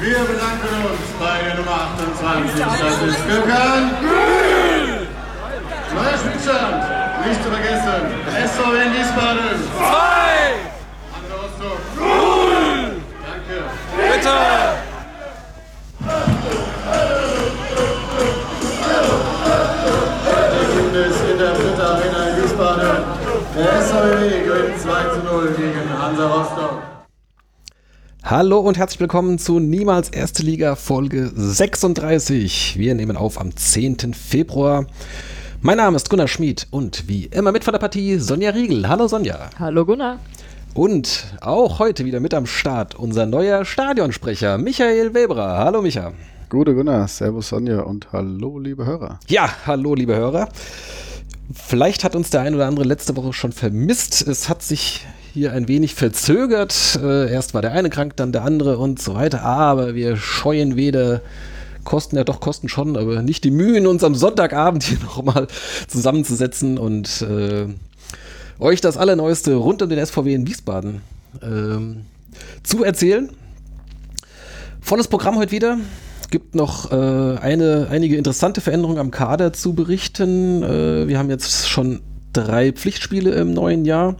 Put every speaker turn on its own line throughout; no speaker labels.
Wir bedanken uns bei der Nummer 28. Das ist Gökhan. Neuer Spielstand. Nicht zu vergessen. SVW in Wiesbaden. 2. Hansa Rostock. 0. Danke.
Bitte.
In der Dritte Arena in Wiesbaden. Der SVW gewinnt 2 zu 0 gegen Hansa Rostock.
Hallo und herzlich willkommen zu Niemals Erste Liga Folge 36. Wir nehmen auf am 10. Februar. Mein Name ist Gunnar Schmid und wie immer mit von der Partie Sonja Riegel. Hallo Sonja.
Hallo Gunnar.
Und auch heute wieder mit am Start unser neuer Stadionsprecher Michael Weberer. Hallo Micha.
Gute Gunnar, Servus Sonja und hallo liebe Hörer.
Ja, hallo liebe Hörer. Vielleicht hat uns der ein oder andere letzte Woche schon vermisst. Es hat sich hier ein wenig verzögert. Äh, erst war der eine krank, dann der andere und so weiter. Aber wir scheuen weder kosten ja doch Kosten schon, aber nicht die Mühen, uns am Sonntagabend hier nochmal zusammenzusetzen und äh, euch das Allerneueste rund um den SVW in Wiesbaden ähm, zu erzählen. Volles Programm heute wieder. Gibt noch äh, eine, einige interessante Veränderungen am Kader zu berichten. Äh, wir haben jetzt schon drei Pflichtspiele im neuen Jahr.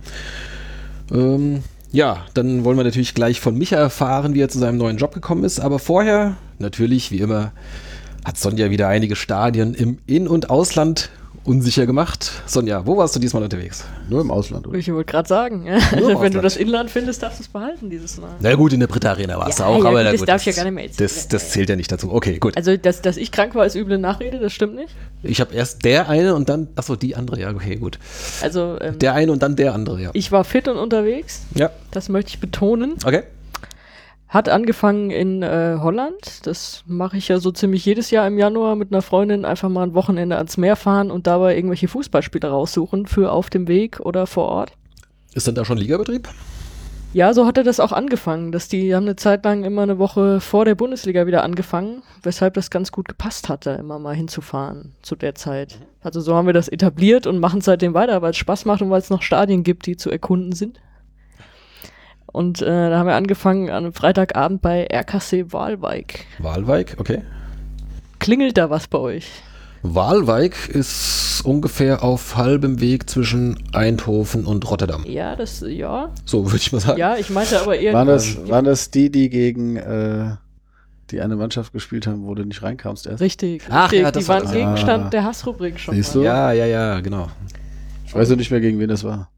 Ähm, ja, dann wollen wir natürlich gleich von Micha erfahren, wie er zu seinem neuen Job gekommen ist. Aber vorher, natürlich, wie immer, hat Sonja wieder einige Stadien im In- und Ausland unsicher gemacht. Sonja, wo warst du diesmal unterwegs?
Nur im Ausland, oder?
Ich wollte gerade sagen,
Nur im
wenn du das Inland findest, darfst du es behalten dieses Mal.
Na gut, in der Britta Arena warst
Ja,
du auch,
ja,
aber
gut,
na
das
gut,
darf ich ja gar nicht mehr erzählen.
Das, das zählt ja nicht dazu. Okay, gut.
Also, dass, dass ich krank war, ist üble Nachrede, das stimmt nicht.
Ich habe erst der eine und dann, achso, die andere, ja, okay, gut.
Also, ähm,
Der eine und dann der andere, ja.
ich war fit und unterwegs,
Ja,
das möchte ich betonen.
okay.
Hat angefangen in äh, Holland. Das mache ich ja so ziemlich jedes Jahr im Januar mit einer Freundin einfach mal ein Wochenende ans Meer fahren und dabei irgendwelche Fußballspiele raussuchen für auf dem Weg oder vor Ort.
Ist denn da schon Ligabetrieb?
Ja, so hatte das auch angefangen, dass die haben eine Zeit lang immer eine Woche vor der Bundesliga wieder angefangen, weshalb das ganz gut gepasst hatte, immer mal hinzufahren zu der Zeit. Also so haben wir das etabliert und machen seitdem weiter, weil es Spaß macht und weil es noch Stadien gibt, die zu erkunden sind. Und äh, da haben wir angefangen an einem Freitagabend bei RKC Waalwijk.
Waalwijk, okay.
Klingelt da was bei euch?
Waalwijk ist ungefähr auf halbem Weg zwischen Eindhoven und Rotterdam.
Ja, das, ja.
So würde ich mal sagen.
Ja, ich meinte aber eher.
Waren das, waren das die, die gegen äh, die eine Mannschaft gespielt haben, wo du nicht reinkamst erst?
Richtig,
Ach,
richtig.
ja, das
die
war
waren
das.
Gegenstand
Ah.
der Hassrubrik schon.
Siehst
mal.
du?
Ja, ja, ja, genau.
Ich weiß noch nicht mehr, gegen wen das war.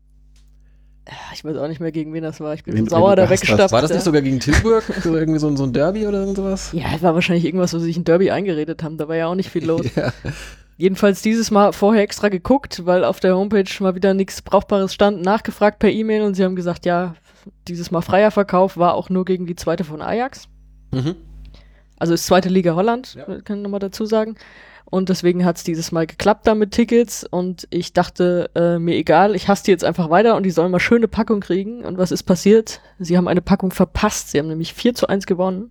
Ich weiß auch nicht mehr, gegen wen das war. Ich bin
Wen-
so sauer da weggestapft.
War das nicht sogar gegen Tilburg? so irgendwie so, ein- so ein Derby oder irgend sowas?
Ja, es war wahrscheinlich irgendwas, wo sie sich ein Derby eingeredet haben. Da war ja auch nicht viel los.
Ja.
Jedenfalls dieses Mal vorher extra geguckt, weil auf der Homepage mal wieder nichts Brauchbares stand, nachgefragt per E-Mail und sie haben gesagt, ja, dieses Mal freier Verkauf war auch nur gegen die zweite von Ajax.
Mhm.
Also ist zweite Liga Holland,
Ja.
kann ich nochmal dazu sagen. Und deswegen hat es dieses Mal geklappt da mit Tickets und ich dachte, äh, mir egal, ich hasse die jetzt einfach weiter und die sollen mal schöne Packung kriegen. Und was ist passiert? Sie haben eine Packung verpasst. Sie haben nämlich 4 zu 1 gewonnen.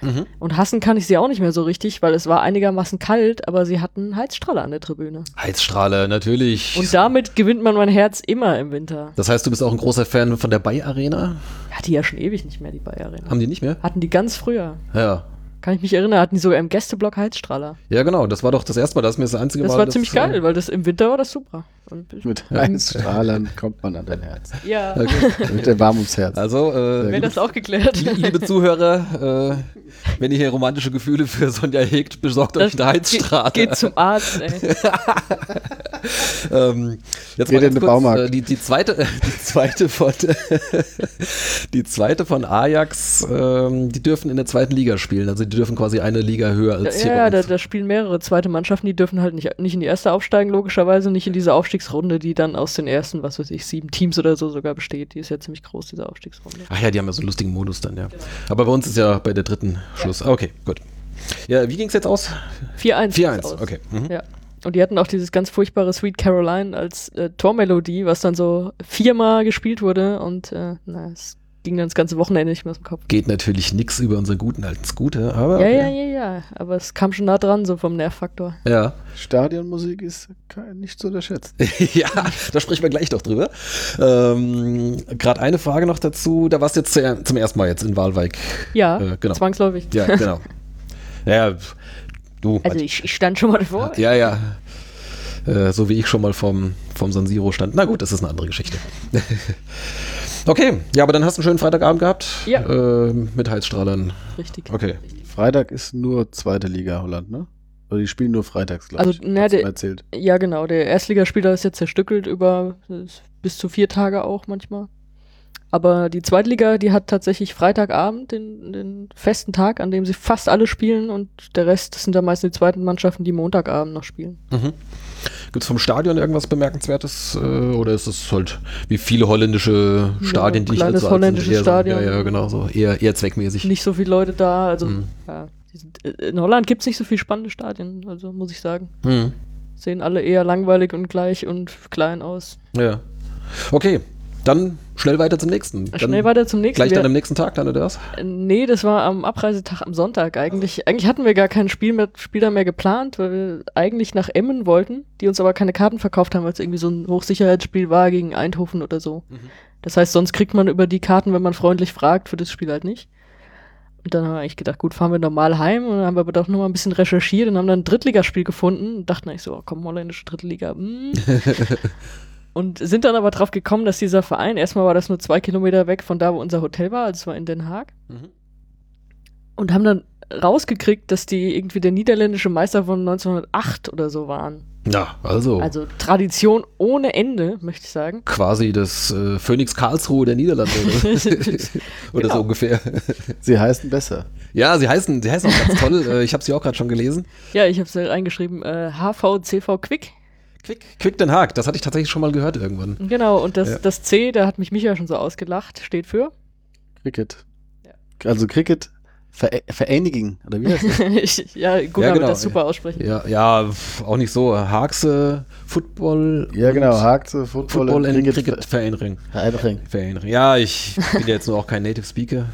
Mhm.
Und hassen kann ich sie auch nicht mehr so richtig, weil es war einigermaßen kalt, aber sie hatten Heizstrahler an der Tribüne.
Heizstrahler, natürlich.
Und damit gewinnt man mein Herz immer im Winter.
das heißt, du bist auch ein großer Fan von der Bay Arena?
Hat die ja schon ewig nicht mehr, die Bayerin.
Haben die nicht mehr?
Hatten die ganz früher.
Ja.
Kann ich mich erinnern, hatten die sogar im Gästeblock Heizstrahler.
Ja, genau. Das war doch das erste Mal, das ist mir das einzige
Das
Mal.
war ziemlich geil, weil das im Winter war das super. Und
Mit Heizstrahlern kommt man an dein Herz.
ja,
Mit der warm ums Herz.
Also, äh,
wäre das auch geklärt.
liebe Zuhörer, äh, wenn ihr hier romantische Gefühle für Sonja hegt, besorgt euch eine Heizstrahler.
Geht, geht zum Arzt, ey.
Ähm, jetzt
Geht
mal
in den Baumarkt.
Äh, die, die zweite, die zweite von, die zweite von Ajax, ähm, die dürfen in der zweiten Liga spielen. Also die dürfen quasi eine Liga höher als hier.
Ja, da, da spielen mehrere zweite Mannschaften, die dürfen halt nicht, nicht in die erste aufsteigen, logischerweise, nicht in diese Aufstiegsrunde, die dann aus den ersten, was weiß ich, sieben Teams oder so sogar besteht. Die ist ja ziemlich groß, diese Aufstiegsrunde.
Ach ja, die haben ja so einen lustigen Modus dann, ja. Aber bei uns ist ja bei der dritten Schluss. Ah, Okay, gut. Ja, wie ging es jetzt aus?
4-1.
4-1,
ist aus.
okay. Mhm.
Ja. Und die hatten auch dieses ganz furchtbare Sweet Caroline als äh, Tormelodie, was dann so viermal gespielt wurde und äh, na, es ging dann das ganze Wochenende nicht mehr aus dem Kopf.
Geht natürlich nichts über unseren guten alten Scooter, aber.
Ja,
okay.
ja, ja, ja. Aber es kam schon nah dran, so vom Nervfaktor.
ja.
Stadionmusik ist nicht zu unterschätzen.
ja, da sprechen wir gleich noch drüber. Ähm, Gerade eine Frage noch dazu. Da warst du jetzt zu- zum ersten Mal jetzt in Walwijk.
Ja,
Äh, genau.
zwangsläufig.
Ja, genau. ja, du.
Also ich, ich stand schon mal davor.
ja, ja. Äh, so wie ich schon mal vom, vom San Siro stand. Na gut, das ist eine andere Geschichte. okay, ja, aber dann hast du einen schönen Freitagabend gehabt.
Ja.
Äh, mit Heizstrahlern.
Richtig.
Okay.
Freitag ist nur zweite Liga Holland, ne? Oder die spielen nur freitags, glaube
Also,
ich.
na, der-
erzählt.
Ja, genau. Der Erstligaspieler ist jetzt zerstückelt über bis zu vier Tage auch manchmal. Aber die Zweitliga, die hat tatsächlich Freitagabend den, den festen Tag, an dem sie fast alle spielen und der Rest sind dann meistens die zweiten Mannschaften, die Montagabend noch spielen.
Mhm. Gibt es vom Stadion irgendwas Bemerkenswertes? Äh, oder ist es halt wie viele holländische Stadien, die ich
kleines
halt so
holländisches
eher so-
Stadion.
Ja, ja, genau so. Eher, eher zweckmäßig.
Nicht so viele Leute da, also
Mhm.
ja, sind, äh, in Holland gibt es nicht so viele spannende Stadien, also muss ich sagen.
Mhm.
Sehen alle eher langweilig und gleich und klein aus.
Ja. Okay, dann schnell weiter zum nächsten. Dann
Schnell weiter zum nächsten.
Gleich dann am nächsten Tag, dann oder was?
Nee, das war am Abreisetag am Sonntag. Eigentlich, eigentlich hatten wir gar kein Spiel mehr, Spieler mehr geplant, weil wir eigentlich nach Emmen wollten, die uns aber keine Karten verkauft haben, weil es irgendwie so ein Hochsicherheitsspiel war gegen Eindhoven oder so. Das heißt, sonst kriegt man über die Karten, wenn man freundlich fragt, für das Spiel halt nicht. Und dann haben wir eigentlich gedacht, gut, fahren wir normal heim und dann haben wir aber doch noch mal ein bisschen recherchiert und haben dann ein Drittligaspiel gefunden und dachten eigentlich so, oh, komm, holländische Drittliga. mm. und sind dann aber drauf gekommen, dass dieser Verein, erstmal war das nur zwei Kilometer weg von da, wo unser Hotel war, also es war in Den Haag
Mhm.
und haben dann rausgekriegt, dass die irgendwie der niederländische Meister von 1908 oder so waren.
Ja, also,
Also Tradition ohne Ende, möchte ich sagen.
quasi das äh, Phoenix Karlsruhe der Niederlande. Oder, oder so
Genau.
ungefähr.
Sie heißen besser.
Ja, sie heißen, sie heißen auch ganz toll. Äh, ich habe sie auch gerade schon gelesen.
Ja, ich habe es reingeschrieben, äh, HVCV Quick.
Quick, Quick Den Haag, das hatte ich tatsächlich schon mal gehört irgendwann.
Genau, und das,
Ja.
das C, da hat mich Micha schon so ausgelacht, steht für.
Cricket. Also Cricket Ver Vereinigung, oder wie heißt das?
ich, ja, gut,
Ja,
aber
genau.
das super aussprechen.
Ja, ja, auch nicht so. Haagse, Football.
ja, genau. Haagse, Football,
Football and
Cricket.
Cricket Vereinigung.
Vereinigung.
Vereinigung. Ja, ich bin ja jetzt nur auch kein Native Speaker.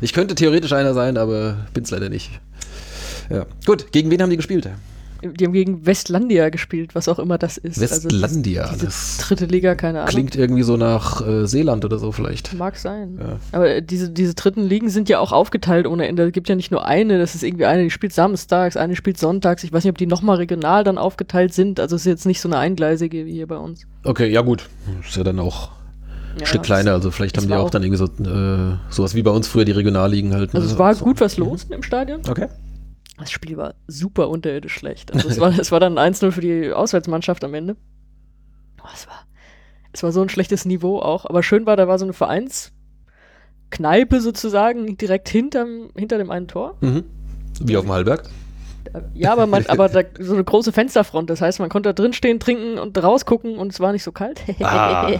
Ich könnte theoretisch einer sein, aber bin's leider nicht. Ja. Gut, gegen wen haben die gespielt?
Die haben gegen Westlandia gespielt, was auch immer das ist.
Westlandia,
Also, diese
das
dritte Liga, keine Ahnung.
Klingt irgendwie so nach äh, Seeland oder so vielleicht.
Mag sein.
Ja.
Aber äh, diese, diese dritten Ligen sind ja auch aufgeteilt ohne Ende. Es gibt ja nicht nur eine, das ist irgendwie eine, die spielt samstags, eine spielt sonntags. Ich weiß nicht, ob die nochmal regional dann aufgeteilt sind. Also es ist jetzt nicht so eine eingleisige wie hier bei uns.
Okay, ja gut. Ist ja dann auch ein
Ja,
Stück kleiner, also vielleicht haben die auch
auch-
dann irgendwie so äh, sowas wie bei uns früher die Regionalligen halt.
Also
ne?
es war
so.
gut was los im Stadion.
Okay.
Das Spiel war super unterirdisch schlecht. Also es war, es war dann 1-0 für die Auswärtsmannschaft am Ende. Oh, es, war, es war so ein schlechtes Niveau auch. Aber schön war, da war so eine Vereinskneipe sozusagen direkt hinterm, hinter dem einen Tor.
Mhm. Wie auf dem Hallberg.
Ja, aber, man, aber da, so eine große Fensterfront. Das heißt, man konnte da drin stehen, trinken und rausgucken und es war nicht so kalt.
Ah,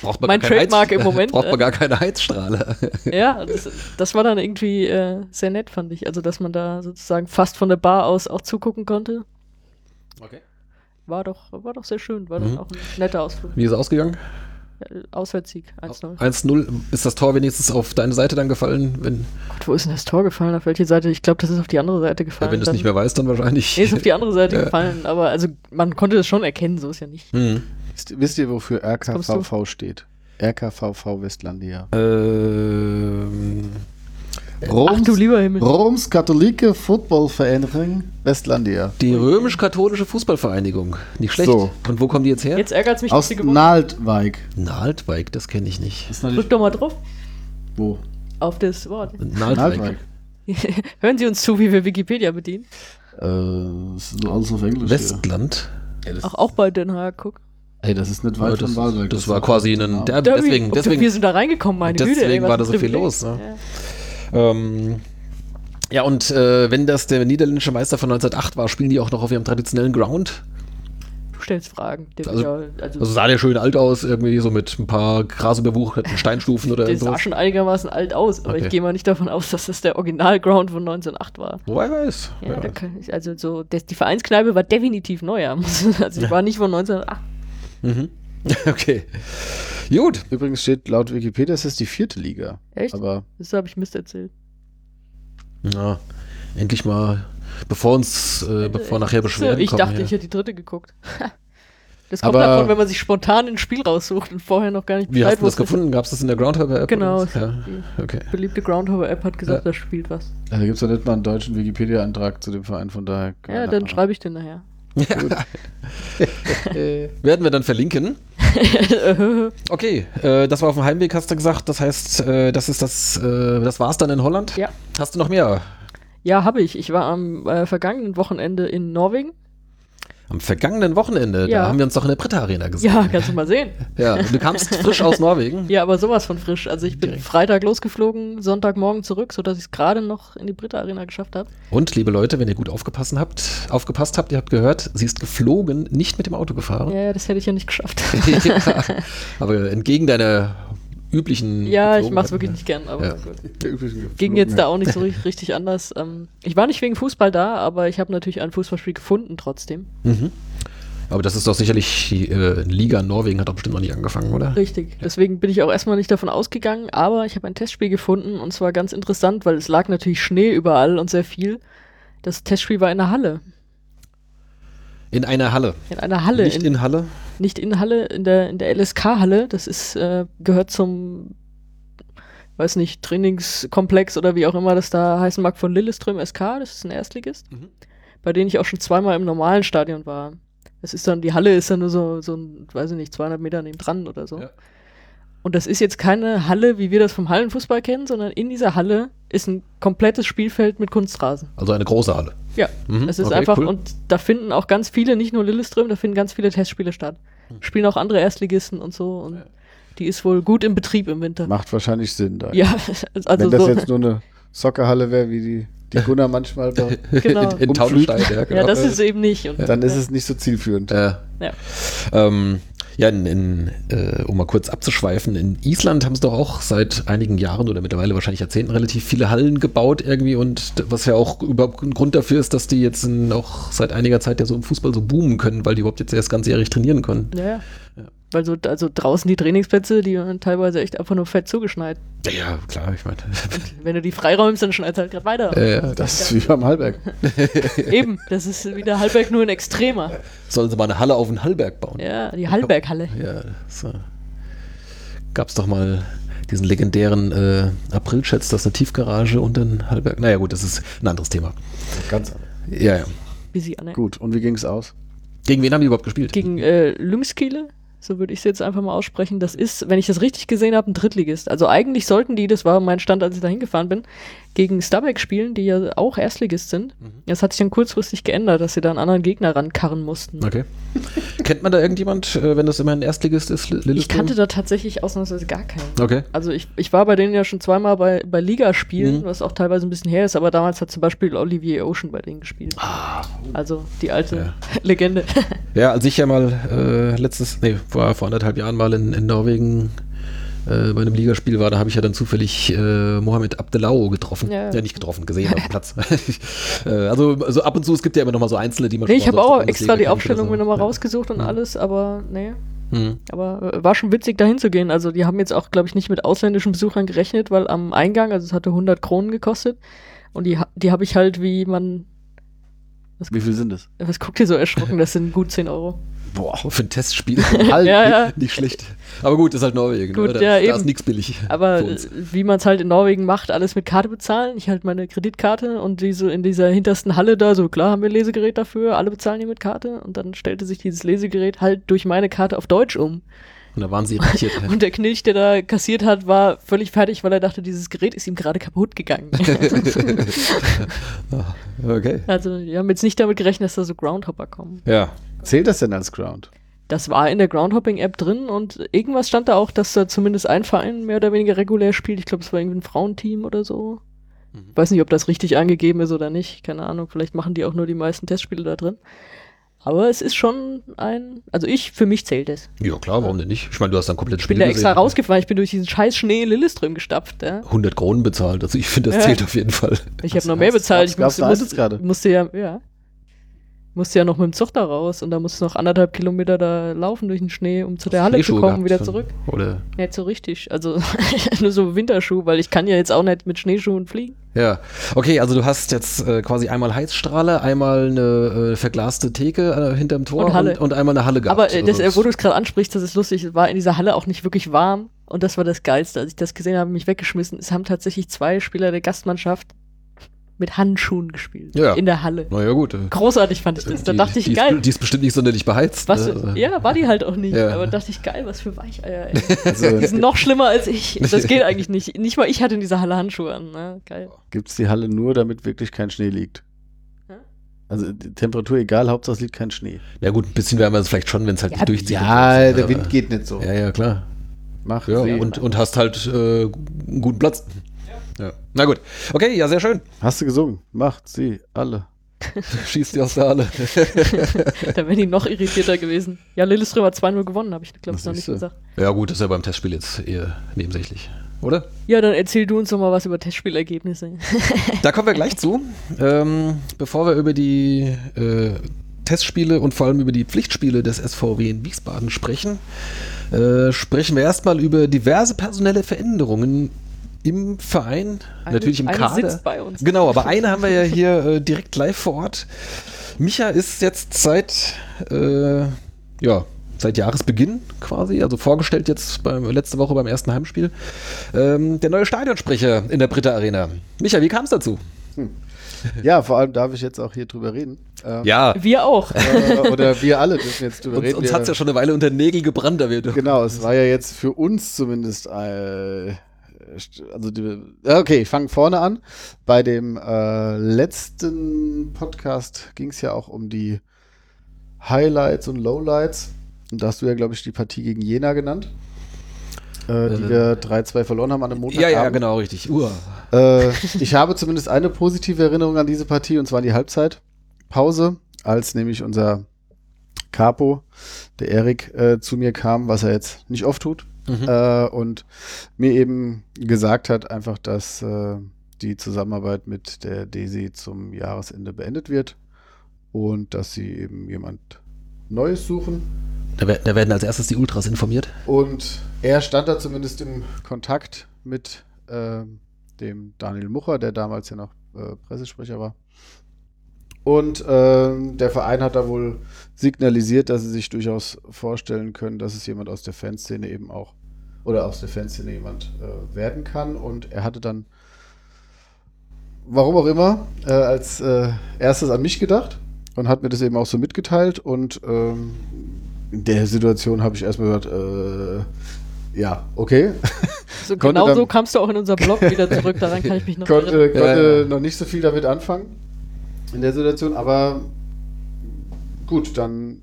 braucht man
mein Trademark
Heiz-
im Moment.
Braucht man
äh,
gar keine Heizstrahler.
ja, das, das war dann irgendwie äh, sehr nett, fand ich. Also, dass man da sozusagen fast von der Bar aus auch zugucken konnte.
Okay.
War doch, war doch sehr schön. War
Mhm.
dann auch ein netter Ausflug.
Wie ist es ausgegangen?
Ja, Auswärtssieg, 1-0.
1-0. Ist das Tor wenigstens auf deine Seite dann gefallen? Wenn,
Gott, wo ist denn das Tor gefallen? Auf welche Seite? Ich glaube, das ist auf die andere Seite
ja,
gefallen.
wenn du es nicht mehr weißt, dann wahrscheinlich.
Nee, ist auf die andere Seite
Ja.
gefallen. Aber also, man konnte es schon erkennen, so ist ja nicht.
Hm.
Wisst, wisst ihr, wofür RKVV steht? RKVV Westlandia.
Ähm,
Ach du lieber Himmel.
Roms Katholike Footballvereinigung Westlandia.
die römisch-katholische Fußballvereinigung. Nicht schlecht.
So.
Und wo kommen die jetzt her?
Jetzt ärgert es mich, dass
Aus
sie
Naldwijk.
Naldwijk, das kenne ich nicht.
Das
Drück doch mal drauf.
Wo?
Auf das Wort.
Naldwijk.
Hören Sie uns zu, wie wir Wikipedia bedienen.
Äh, das ist alles auf Englisch.
Westland.
Hier.
Auch, auch bei Den Haag, guck.
Ey, das ist nicht weit
das,
von Walberg.
das war quasi ein. Der,
Derby.
deswegen, deswegen,
wir sind da reingekommen, meine Güte. ey,
deswegen
was
war da so viel los, ne?
Ja.
Ähm, ja, und äh, wenn das der niederländische Meister von 1908 war, spielen die auch noch auf ihrem traditionellen Ground.
Du stellst Fragen. Der
Also-
ja, also,
Also sah der schön alt aus, irgendwie so mit ein paar grasüberwucherten Steinstufen oder
der sah schon einigermaßen alt aus, aber
Okay.
ich gehe mal nicht davon aus, dass das der Originalground von 1908 war.
Wobei weiß.
Ja,
Ja,
ich, also so, das, die Vereinskneipe war definitiv neuer. Also ich war nicht von 1908.
Mhm. Okay. Gut.
Übrigens steht laut Wikipedia, es ist die vierte Liga.
Echt?
Aber
Das habe ich Mist erzählt.
Na, endlich mal, bevor uns, äh, bevor nachher Beschwerden
Ich
kommen.
dachte,
hier.
ich hätte die dritte geguckt. Das kommt
Aber-
davon, wenn man sich spontan ein Spiel raussucht und vorher noch gar nicht
Wie hast du das gefunden? Gab es das in der Groundhopper-App?
Genau.
Ja.
Die
Okay.
beliebte Groundhopper-App hat gesagt,
Ja.
da spielt was.
äh, da gibt es ja nicht mal einen deutschen Wikipedia-Antrag zu dem Verein, von daher.
Ja, dann schreibe ich den nachher.
Werden wir dann verlinken. Okay, äh, das war auf dem Heimweg, hast du gesagt. Das heißt, äh, das ist das, äh, das war's dann in Holland?
Ja.
Hast du noch mehr?
Ja, habe ich. Ich war am äh, vergangenen Wochenende in Norwegen.
Am vergangenen Wochenende,
Ja.
da haben wir uns doch in der Britta Arena gesehen.
Ja, kannst du mal sehen.
Ja, du kamst frisch aus Norwegen.
Ja, aber sowas von frisch. Also ich bin
Direkt.
Freitag losgeflogen, Sonntagmorgen zurück, sodass ich es gerade noch in die Britta Arena geschafft habe.
Und liebe Leute, wenn ihr gut aufgepasst habt, aufgepasst habt, ihr habt gehört, sie ist geflogen, nicht mit dem Auto gefahren.
Ja, das hätte ich ja nicht geschafft.
Ja, aber entgegen deiner üblichen.
ja, ich
Geflogenheiten,
mach's wirklich nicht gern, aber
Ja.
Ging jetzt da auch nicht so richtig, anders. Ähm, ich war nicht wegen Fußball da, aber ich habe natürlich ein Fußballspiel gefunden trotzdem.
Mhm. Aber das ist doch sicherlich, äh, Liga in Norwegen hat doch bestimmt noch nicht angefangen, oder?
Richtig. Deswegen bin ich auch erstmal nicht davon ausgegangen, aber ich habe ein Testspiel gefunden und zwar ganz interessant, weil es lag natürlich Schnee überall und sehr viel. Das Testspiel war in der Halle.
In einer Halle.
In einer Halle.
Nicht in Halle.
Nicht in Halle, in der, in der LSK-Halle. Das ist, äh, gehört zum, weiß nicht, Trainingskomplex oder wie auch immer das da heißen mag, von Lilleström SK. Das ist ein Erstligist,
Mhm.
bei denen ich auch schon zweimal im normalen Stadion war. Das ist dann, die Halle ist dann nur so, so ein, weiß ich nicht, 200 Meter neben dran oder so.
Ja.
Und das ist jetzt keine Halle, wie wir das vom Hallenfußball kennen, sondern in dieser Halle ist ein komplettes Spielfeld mit Kunstrasen.
Also eine große Halle.
Ja,
Mhm,
es ist
okay,
einfach,
cool.
und da finden auch ganz viele, nicht nur Lilleström, da finden ganz viele Testspiele statt. Spielen auch andere Erstligisten und so und die ist wohl gut im Betrieb im Winter.
Macht wahrscheinlich Sinn da.
Ja, also
Wenn das
so,
jetzt nur eine Soccerhalle wäre, wie die, die Gunnar manchmal, da,
genau.
In, in. Taunusstein, ja, genau.
ja, das ist eben nicht. Und,
dann ist es nicht so zielführend.
Ja.
ähm, ja, in, in, äh, um mal kurz abzuschweifen, in Island haben sie doch auch seit einigen Jahren oder mittlerweile wahrscheinlich Jahrzehnten relativ viele Hallen gebaut irgendwie und was ja auch überhaupt ein Grund dafür ist, dass die jetzt in, auch seit einiger Zeit ja so im Fußball so boomen können, weil die überhaupt jetzt erst ganzjährig trainieren können.
Ja, ja. Weil so, also draußen die Trainingsplätze, die waren teilweise echt einfach nur fett zugeschneit.
Ja, klar, ich meine.
Wenn du die freiräumst, dann schneit halt gerade weiter.
äh,
Das ist wie beim Hallberg.
Eben, das ist wieder Hallberg nur ein Extremer.
sollen sie mal eine Halle auf den Hallberg bauen.
Ja, die Hallberghalle.
Ja, so. Gab's doch mal diesen legendären äh, April-Chats, das ist eine Tiefgarage und ein Hallberg. Naja, gut, das ist ein anderes Thema.
Ganz anders.
Ja, ja.
Wie sie Anne.
Gut, und wie ging es aus?
Gegen wen haben die überhaupt gespielt?
Gegen äh, Lyngskile, so würde ich es jetzt einfach mal aussprechen. Das ist, wenn ich das richtig gesehen habe, ein Drittligist. Also eigentlich sollten die, das war mein Stand, als ich da hingefahren bin, gegen Stabæk spielen, die ja auch Erstligist sind.
Mhm.
Das hat sich dann kurzfristig geändert, dass sie da einen anderen Gegner rankarren mussten.
Okay. Kennt man da irgendjemand, äh, wenn das immer ein Erstligist ist? Li-
Ich kannte da tatsächlich ausnahmsweise gar keinen.
Okay.
Also ich, ich war bei denen ja schon zweimal bei, bei Ligaspielen,
Mhm.
was auch teilweise ein bisschen her ist, aber damals hat zum Beispiel Olivier Ocean bei denen gespielt. Also die alte
Ja.
Legende.
Ja, als ich ja mal äh, letztes, nee, vor, vor anderthalb Jahren mal in, in Norwegen äh, bei einem Ligaspiel war, da habe ich ja dann zufällig äh, Mohamed Abdelau getroffen.
Ja.
Ja. nicht getroffen, gesehen auf dem Platz. äh, also, also ab und zu, es gibt ja immer noch mal so Einzelne, die man
Nee,
schon
ich habe auch extra die Aufstellung mir nochmal
Ja.
rausgesucht und
Ja.
alles, aber nee.
Hm.
Aber äh, war schon witzig, dahin zu gehen. Also die haben jetzt auch, glaube ich, nicht mit ausländischen Besuchern gerechnet, weil am Eingang, also es hatte 100 Kronen gekostet. Und die, ha- die habe ich halt, wie man,
Wie viel sind es?
was guckt ihr so erschrocken, das sind gut 10 Euro.
Boah, für ein Testspiel.
Halt,
Ja, ja.
Nicht schlecht. Aber gut, das ist halt Norwegen.
Gut,
ne? da,
ja,
da
eben.
ist nichts billig.
Aber äh, wie man es halt in Norwegen macht, alles mit Karte bezahlen. Ich halt meine Kreditkarte und diese in dieser hintersten Halle da, so klar haben wir ein Lesegerät dafür, alle bezahlen hier mit Karte und dann stellte sich dieses Lesegerät halt durch meine Karte auf Deutsch um.
Und da waren sie irritiert.
Und der Knilch, der da kassiert hat, war völlig fertig, weil er dachte, dieses Gerät ist ihm gerade kaputt gegangen.
okay.
also, die haben jetzt nicht damit gerechnet, dass da so Groundhopper kommen.
Ja.
Zählt das denn als Ground?
Das war in der Groundhopping-App drin und irgendwas stand da auch, dass da zumindest ein Verein mehr oder weniger regulär spielt. Ich glaube, es war irgendwie ein Frauenteam oder so.
Mhm.
Weiß nicht, ob das richtig angegeben ist oder nicht. Keine Ahnung. Vielleicht machen die auch nur die meisten Testspiele da drin. Aber es ist schon ein. Also ich, für mich zählt es.
Ja, klar, warum denn nicht? Ich meine, du hast dann komplett
Ich bin da extra
gesehen.
rausgefahren. Ich bin durch diesen scheiß Schnee in Lilleström gestapft. Ja.
100 Kronen bezahlt. Also ich finde, das
Ja.
zählt auf jeden Fall.
Ich habe noch mehr bezahlt. Ich musste, musste, musste ja, ja. Musste ja noch mit dem Zug da raus und da musst du noch anderthalb Kilometer da laufen durch den Schnee, um zu der Halle zu kommen, wieder zurück.
Oder?
Nicht so richtig. Also nur so Winterschuh, weil ich kann ja jetzt auch nicht mit Schneeschuhen fliegen.
Ja. Okay, also du hast jetzt äh, quasi einmal Heizstrahler, einmal eine äh, verglaste Theke äh, hinterm Tor
Und.
Und, und einmal eine Halle gehabt.
Aber äh, das,
Also
äh, wo du es gerade ansprichst, das ist lustig, es war in dieser Halle auch nicht wirklich warm und das war das Geilste. Als ich das gesehen habe, mich weggeschmissen. Es haben tatsächlich zwei Spieler der Gastmannschaft mit Handschuhen gespielt.
Ja.
In der Halle.
Naja, gut. äh,
Großartig fand ich das. Da
die-
dachte ich,
die
geil.
Ist, die ist bestimmt nicht sonderlich beheizt.
Was,
ne?
ja, war die halt auch nicht.
Ja.
Aber dachte ich, geil, was für Weicheier, ey.
Also,
Die sind noch schlimmer als ich. Das geht eigentlich nicht. Nicht mal ich hatte in dieser Halle Handschuhe an. Ne? Geil.
Gibt es die Halle nur, damit wirklich kein Schnee liegt?
Ja.
Also die Temperatur egal, Hauptsache es liegt kein Schnee.
Ja gut, ein bisschen wärmer ist es vielleicht schon, wenn es halt
Ja,
nicht durchzieht.
Ja,
so,
der
aber-
Wind geht nicht so.
Ja, ja, klar.
Mach
Ja,
See.
und, und hast halt äh, einen guten Platz. Ja. Na gut. Okay, ja, sehr schön.
Hast du gesungen? Macht sie alle.
Schießt die aus der Halle.
Da wären die noch irritierter gewesen. Ja, Lilleström hat 2-0 gewonnen, habe ich, glaube ich, noch nicht gesagt.
ja gut, das ist ja beim Testspiel jetzt eher nebensächlich. Oder?
Ja, dann erzähl du uns doch mal was über Testspielergebnisse.
Da kommen wir gleich zu. Ähm, bevor wir über die äh, Testspiele und vor allem über die Pflichtspiele des SVW in Wiesbaden sprechen, äh, sprechen wir erstmal über diverse personelle Veränderungen im Verein,
Eine-
natürlich im
eine
Kader.
sitzt bei uns.
Genau, aber eine haben wir ja hier äh, direkt live vor Ort. Micha ist jetzt seit äh, ja seit Jahresbeginn quasi, also vorgestellt jetzt beim, letzte Woche beim ersten Heimspiel, ähm, der neue Stadionsprecher in der Britta Arena. Micha, wie kam es dazu?
Ja, vor allem darf ich jetzt auch hier drüber reden. Ähm,
Ja,
Wir auch.
äh, oder wir alle dürfen jetzt drüber
uns,
reden.
uns hat es ja schon eine Weile unter den Nägel gebrannt, aber wir
Genau, es war ja jetzt für uns zumindest. Äh, also die, okay, ich fange vorne an. Bei dem äh, letzten Podcast ging es ja auch um die Highlights und Lowlights. Und da hast du ja, glaube ich, die Partie gegen Jena genannt. Äh, die
Äh,
wir 3-2 verloren haben an einem Montag.
Ja, ja, genau, richtig. Uah.
Äh, ich habe zumindest eine positive Erinnerung an diese Partie und zwar die Halbzeitpause, als nämlich unser Capo, der Erik, äh, zu mir kam, was er jetzt nicht oft tut,
Mhm.
äh, und mir eben gesagt hat, einfach, dass äh, die Zusammenarbeit mit der DESI zum Jahresende beendet wird und dass sie eben jemand Neues suchen.
Da, da werden als erstes die Ultras informiert.
Und er stand da zumindest im Kontakt mit ähm, dem Daniel Mucher, der damals ja noch äh, Pressesprecher war. Und ähm, der Verein hat da wohl signalisiert, dass sie sich durchaus vorstellen können, dass es jemand aus der Fanszene eben auch oder aus der Fanszene jemand äh, werden kann. Und er hatte dann, warum auch immer, äh, als äh, erstes an mich gedacht und hat mir das eben auch so mitgeteilt. Und ähm, in der Situation habe ich erstmal gesagt, äh, ja, okay.
So, genau
dann-
so kamst du auch in unser Blog wieder zurück. Daran kann ich mich noch erinnern.
konnte, konnte
Ja, ja.
noch nicht so viel damit anfangen in der Situation, aber gut, dann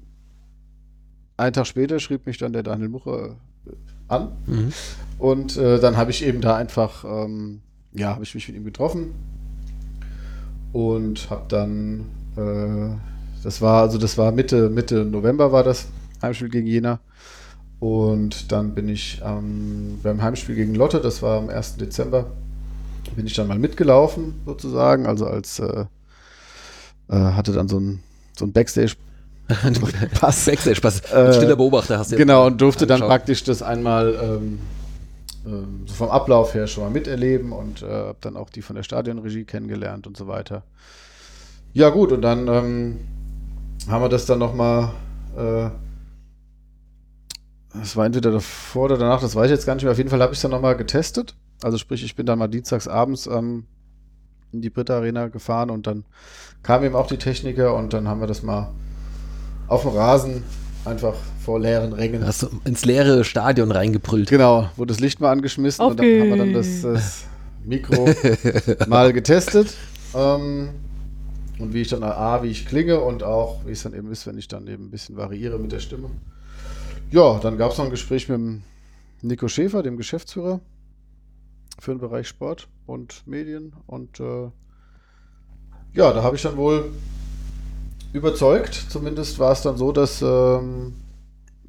einen Tag später schrieb mich dann der Daniel Mucher äh, an
Mhm.
und äh, dann habe ich eben da einfach, ähm, ja, habe ich mich mit ihm getroffen und habe dann, äh, das war, also das war Mitte, Mitte November war das Heimspiel gegen Jena und dann bin ich ähm, beim Heimspiel gegen Lotte, das war am 1. Dezember, bin ich dann mal mitgelaufen sozusagen, also als äh, äh, hatte dann so ein, so ein Backstage
Pass. Backstage-Pass.
Äh,
stiller Beobachter hast du jetzt
Genau, und durfte dann
angeschaut.
praktisch das einmal ähm, ähm, so vom Ablauf her schon mal miterleben und äh, habe dann auch die von der Stadionregie kennengelernt und so weiter. Ja gut, und dann ähm, haben wir das dann nochmal, äh, das war entweder davor oder danach, das weiß ich jetzt gar nicht mehr. Auf jeden Fall habe ich es dann nochmal getestet. Also sprich, ich bin dann mal dienstags abends ähm, in die Britta Arena gefahren und dann kamen eben auch die Techniker und dann haben wir das mal auf dem Rasen einfach vor leeren Rängen.
Hast du ins leere Stadion reingebrüllt.
Genau, wurde das Licht mal angeschmissen
Auf
und dann haben wir dann das, das Mikro mal getestet. Ähm, und wie ich dann A, wie ich klinge und auch, wie es dann eben ist, wenn ich dann eben ein bisschen variiere mit der Stimme. Ja, dann gab es noch ein Gespräch mit dem Nico Schäfer, dem Geschäftsführer für den Bereich Sport und Medien. Und äh, ja, da habe ich dann wohl überzeugt. Zumindest war es dann so, dass ähm,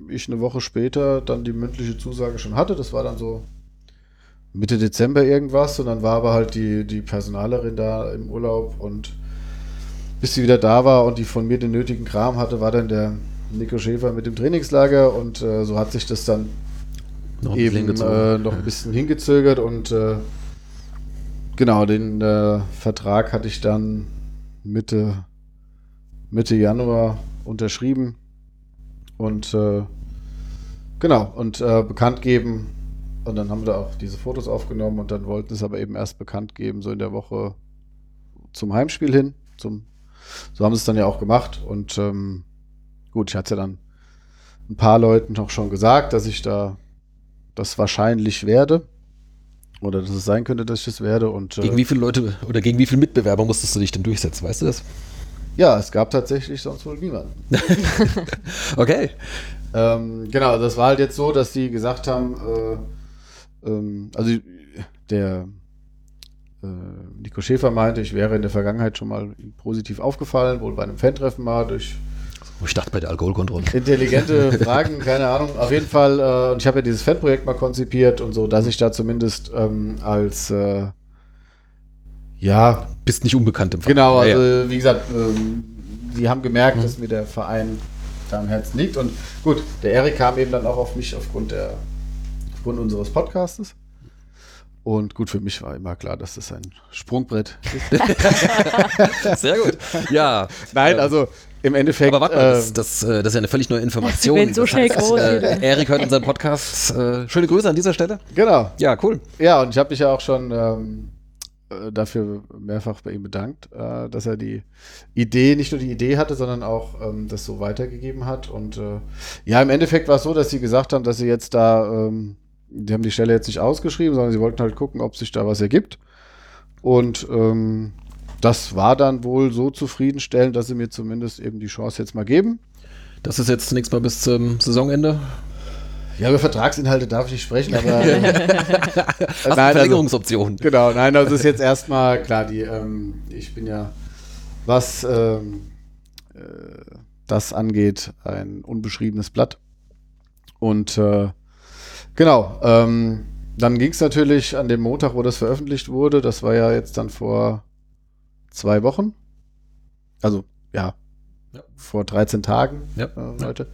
ich eine Woche später dann die mündliche Zusage schon hatte. Das war dann so Mitte Dezember irgendwas. Und dann war aber halt die, die Personalerin da im Urlaub und bis sie wieder da war und die von mir den nötigen Kram hatte, war dann der Nico Schäfer mit dem Trainingslager und äh, so hat sich das dann
Noch ein
eben äh, noch ein bisschen hingezögert und äh, genau, den äh, Vertrag hatte ich dann Mitte, Mitte Januar unterschrieben und äh, genau, und äh, bekannt geben und dann haben wir auch diese Fotos aufgenommen und dann wollten es aber eben erst bekannt geben, so in der Woche zum Heimspiel hin, zum, so haben sie es dann ja auch gemacht und ähm, gut, ich hatte ja dann ein paar Leuten auch schon gesagt, dass ich da das wahrscheinlich werde. Oder dass es sein könnte, dass ich das werde. Und äh,
Gegen wie viele Leute oder gegen wie viele Mitbewerber musstest du dich denn durchsetzen? Weißt du das?
Ja, es gab tatsächlich sonst wohl niemanden.
Okay.
ähm, genau, das war halt jetzt so, dass die gesagt haben, äh, ähm, also der äh, Nico Schäfer meinte, ich wäre in der Vergangenheit schon mal positiv aufgefallen, wohl bei einem Fan-Treffen mal durch
Oh, Ich dachte bei der Alkoholkontrolle.
intelligente Fragen, keine Ahnung. Auf jeden Fall, äh, und ich habe ja dieses Fanprojekt mal konzipiert und so, dass ich da zumindest ähm, als äh, ja,
Bist nicht unbekannt im Verein.
genau, also
ja.
wie gesagt, ähm, haben gemerkt, dass mir der Verein da am Herzen liegt. Und gut, der Erik kam eben dann auch auf mich aufgrund der aufgrund unseres Podcastes. Und gut, für mich war immer klar, dass das ein Sprungbrett ist.
Sehr gut. Ja.
Nein,
Ähm,
also im Endeffekt.
Aber warte mal, das,
ähm,
das, äh, das ist ja eine völlig neue Information.
Wenn so
Das
schnell
heißt,
groß
äh. Erik hört unseren Podcast. Äh, schöne Grüße an dieser Stelle.
genau.
Ja, cool.
Ja, und ich habe mich ja auch schon ähm, äh, dafür mehrfach bei ihm bedankt, äh, dass er die Idee, nicht nur die Idee hatte, sondern auch ähm, das so weitergegeben hat. Und äh, ja, im Endeffekt war es so, dass sie gesagt haben, dass sie jetzt da, ähm, die haben die Stelle jetzt nicht ausgeschrieben, sondern sie wollten halt gucken, ob sich da was ergibt. Und ähm, das war dann wohl so zufriedenstellend, dass sie mir zumindest eben die Chance jetzt mal geben.
Das ist jetzt zunächst mal bis zum Saisonende.
Ja, über Vertragsinhalte darf ich nicht sprechen, aber äh,
Hast du
nein, also,
Verlängerungsoptionen?
Genau, nein, das ist jetzt erstmal klar, die, ähm, ich bin ja, was ähm, äh, das angeht, ein unbeschriebenes Blatt. Und äh, genau, ähm, dann ging es natürlich an dem Montag, wo das veröffentlicht wurde, das war ja jetzt dann vor zwei Wochen. Also, ja,
Ja.
vor 13 Tagen,
Ja.
äh, heute.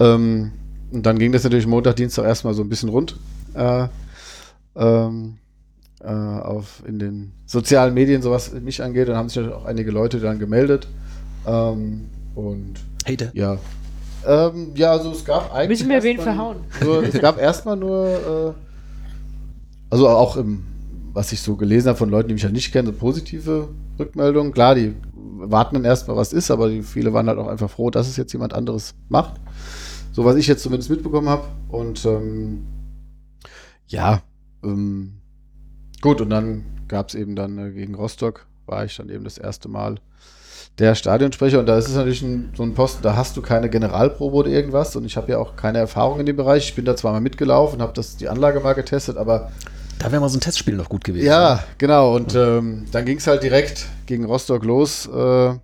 Ähm, und dann ging das natürlich Montag, Dienstag erstmal so ein bisschen rund. Äh, ähm, äh, auf in den sozialen Medien, so was mich angeht. Dann haben sich auch einige Leute dann gemeldet. Ähm, und
Hater.
ja. Ähm, ja, also es gab eigentlich.
Müssen wir wen
erstmal
verhauen?
Nur, es gab erstmal nur, äh, also auch im, was ich so gelesen habe von Leuten, die mich ja nicht kennen, so positive Rückmeldungen. Klar, die warten dann erstmal, was ist, aber die, viele waren halt auch einfach froh, dass es jetzt jemand anderes macht. So was ich jetzt zumindest mitbekommen habe. Und ähm, ja, ähm, gut, und dann gab es eben dann äh, gegen Rostock, war ich dann eben das erste Mal der Stadionsprecher. Und da ist es natürlich ein, so ein Posten, da hast du keine Generalprobe oder irgendwas. Und ich habe ja auch keine Erfahrung in dem Bereich. Ich bin da zwar mal mitgelaufen, habe das die Anlage mal getestet, aber
Da wäre mal so ein Testspiel noch gut gewesen.
ja, genau. Und ähm, dann ging es halt direkt gegen Rostock los äh,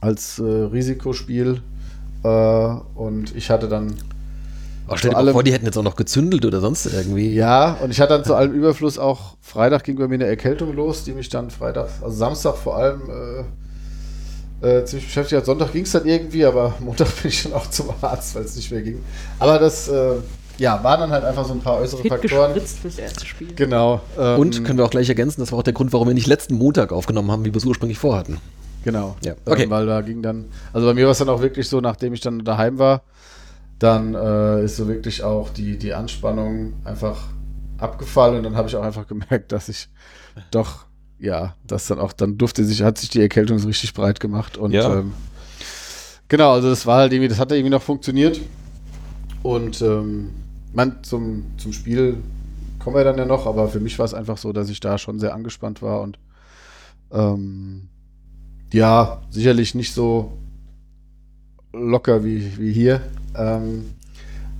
als äh, Risikospiel. Äh, und ich hatte dann
Aber stell dir
allem-
vor, die hätten jetzt auch noch gezündelt oder sonst irgendwie.
Ja, und ich hatte dann zu allem Überfluss auch Freitag ging bei mir eine Erkältung los, die mich dann Freitag, also Samstag vor allem äh, äh, ziemlich beschäftigt hat. Sonntag ging es dann irgendwie, aber Montag bin ich dann auch zum Arzt, weil es nicht mehr ging. Aber das, äh, ja, waren dann halt einfach so ein paar äußere
Fit
Faktoren.
fürs erste Spiel.
Genau. ähm,
Und können wir auch gleich ergänzen, das war auch der Grund, warum wir nicht letzten Montag aufgenommen haben, wie wir es ursprünglich vorhatten.
Genau.
Ja, okay.
Ähm, weil da ging dann, also bei mir war es dann auch wirklich so, nachdem ich dann daheim war, dann äh, ist so wirklich auch die, die Anspannung einfach abgefallen und dann habe ich auch einfach gemerkt, dass ich doch, ja, das dann auch, dann durfte sich, hat sich die Erkältung so richtig breit gemacht und
Ja.
ähm, genau, also das war halt irgendwie, das hat irgendwie noch funktioniert und ähm, man, zum, zum Spiel kommen wir dann ja noch, aber für mich war es einfach so, dass ich da schon sehr angespannt war und ähm, ja, sicherlich nicht so locker wie, wie hier. Ähm,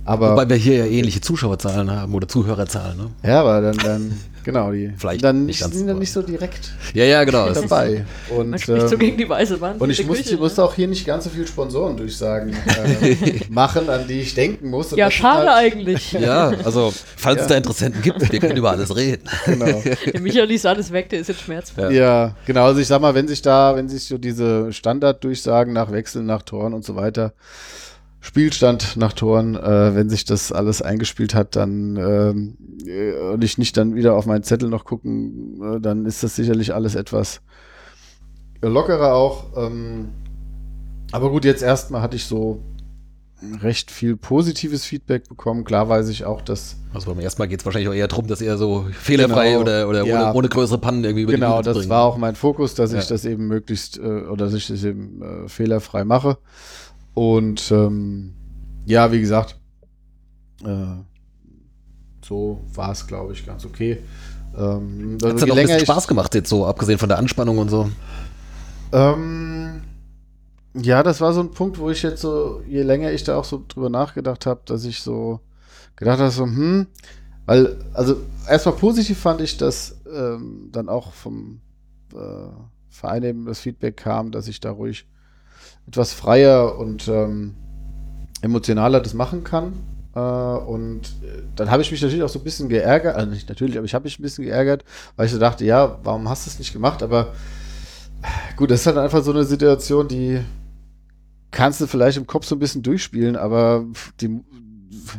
aber
Wobei wir hier ja ähnliche Zuschauerzahlen haben oder Zuhörerzahlen. Ne?
ja, aber dann, dann Genau, die
Vielleicht
dann
nicht
sind dann
so.
nicht so direkt
Ja, ja, genau. Es ist-
dabei. Und,
Man spricht so
ähm,
gegen die weiße Wand.
und ich musste,
Küche,
musste
ne?
auch hier nicht ganz so viel Sponsorendurchsagen äh, machen, an die ich denken muss. Und
Ja, schade
halt-
eigentlich.
Ja, also, falls es
Ja.
da Interessenten gibt, wir können über alles reden.
Genau.
Der Michael liest alles weg, der ist jetzt schmerzfrei.
Ja. genau. Also ich sag mal, wenn sich da, wenn sich so diese Standarddurchsagen nach Wechseln, nach Toren und so weiter, Spielstand nach Toren, äh, wenn sich das alles eingespielt hat, dann ähm, äh, und ich nicht dann wieder auf meinen Zettel noch gucken, äh, dann ist das sicherlich alles etwas lockerer auch. Ähm, aber gut, jetzt erstmal hatte ich so recht viel positives Feedback bekommen. Klar weiß ich auch, dass
Also beim ersten Mal geht es wahrscheinlich auch eher darum, dass ihr so fehlerfrei
Genau.
oder, oder
Ja.
ohne, ohne größere Pannen irgendwie über
genau,
die Bühne
das war auch mein Fokus, dass
Ja.
ich das eben möglichst äh, oder dass ich das eben äh, fehlerfrei mache. Und ähm, ja, wie gesagt, äh, so war es, glaube ich, ganz okay. Ähm,
Hat es dann auch ein bisschen Spaß gemacht jetzt so, abgesehen von der Anspannung und so.
Ähm, ja, das war so ein Punkt, wo ich jetzt so, je länger ich da auch so drüber nachgedacht habe, dass ich so gedacht habe, so, hm, weil, also erstmal positiv fand ich, dass ähm, dann auch vom äh, Verein eben das Feedback kam, dass ich da ruhig etwas freier und ähm, emotionaler das machen kann. Äh, und äh, dann habe ich mich natürlich auch so ein bisschen geärgert, also nicht natürlich, aber ich habe mich ein bisschen geärgert, weil ich so dachte, ja, warum hast du es nicht gemacht? Aber Gut, das ist halt einfach so eine Situation, die kannst du vielleicht im Kopf so ein bisschen durchspielen, aber die,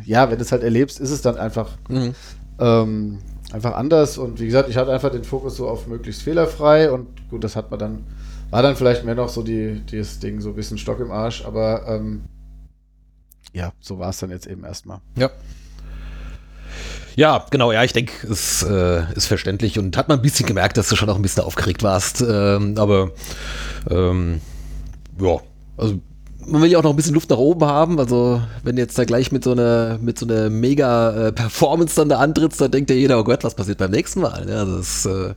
ja, wenn du es halt erlebst, ist es dann einfach,
Mhm.
ähm, einfach anders. Und wie gesagt, ich hatte einfach den Fokus so auf möglichst fehlerfrei und gut, das hat man dann, war dann vielleicht mehr noch so die, dieses Ding, so ein bisschen Stock im Arsch, aber ähm, ja, so war es dann jetzt eben erstmal.
Ja. Ja, genau, ja, ich denke, es äh, ist verständlich und hat man ein bisschen gemerkt, dass du schon auch ein bisschen aufgeregt warst. Ähm, aber ähm, ja, also man will ja auch noch ein bisschen Luft nach oben haben. Also wenn jetzt da gleich mit so einer mit so einer mega äh, Performance dann da antrittst, dann denkt ja jeder, oh Gott, was passiert beim nächsten Mal? Ja, das, äh,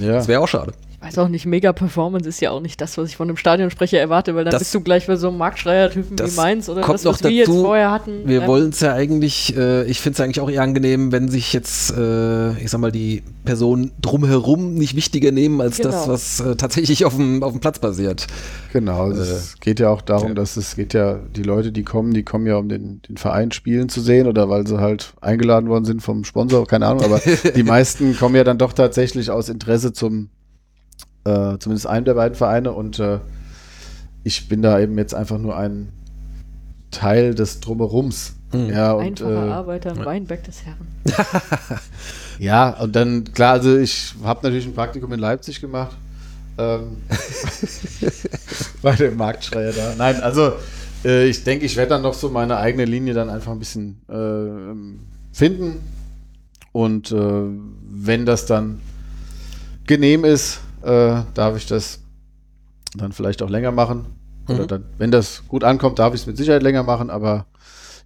Ja.
das wäre auch schade.
Ich weiß auch nicht, Mega-Performance ist ja auch nicht das, was ich von einem Stadionsprecher erwarte, weil dann
Das-
bist du gleich bei so einem Marktschreier-Typen
Das
wie meins oder
kommt
das, was
noch
wir jetzt
dazu.
vorher hatten.
Wir
Ähm,
wollen es ja eigentlich, äh, ich finde es eigentlich auch eher angenehm, wenn sich jetzt, äh, ich sag mal, die Personen drumherum nicht wichtiger nehmen als das,
Genau.
was äh, tatsächlich auf dem, auf dem Platz passiert.
Genau, es geht ja auch darum,
ja.
dass es geht ja, die Leute, die kommen, die kommen ja, um den, den Verein spielen zu sehen oder weil sie halt eingeladen worden sind vom Sponsor, keine Ahnung, aber die meisten kommen ja dann doch tatsächlich aus Interesse zum, äh, zumindest einem der beiden Vereine und äh, ich bin da eben jetzt einfach nur ein Teil des Drumherums.
Mhm.
Ja, und,
Einfacher
äh,
Arbeiter im Weinberg des Herren.
ja, und dann, klar, also ich habe natürlich ein Praktikum in Leipzig gemacht. Ähm, bei dem Marktschreier da. Nein, also äh, ich denke, ich werde dann noch so meine eigene Linie dann einfach ein bisschen äh, finden. Und äh, wenn das dann genehm ist, äh, darf ich das dann vielleicht auch länger machen. Oder
Mhm.
dann, wenn das gut ankommt, darf ich es mit Sicherheit länger machen, aber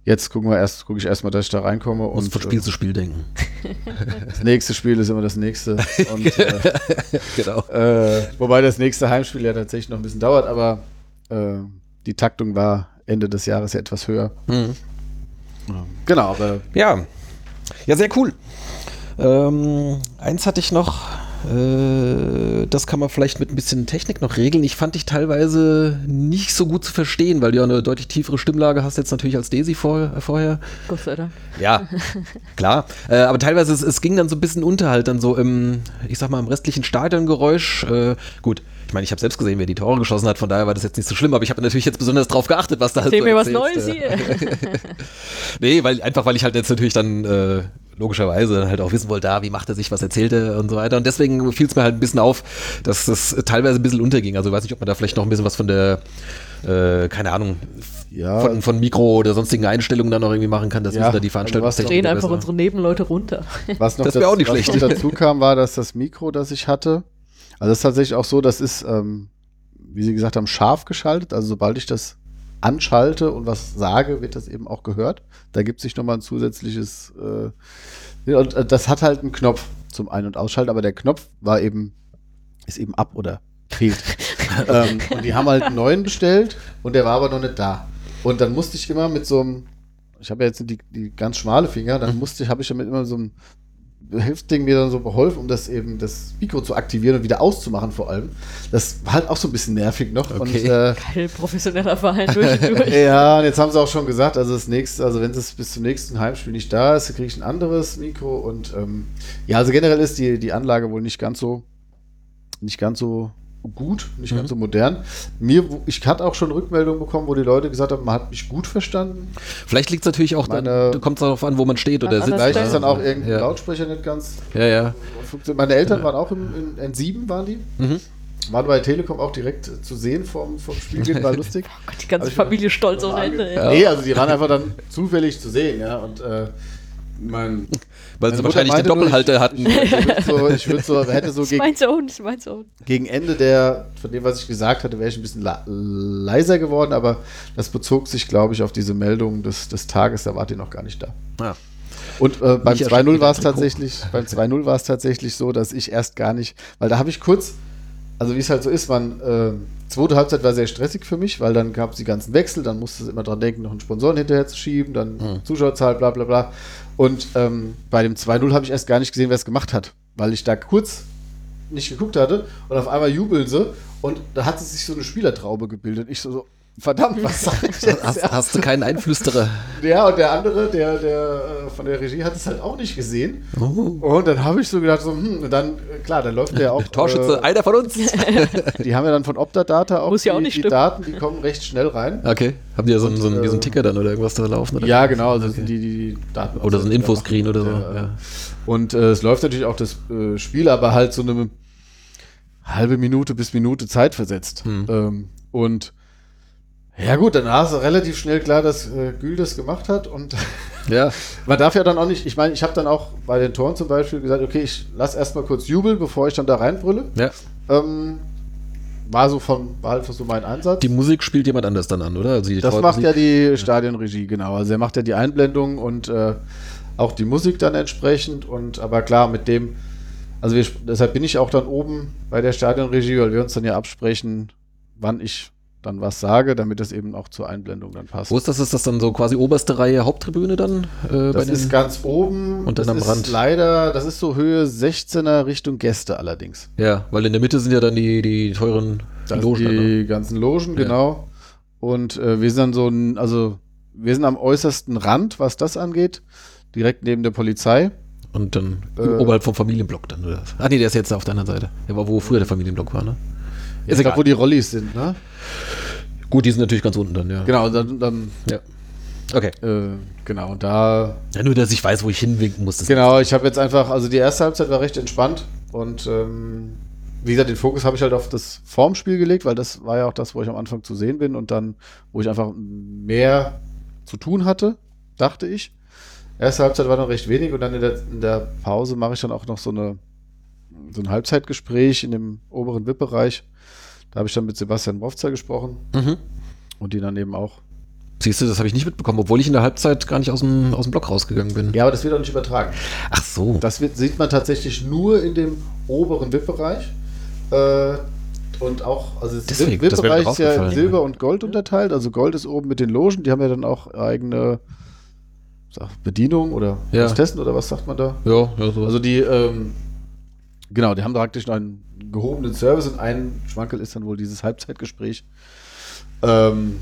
jetzt gucken wir erst, gucke ich erstmal, dass ich da reinkomme
Und
und
von Spiel zu Spiel denken.
das nächste Spiel ist immer das nächste. Und, äh,
genau.
äh, wobei das nächste Heimspiel ja tatsächlich noch ein bisschen dauert, aber äh, die Taktung war Ende des Jahres ja etwas höher.
Mhm.
Genau, aber
Ja. Ja, sehr cool. Ähm, eins hatte ich noch, äh, das kann man vielleicht mit ein bisschen Technik noch regeln. Ich fand dich teilweise nicht so gut zu verstehen, weil du ja eine deutlich tiefere Stimmlage hast jetzt natürlich als Daisy vor, äh, vorher.
Gott sei Dank.
Ja, klar. Äh, aber teilweise, es, es ging dann so ein bisschen unter halt dann so im, ich sag mal, im restlichen Stadiongeräusch. Äh, gut, ich meine, ich habe selbst gesehen, wer die Tore geschossen hat, von daher war das jetzt nicht so schlimm, aber ich habe natürlich jetzt besonders drauf geachtet, was da halt
Erzähl
so
mir was Neues hier.
Nee, weil einfach weil ich halt jetzt natürlich dann äh, logischerweise halt auch wissen wollte, ah, wie macht er sich, was erzählt er und so weiter. Und deswegen fiel es mir halt ein bisschen auf, dass das teilweise ein bisschen unterging. Also ich weiß nicht, ob man da vielleicht noch ein bisschen was von der, äh, keine Ahnung,
ja,
von, von Mikro oder sonstigen Einstellungen dann noch irgendwie machen kann. Das
Ja,
wissen da die
also was
Veranstaltungstechniker
Drehen einfach
besser.
unsere Nebenleute runter.
was noch,
das wär auch nicht
was
schlecht.
noch dazu kam, war, dass das Mikro, das ich hatte, also das ist tatsächlich auch so, das ist, ähm, wie Sie gesagt haben, scharf geschaltet. Also sobald ich das anschalte und was sage, wird das eben auch gehört. Da gibt es sich nochmal ein zusätzliches, äh, und äh, das hat halt einen Knopf zum Ein- und Ausschalten, aber der Knopf war eben, ist eben ab oder fehlt. ähm, und die haben halt einen neuen bestellt und der war aber noch nicht da. Und dann musste ich immer mit so einem, ich habe ja jetzt die, die ganz schmale Finger, dann musste ich, habe ich damit immer so ein Hilfsding mir dann so beholfen, um das eben das Mikro zu aktivieren und wieder auszumachen vor allem. Das war halt auch so ein bisschen nervig noch. Und,
Okay.
äh,
Geil, professioneller Verein durch und durch.
ja, und jetzt haben sie auch schon gesagt, also das nächste, also wenn es bis zum nächsten Heimspiel nicht da ist, kriege ich ein anderes Mikro und ähm, ja, also generell ist die, die Anlage wohl nicht ganz so, nicht ganz so gut, nicht ganz so modern. Mir, ich hatte auch schon Rückmeldungen bekommen, wo die Leute gesagt haben, man hat mich gut verstanden.
Vielleicht liegt es natürlich auch,
Meine-
dann, da kommt es darauf an, wo man steht oder sitzt.
Vielleicht ist dann auch irgendein
ja.
Lautsprecher nicht ganz
Ja, ja.
Meine Eltern waren auch im, in N7, waren die.
Mhm.
Waren bei Telekom auch direkt zu sehen vom, vom Spiel, war lustig.
Gott, die ganze
Also
Familie stolz ohne Ende. ey.
Nee, also die waren einfach dann zufällig zu sehen, ja. Und äh, mein
Weil sie
Mutter
wahrscheinlich den
meinte nur,
Doppelhalter hatten.
Ich würde so, ich würd so, hätte so
Das ist
gegen,
mein Sohn, ist mein Sohn.
gegen Ende der, von dem, was ich gesagt hatte, wäre ich ein bisschen la- leiser geworden, aber das bezog sich, glaube ich, auf diese Meldung des, des Tages, da wart ihr noch gar nicht da.
Ja.
Und äh, beim
Micha schon
2-0
wieder
war es tatsächlich, beim 2-0 war es tatsächlich so, dass ich erst gar nicht, weil da habe ich kurz, also wie es halt so ist, man, äh, zweite Halbzeit war sehr stressig für mich, weil dann gab es die ganzen Wechsel, dann musste es immer dran denken, noch einen Sponsoren hinterher zu schieben, dann
Mhm.
Zuschauerzahl, bla bla bla. Und ähm, bei dem 2-0 habe ich erst gar nicht gesehen, wer es gemacht hat, weil ich da kurz nicht geguckt hatte und auf einmal jubeln sie und da hat sich so eine Spielertraube gebildet. Ich so, so verdammt, was sag ich jetzt?
Hast, hast du keinen Einflüsterer?
Ja, und der andere, der, der äh, von der Regie hat es halt auch nicht gesehen.
Oh.
Und dann habe ich so gedacht, so, hm, dann, äh, klar, dann läuft der auch.
Torschütze, einer von uns.
Äh, die haben ja dann von Optadata auch
Muss ja auch
die,
nicht
die
stimmen.
Daten, die kommen recht schnell rein.
Okay. Haben die ja so, einen- so, einen- wie so einen
äh,
Ticker dann oder irgendwas da laufen? Oder?
Ja, genau, also sind die, die Daten.
Oder so ein Infoscreen oder so.
Ja,
Ja.
Und äh, es läuft natürlich auch das äh, Spiel, aber halt so eine halbe Minute bis Minute Zeit versetzt.
Hm.
Ähm, und ja gut, dann war es relativ schnell klar, dass äh, Gül das gemacht hat und
ja.
man darf ja dann auch nicht, ich meine, ich habe dann auch bei den Toren zum Beispiel gesagt, okay, ich lass erstmal kurz jubeln, bevor ich dann da reinbrülle.
ja.
Ähm, war so von, war halt so mein Ansatz.
Die Musik spielt jemand anders dann an, oder? Also
Das macht ja die Stadionregie, genau. Also er macht ja die Einblendung und äh, auch die Musik dann entsprechend. Und aber klar, mit dem, also wir, deshalb bin ich auch dann oben bei der Stadionregie, weil wir uns dann ja absprechen, wann ich dann was sage, damit das eben auch zur Einblendung dann passt.
Wo ist das? Ist das dann so quasi oberste Reihe Haupttribüne dann? Äh,
Das ist ganz oben.
Und dann
das
am
ist
Rand.
Leider, das ist so Höhe 16er Richtung Gäste allerdings.
ja, weil in der Mitte sind ja dann die, die teuren
Das
Logen. dann, ne?
die ganzen Logen,
Ja.
genau. Und äh, wir sind dann so ein, also wir sind am äußersten Rand, was das angeht, direkt neben der Polizei.
Und dann
Äh,
oberhalb vom Familienblock dann, oder? Ah, nee, der ist jetzt auf der anderen Seite. Der war, wo früher der Familienblock war, ne? Ist egal.
wo die Rollis sind, ne?
Gut, die sind natürlich ganz unten dann, ja.
Genau, dann, dann
Ja. Okay.
äh, genau, und da,
Ja, nur, dass ich weiß, wo ich hinwinken muss. Das
genau, ich habe jetzt einfach, also die erste Halbzeit war recht entspannt und ähm, wie gesagt, den Fokus habe ich halt auf das Formspiel gelegt, weil das war ja auch das, wo ich am Anfang zu sehen bin und dann, wo ich einfach mehr zu tun hatte, dachte ich. Erste Halbzeit war noch recht wenig und dann in der, in der Pause mache ich dann auch noch so eine so ein Halbzeitgespräch in dem oberen VIP-Bereich. Da habe ich dann mit Sebastian Wofzer gesprochen
Mhm.
und die dann eben auch.
Siehst du, das habe ich nicht mitbekommen, obwohl ich in der Halbzeit gar nicht aus dem, aus dem Block rausgegangen bin.
Ja, aber das wird auch nicht übertragen.
Ach so.
Das wird, sieht man tatsächlich nur in dem oberen VIP-Bereich. Äh, und auch, also das VIP-Bereich ist ja in Silber und Gold unterteilt. Also Gold ist oben mit den Logen, die haben ja dann auch eigene Bedienung oder
Ja.
Hostessen oder was sagt man da?
ja, ja, so.
Also die, ähm, genau, die haben praktisch noch einen gehobenen Service und ein Schwankel ist dann wohl dieses Halbzeitgespräch. Ähm,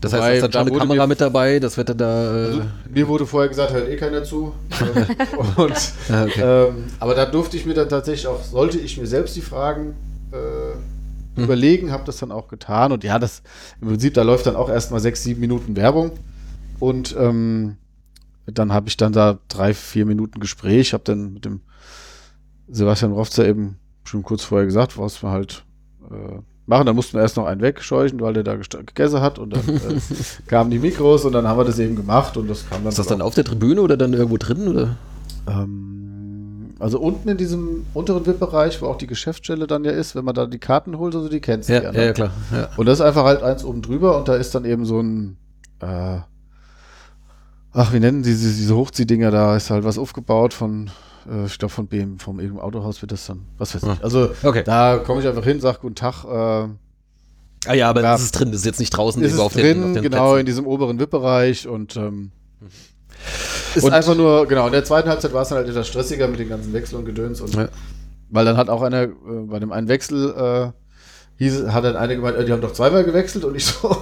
das heißt, ist dann
da
eine Kamera mit dabei, das wird dann da. Äh,
also, mir wurde vorher gesagt, hört eh keiner zu. und
ah, okay.
Ähm, aber da durfte ich mir dann tatsächlich auch, sollte ich mir selbst die Fragen äh, überlegen, habe das dann auch getan. Und ja, das im Prinzip, da läuft dann auch erstmal sechs, sieben Minuten Werbung. Und ähm, dann habe ich dann da drei, vier Minuten Gespräch, habe dann mit dem Sebastian Rofzer eben schon kurz vorher gesagt, was wir halt äh, machen. Dann mussten wir erst noch einen wegscheuchen, weil der da gegessen hat. Und dann äh, kamen die Mikros und dann haben wir das eben gemacht. Und das kam dann
ist das dann auf der Tribüne oder dann irgendwo drin? Oder?
ähm, also unten in diesem unteren VIP-Bereich, wo auch die Geschäftsstelle dann ja ist, wenn man da die Karten holt, also die kennst du
Ja,
ja.
ja,
ne?
ja, klar. Ja.
Und das ist einfach halt eins oben drüber und da ist dann eben so ein, äh, ach, wie nennen sie diese, diese Hochziehdinger da, ist halt was aufgebaut von, äh, ich glaube von BM, vom irgendeinem Autohaus wird das dann, was weiß
Ah.
ich. Also
Okay.
da komme ich einfach hin, sag guten Tag, äh,
Ah ja, aber
Ja.
das ist drin, das ist jetzt nicht draußen
ist es
auf den,
drin,
auf den
genau,
Plätzen.
in diesem oberen VIP-Bereich und ähm, ist
Und-
einfach nur, genau, in der zweiten Halbzeit war es dann halt etwas stressiger mit den ganzen Wechseln und Gedöns. Und,
Ja.
Weil dann hat auch einer, äh, bei dem einen Wechsel, äh, hieß, hat dann einer gemeint, äh, die haben doch zweimal gewechselt und ich so,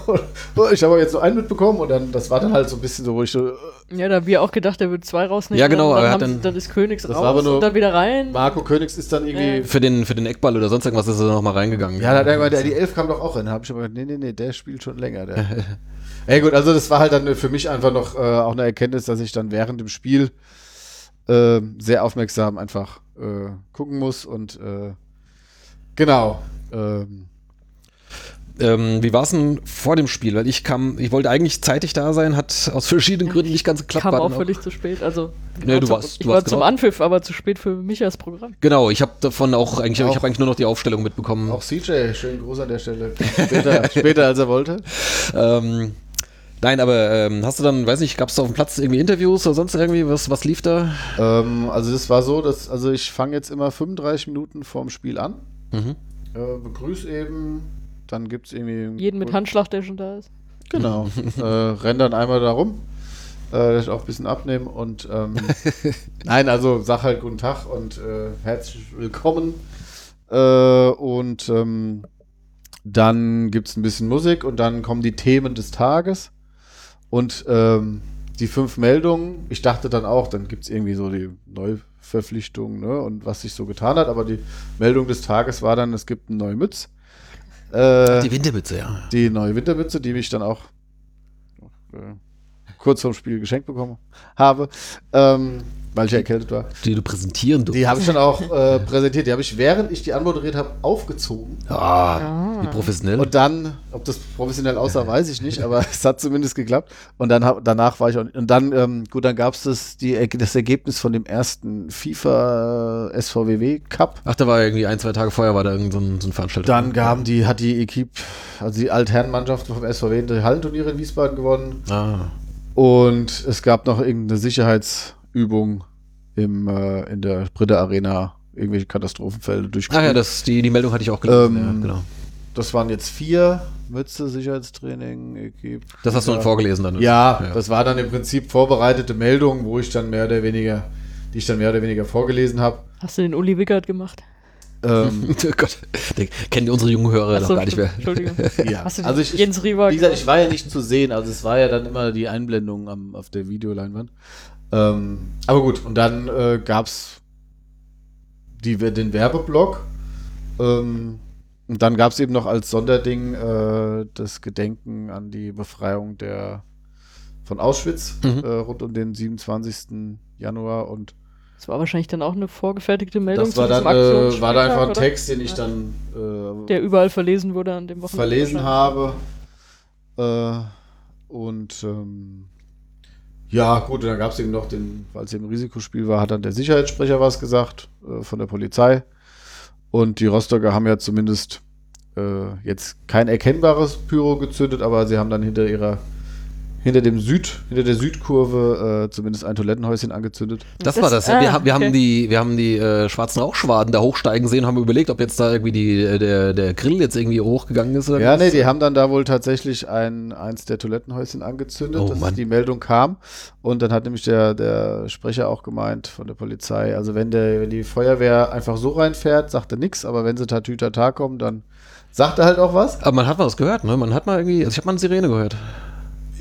ich habe jetzt nur einen mitbekommen und dann, das war dann halt so ein bisschen so, wo ich so, äh,
Ja, da haben wir auch gedacht, er wird zwei rausnehmen.
Ja, genau,
Dann,
aber
dann,
dann-
dann ist Königs
Das
raus
aber nur-
und dann wieder rein.
Marco Königs ist dann irgendwie,
Für den, für den Eckball oder sonst irgendwas ist er noch mal reingegangen.
ja, da hat er gemeint, ja, die Elf kam doch auch rein. Da habe ich aber gesagt, nee, nee, nee, der spielt schon länger. Der. Ey, gut, also das war halt dann für mich einfach noch äh, auch eine Erkenntnis, dass ich dann während dem Spiel äh, sehr aufmerksam einfach äh, gucken muss und äh, genau. Ähm,
Ähm, wie war es denn vor dem Spiel? Weil ich kam, ich wollte eigentlich zeitig da sein, hat aus verschiedenen Gründen nicht ganz geklappt.
Kam
war
auch völlig zu spät. Also, ich
Nee,
war
du
zum,
warst-
ich
du
war
warst
zum
genau-
Anpfiff, aber zu spät für Michas Programm.
Genau, ich habe davon auch eigentlich, ich
Auch-
habe eigentlich nur noch die Aufstellung mitbekommen.
auch CJ, schönen Gruß an der Stelle. Später, später als er wollte.
Ähm, nein, aber ähm, hast du dann, weiß nicht, gab es auf dem Platz irgendwie Interviews oder sonst irgendwie, was, was lief da?
Ähm, also das war so, dass, also ich fange jetzt immer 35 Minuten vorm Spiel an,
Mhm.
äh, begrüße eben, dann gibt es irgendwie...
Jeden mit Handschlag, der schon da ist.
Genau. äh, renn dann einmal da rum, äh, dass ich auch ein bisschen abnehme und ähm, nein, also sag halt guten Tag und äh, herzlich willkommen. Äh, und ähm, dann gibt es ein bisschen Musik und dann kommen die Themen des Tages und ähm, die fünf Meldungen. Ich dachte dann auch, dann gibt es irgendwie so die Neuverpflichtung ne, und was sich so getan hat, aber die Meldung des Tages war dann, es gibt eine neue Mütze. Äh,
Die Wintermütze, ja.
die neue Wintermütze, die ich dann auch äh, kurz vorm Spiel geschenkt bekommen habe, ähm, weil ich erkältet war.
Die du präsentieren durftest.
Die habe ich dann auch äh, präsentiert. Die habe ich, während ich die anmoderiert habe, aufgezogen.
Ah, wie professionell.
Und dann, ob das professionell aussah, weiß ich nicht, aber es hat zumindest geklappt. Und dann hab, danach war ich auch. Und dann, ähm, gut, dann gab es das, die, das Ergebnis von dem ersten FIFA SVWW Cup.
Ach, da war irgendwie ein, zwei Tage vorher war da irgend so ein, so ein Veranstalter.
Dann gaben die, hat die Equipe, also die Altherrenmannschaft vom SVW, die Hallenturniere in Wiesbaden gewonnen.
Ah.
Und es gab noch irgendeine Sicherheitsübung im, äh, in der Britta Arena, irgendwelche Katastrophenfälle
Ach
durchgeführt.
ja, das, die, die Meldung hatte ich auch gelesen.
Ähm,
ja, genau.
das waren jetzt vier Mütze, Sicherheitstraining, Equipe.
Das hast du dann vorgelesen dann.
Ja,
Ja.
das war dann im Prinzip vorbereitete Meldung, wo ich dann mehr oder weniger, die ich dann mehr oder weniger vorgelesen habe.
Hast du den Uli Wickert gemacht?
Ähm,
oh Gott, den kennen unsere jungen Hörer
Ach
noch gar nicht mehr.
Entschuldigung.
ja.
Hast du
also ich,
Jens Rieber
Wie gesagt, ich war ja nicht zu sehen, also es war ja dann immer die Einblendung am, auf der Videoleinwand. Ähm, aber gut, und dann äh, gab es den Werbeblock. Ähm, und dann gab es eben noch als Sonderding äh, das Gedenken an die Befreiung der von Auschwitz
Mhm.
äh, rund um den 27. Januar und
Das war wahrscheinlich dann auch eine vorgefertigte Meldung
das war dann äh, war da einfach ein? Text, den ich dann äh,
Der überall verlesen wurde an dem Wochenende.
verlesen habe. Äh, und ähm, ja, gut, und dann gab es eben noch den, weil es ein Risikospiel war, hat dann der Sicherheitssprecher was gesagt äh, von der Polizei. Und die Rostocker haben ja zumindest äh, jetzt kein erkennbares Pyro gezündet, aber sie haben dann hinter ihrer hinter dem Süd, hinter der Südkurve äh, zumindest ein Toilettenhäuschen angezündet.
Das,
Das-
war das. Ja. Wir,
ah,
haben- wir
okay.
haben die, wir haben die äh, schwarzen Rauchschwaden da hochsteigen sehen, haben überlegt, ob jetzt da irgendwie die, äh, der, der Grill jetzt irgendwie hochgegangen ist. Oder
Ja, nee, die haben dann da wohl tatsächlich ein, eins der Toilettenhäuschen angezündet,
Oh,
dass
Mann.
die Meldung kam. Und dann hat nämlich der, der Sprecher auch gemeint von der Polizei, also wenn, der, wenn die Feuerwehr einfach so reinfährt, sagt er nichts, aber wenn sie tatütata kommen, dann sagt er halt auch was.
Aber man hat mal was gehört, ne? Man hat mal irgendwie, also ich habe mal eine Sirene gehört.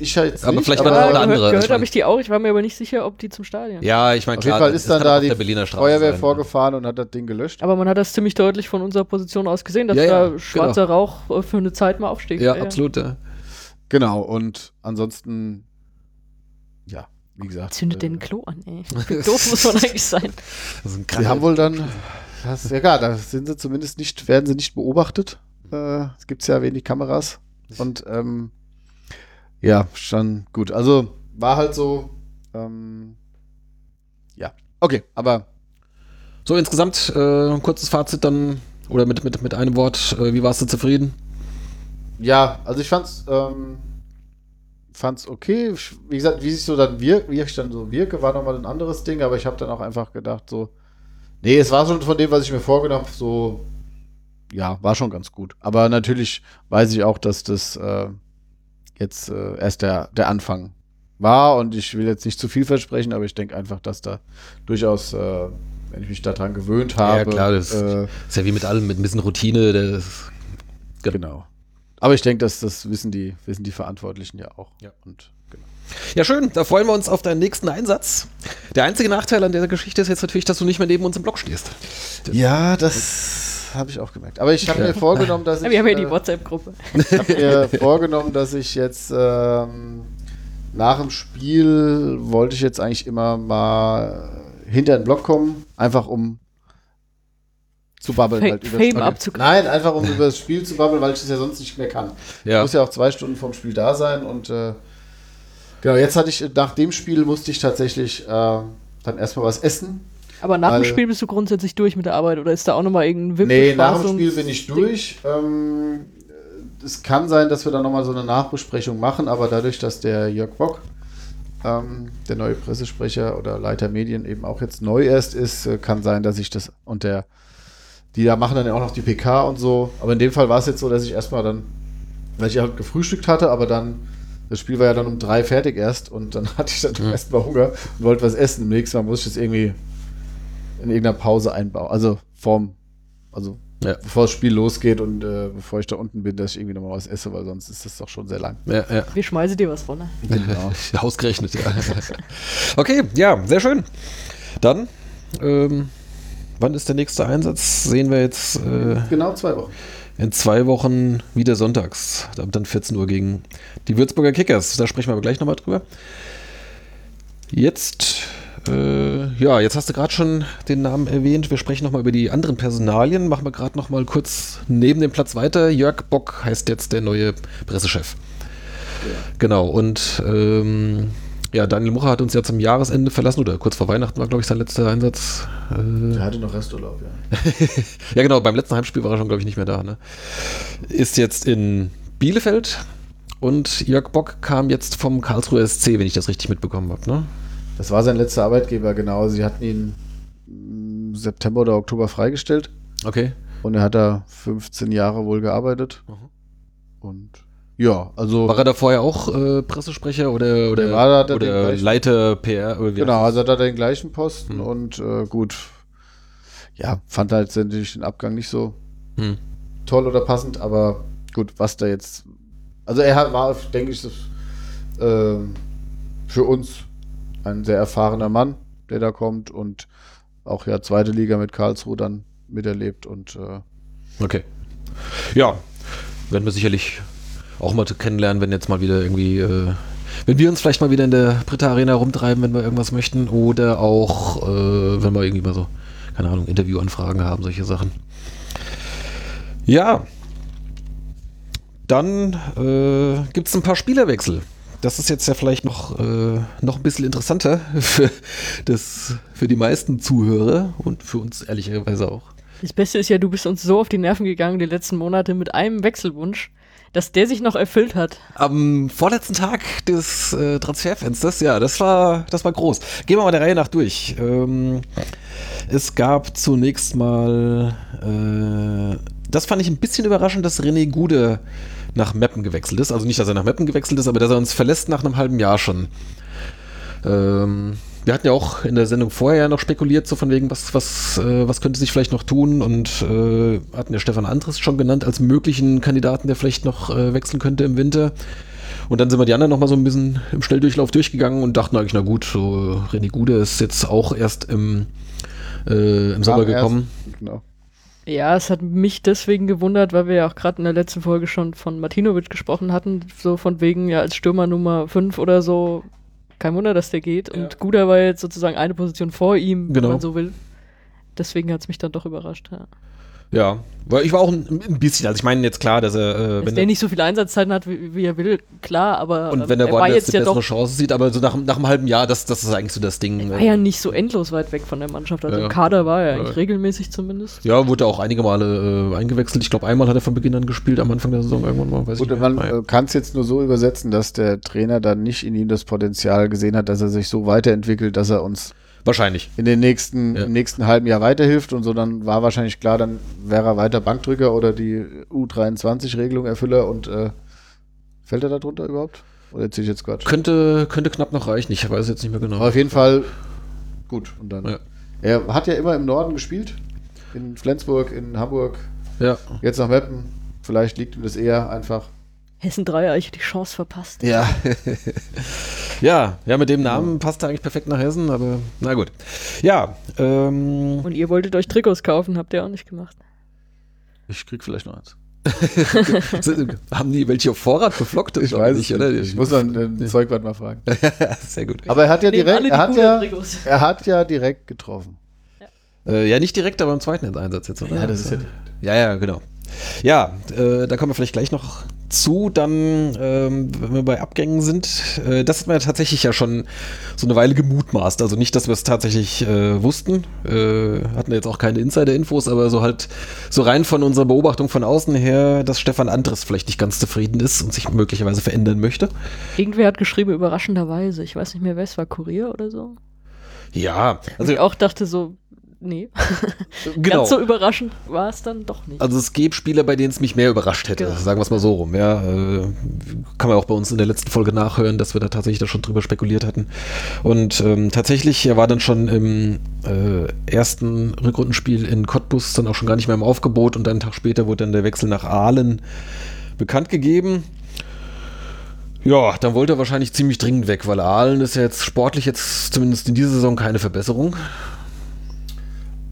Ich halt jetzt
Aber
nicht,
vielleicht
aber
war da auch eine
gehört,
andere.
Gehört habe ich die auch, ich war mir aber nicht sicher, ob die zum Stadion.
Ja, ich meine,
auf
klar.
jeden Fall
das
ist dann da
auf
die
Berliner Straße
Feuerwehr
sein.
vorgefahren und hat das Ding gelöscht.
Aber man hat das ziemlich deutlich von unserer Position aus gesehen, dass
Ja, ja,
da schwarzer Rauch äh, für eine Zeit mal aufstieg.
Ja, absolut. Ja.
Genau, und ansonsten, ja, wie gesagt.
Zündet
äh,
den Klo an, ey. Wie doof muss man eigentlich sein?
Das ist ein
Sie haben wohl dann, das ist egal, da sind sie zumindest nicht, werden sie nicht beobachtet. Äh, es gibt ja wenig Kameras. Und ähm, ja, schon gut. Also war halt so. Ähm, ja, okay, aber
So, insgesamt äh, ein kurzes Fazit dann, oder mit, mit, mit einem Wort, äh, wie warst du zufrieden?
ja, also ich fand's, ähm, fand's okay. Ich- Wie gesagt, wie sich so dann wirkt, wie ich dann so wirke, war nochmal ein anderes Ding, aber ich habe dann auch einfach gedacht, so, nee, es war schon von dem, was ich mir vorgenommen habe, so, ja, war schon ganz gut. Aber natürlich weiß ich auch, dass das äh, jetzt äh, erst der, der Anfang war und ich will jetzt nicht zu viel versprechen, aber ich denke einfach, dass da durchaus, äh, wenn ich mich daran gewöhnt habe,
ja, klar, das
äh,
ist ja wie mit allem, mit ein bisschen Routine. Das,
genau. Aber ich denke, dass das wissen die, wissen die Verantwortlichen ja auch.
Ja.
Und genau.
ja, schön, da freuen wir uns auf deinen nächsten Einsatz. Der einzige Nachteil an der Geschichte ist jetzt natürlich, dass du nicht mehr neben uns im Block stehst.
Ja, das habe ich auch gemerkt. Aber ich habe mir vorgenommen, dass ich.
Wir haben ja die
äh,
WhatsApp-Gruppe.
Ich habe mir vorgenommen, dass ich jetzt ähm, nach dem Spiel wollte ich jetzt eigentlich immer mal hinter den Block kommen, einfach um zu babbeln. Halt übers
Fame
Spiel.
abzugreifen.
Nein, einfach um über das Spiel zu babbeln, weil ich das ja sonst nicht mehr kann.
Ja.
Ich muss ja auch zwei Stunden vom Spiel da sein und äh, genau, jetzt hatte ich, nach dem Spiel musste ich tatsächlich äh, dann erstmal was essen.
Aber nach dem
Weil-
Spiel bist du grundsätzlich durch mit der Arbeit oder ist da auch nochmal irgendein wip
Nee, nach dem Spiel bin ich durch. Ähm, es kann sein, dass wir dann nochmal so eine Nachbesprechung machen, aber dadurch, dass der Jörg Bock, ähm, der neue Pressesprecher oder Leiter Medien, eben auch jetzt neu erst ist, äh, kann sein, dass ich das und der, die da machen dann ja auch noch die PK und so. Aber in dem Fall war es jetzt so, dass ich erstmal dann, weil ich halt gefrühstückt hatte, aber dann, das Spiel war ja dann um drei fertig erst und dann hatte ich dann erstmal Hunger und wollte was essen. Im nächsten Mal muss ich das irgendwie in irgendeiner Pause einbauen. Also vorm, also
Ja.
bevor das Spiel losgeht und äh, bevor ich da unten bin, dass ich irgendwie nochmal was esse, weil sonst ist das doch schon sehr lang.
Ja, ja.
Wir schmeißen dir was runter.
Genau.
Ausgerechnet, ja. okay, ja, sehr schön. Dann, ähm, wann ist der nächste Einsatz? Sehen wir jetzt äh,
genau zwei Wochen.
in zwei Wochen wieder sonntags. Ab Dann 14 Uhr gegen die Würzburger Kickers. Da sprechen wir aber gleich nochmal drüber. Jetzt, äh, ja, jetzt hast du gerade schon den Namen erwähnt. Wir sprechen nochmal über die anderen Personalien. Machen wir gerade nochmal kurz neben dem Platz weiter. Jörg Bock heißt jetzt der neue Pressechef. Genau, und ähm, ja, Daniel Mucher hat uns ja zum Jahresende verlassen oder kurz vor Weihnachten war, glaube ich, sein letzter Einsatz. Äh,
Der hatte noch Resturlaub, ja.
ja, genau, beim letzten Heimspiel war er schon, glaube ich, nicht mehr da. Ne? Ist jetzt in Bielefeld und Jörg Bock kam jetzt vom Karlsruher SC, wenn ich das richtig mitbekommen habe. Ne?
Das war sein letzter Arbeitgeber, genau. Sie hatten ihn im September oder Oktober freigestellt
Okay.
und er hat da 15 Jahre wohl gearbeitet. Und ja, also
War er da vorher auch äh, Pressesprecher oder, oder,
Der war da,
oder
gleichen-
Leiter PR? Oder
Genau, also hat er den gleichen Posten
Hm.
und äh, gut, ja, fand halt natürlich den Abgang nicht so
das? Hm.
toll oder passend, aber gut, was da jetzt, also er war, denke ich, das, ähm, für uns ein sehr erfahrener Mann, der da kommt und auch ja zweite Liga mit Karlsruhe dann miterlebt und äh,
Okay. Ja, werden wir sicherlich auch mal kennenlernen, wenn jetzt mal wieder irgendwie, äh, wenn wir uns vielleicht mal wieder in der Britta Arena rumtreiben, wenn wir irgendwas möchten, oder auch, äh, wenn wir irgendwie mal so, keine Ahnung, Interviewanfragen haben, solche Sachen. Ja. Dann äh, gibt es ein paar Spielerwechsel. Das ist jetzt ja vielleicht noch, äh, noch ein bisschen interessanter für, das, für die meisten Zuhörer und für uns ehrlicherweise auch.
Das Beste ist ja, du bist uns so auf die Nerven gegangen die letzten Monate mit einem Wechselwunsch, dass der sich noch erfüllt hat.
Am vorletzten Tag des äh, Transferfensters, ja, das war, das war groß. Gehen wir mal der Reihe nach durch. Ähm, es gab zunächst mal, äh, das fand ich ein bisschen überraschend, dass René Gude nach Meppen gewechselt ist. Also nicht, dass er nach Meppen gewechselt ist, aber dass er uns verlässt nach einem halben Jahr schon. Ähm, wir hatten ja auch in der Sendung vorher noch spekuliert, so von wegen, was, was, äh, was könnte sich vielleicht noch tun und äh, hatten ja Stefan Andres schon genannt als möglichen Kandidaten, der vielleicht noch äh, wechseln könnte im Winter. Und dann sind wir die anderen noch mal so ein bisschen im Schnelldurchlauf durchgegangen und dachten eigentlich, na gut, so René Gude ist jetzt auch erst im, äh, im Sommer
erst-
gekommen.
Genau.
Ja, es hat mich deswegen gewundert, weil wir ja auch gerade in der letzten Folge schon von Martinovic gesprochen hatten, so von wegen, ja, als Stürmer Nummer 5 oder so, kein Wunder, dass der geht. Und Guda war jetzt sozusagen eine Position vor ihm,
Genau.
wenn man so will. Deswegen hat es mich dann doch überrascht. Ja.
Ja, weil ich war auch ein, ein bisschen, also ich meine jetzt klar, dass er, äh,
Dass
wenn
der
er,
nicht so viele Einsatzzeiten hat, wie, wie er will, klar, aber
und
ähm,
wenn er
er war
woanders
jetzt
eine
ja
bessere
doch
Chance sieht, aber so nach, nach einem halben Jahr, das, das ist eigentlich so das Ding.
er war
äh,
ja nicht so endlos weit weg von der Mannschaft. Also
Ja.
im Kader war er eigentlich
Ja.
regelmäßig zumindest.
Ja, wurde auch einige Male äh, eingewechselt. Ich glaube, einmal hat er von Beginn an gespielt, am Anfang der Saison irgendwann mal. Weiß
Gut,
ich
man äh, kann es jetzt nur so übersetzen, dass der Trainer dann nicht in ihm das Potenzial gesehen hat, dass er sich so weiterentwickelt, dass er uns
Wahrscheinlich.
in den nächsten,
Ja.
im nächsten halben Jahr weiterhilft und so, dann war wahrscheinlich klar, dann wäre er weiter Bankdrücker oder die U23-Regelung Erfüller und äh, fällt er da drunter überhaupt? Oder erzähle ich jetzt Quatsch?
Könnte, könnte knapp noch reichen. Ich weiß jetzt nicht mehr
Aber
genau.
auf jeden Fall gut. Und dann.
Ja.
Er hat ja immer im Norden gespielt. In Flensburg, in Hamburg,
Ja.
jetzt nach Meppen. Vielleicht liegt ihm das eher einfach.
Hessen Dreieiche die Chance verpasst.
Ja.
Ja, ja, mit dem Namen passt er eigentlich perfekt nach Hessen, aber na gut. Ja, ähm,
Und ihr wolltet euch Trikots kaufen, habt ihr auch nicht gemacht.
Ich krieg vielleicht noch eins.
haben die welche auf Vorrat beflockt?
Ich weiß
nicht, oder?
Ich muss dann den Zeugwart mal fragen.
Sehr gut.
Aber er hat ja direkt, er hat ja, er hat ja direkt getroffen.
Äh, ja, nicht direkt, aber im zweiten Einsatz jetzt, oder?
Ja, das ist ja
Ja, ja, genau. Ja, äh, da kommen wir vielleicht gleich noch zu, dann, ähm, wenn wir bei Abgängen sind. Äh, das hat man ja tatsächlich ja schon so eine Weile gemutmaßt. Also nicht, dass wir es tatsächlich äh, wussten. Äh, hatten jetzt auch keine Insider-Infos, aber so halt, so rein von unserer Beobachtung von außen her, dass Stefan Andres vielleicht nicht ganz zufrieden ist und sich möglicherweise verändern möchte.
Irgendwer hat geschrieben, überraschenderweise. Ich weiß nicht mehr, wer es war, Kurier oder so.
Ja,
Also
also
ich auch dachte so, nee.
genau.
Ganz so überraschend war es dann doch nicht.
Also es gäbe Spieler, bei denen es mich mehr überrascht hätte,
Genau.
sagen wir es mal so rum. Ja, äh, kann man auch bei uns in der letzten Folge nachhören, dass wir da tatsächlich da schon drüber spekuliert hatten. Und ähm, tatsächlich, er war dann schon im äh, ersten Rückrundenspiel in Cottbus dann auch schon gar nicht mehr im Aufgebot und einen Tag später wurde dann der Wechsel nach Aalen bekannt gegeben. Ja, dann wollte er wahrscheinlich ziemlich dringend weg, weil Aalen ist ja jetzt sportlich jetzt zumindest in dieser Saison keine Verbesserung.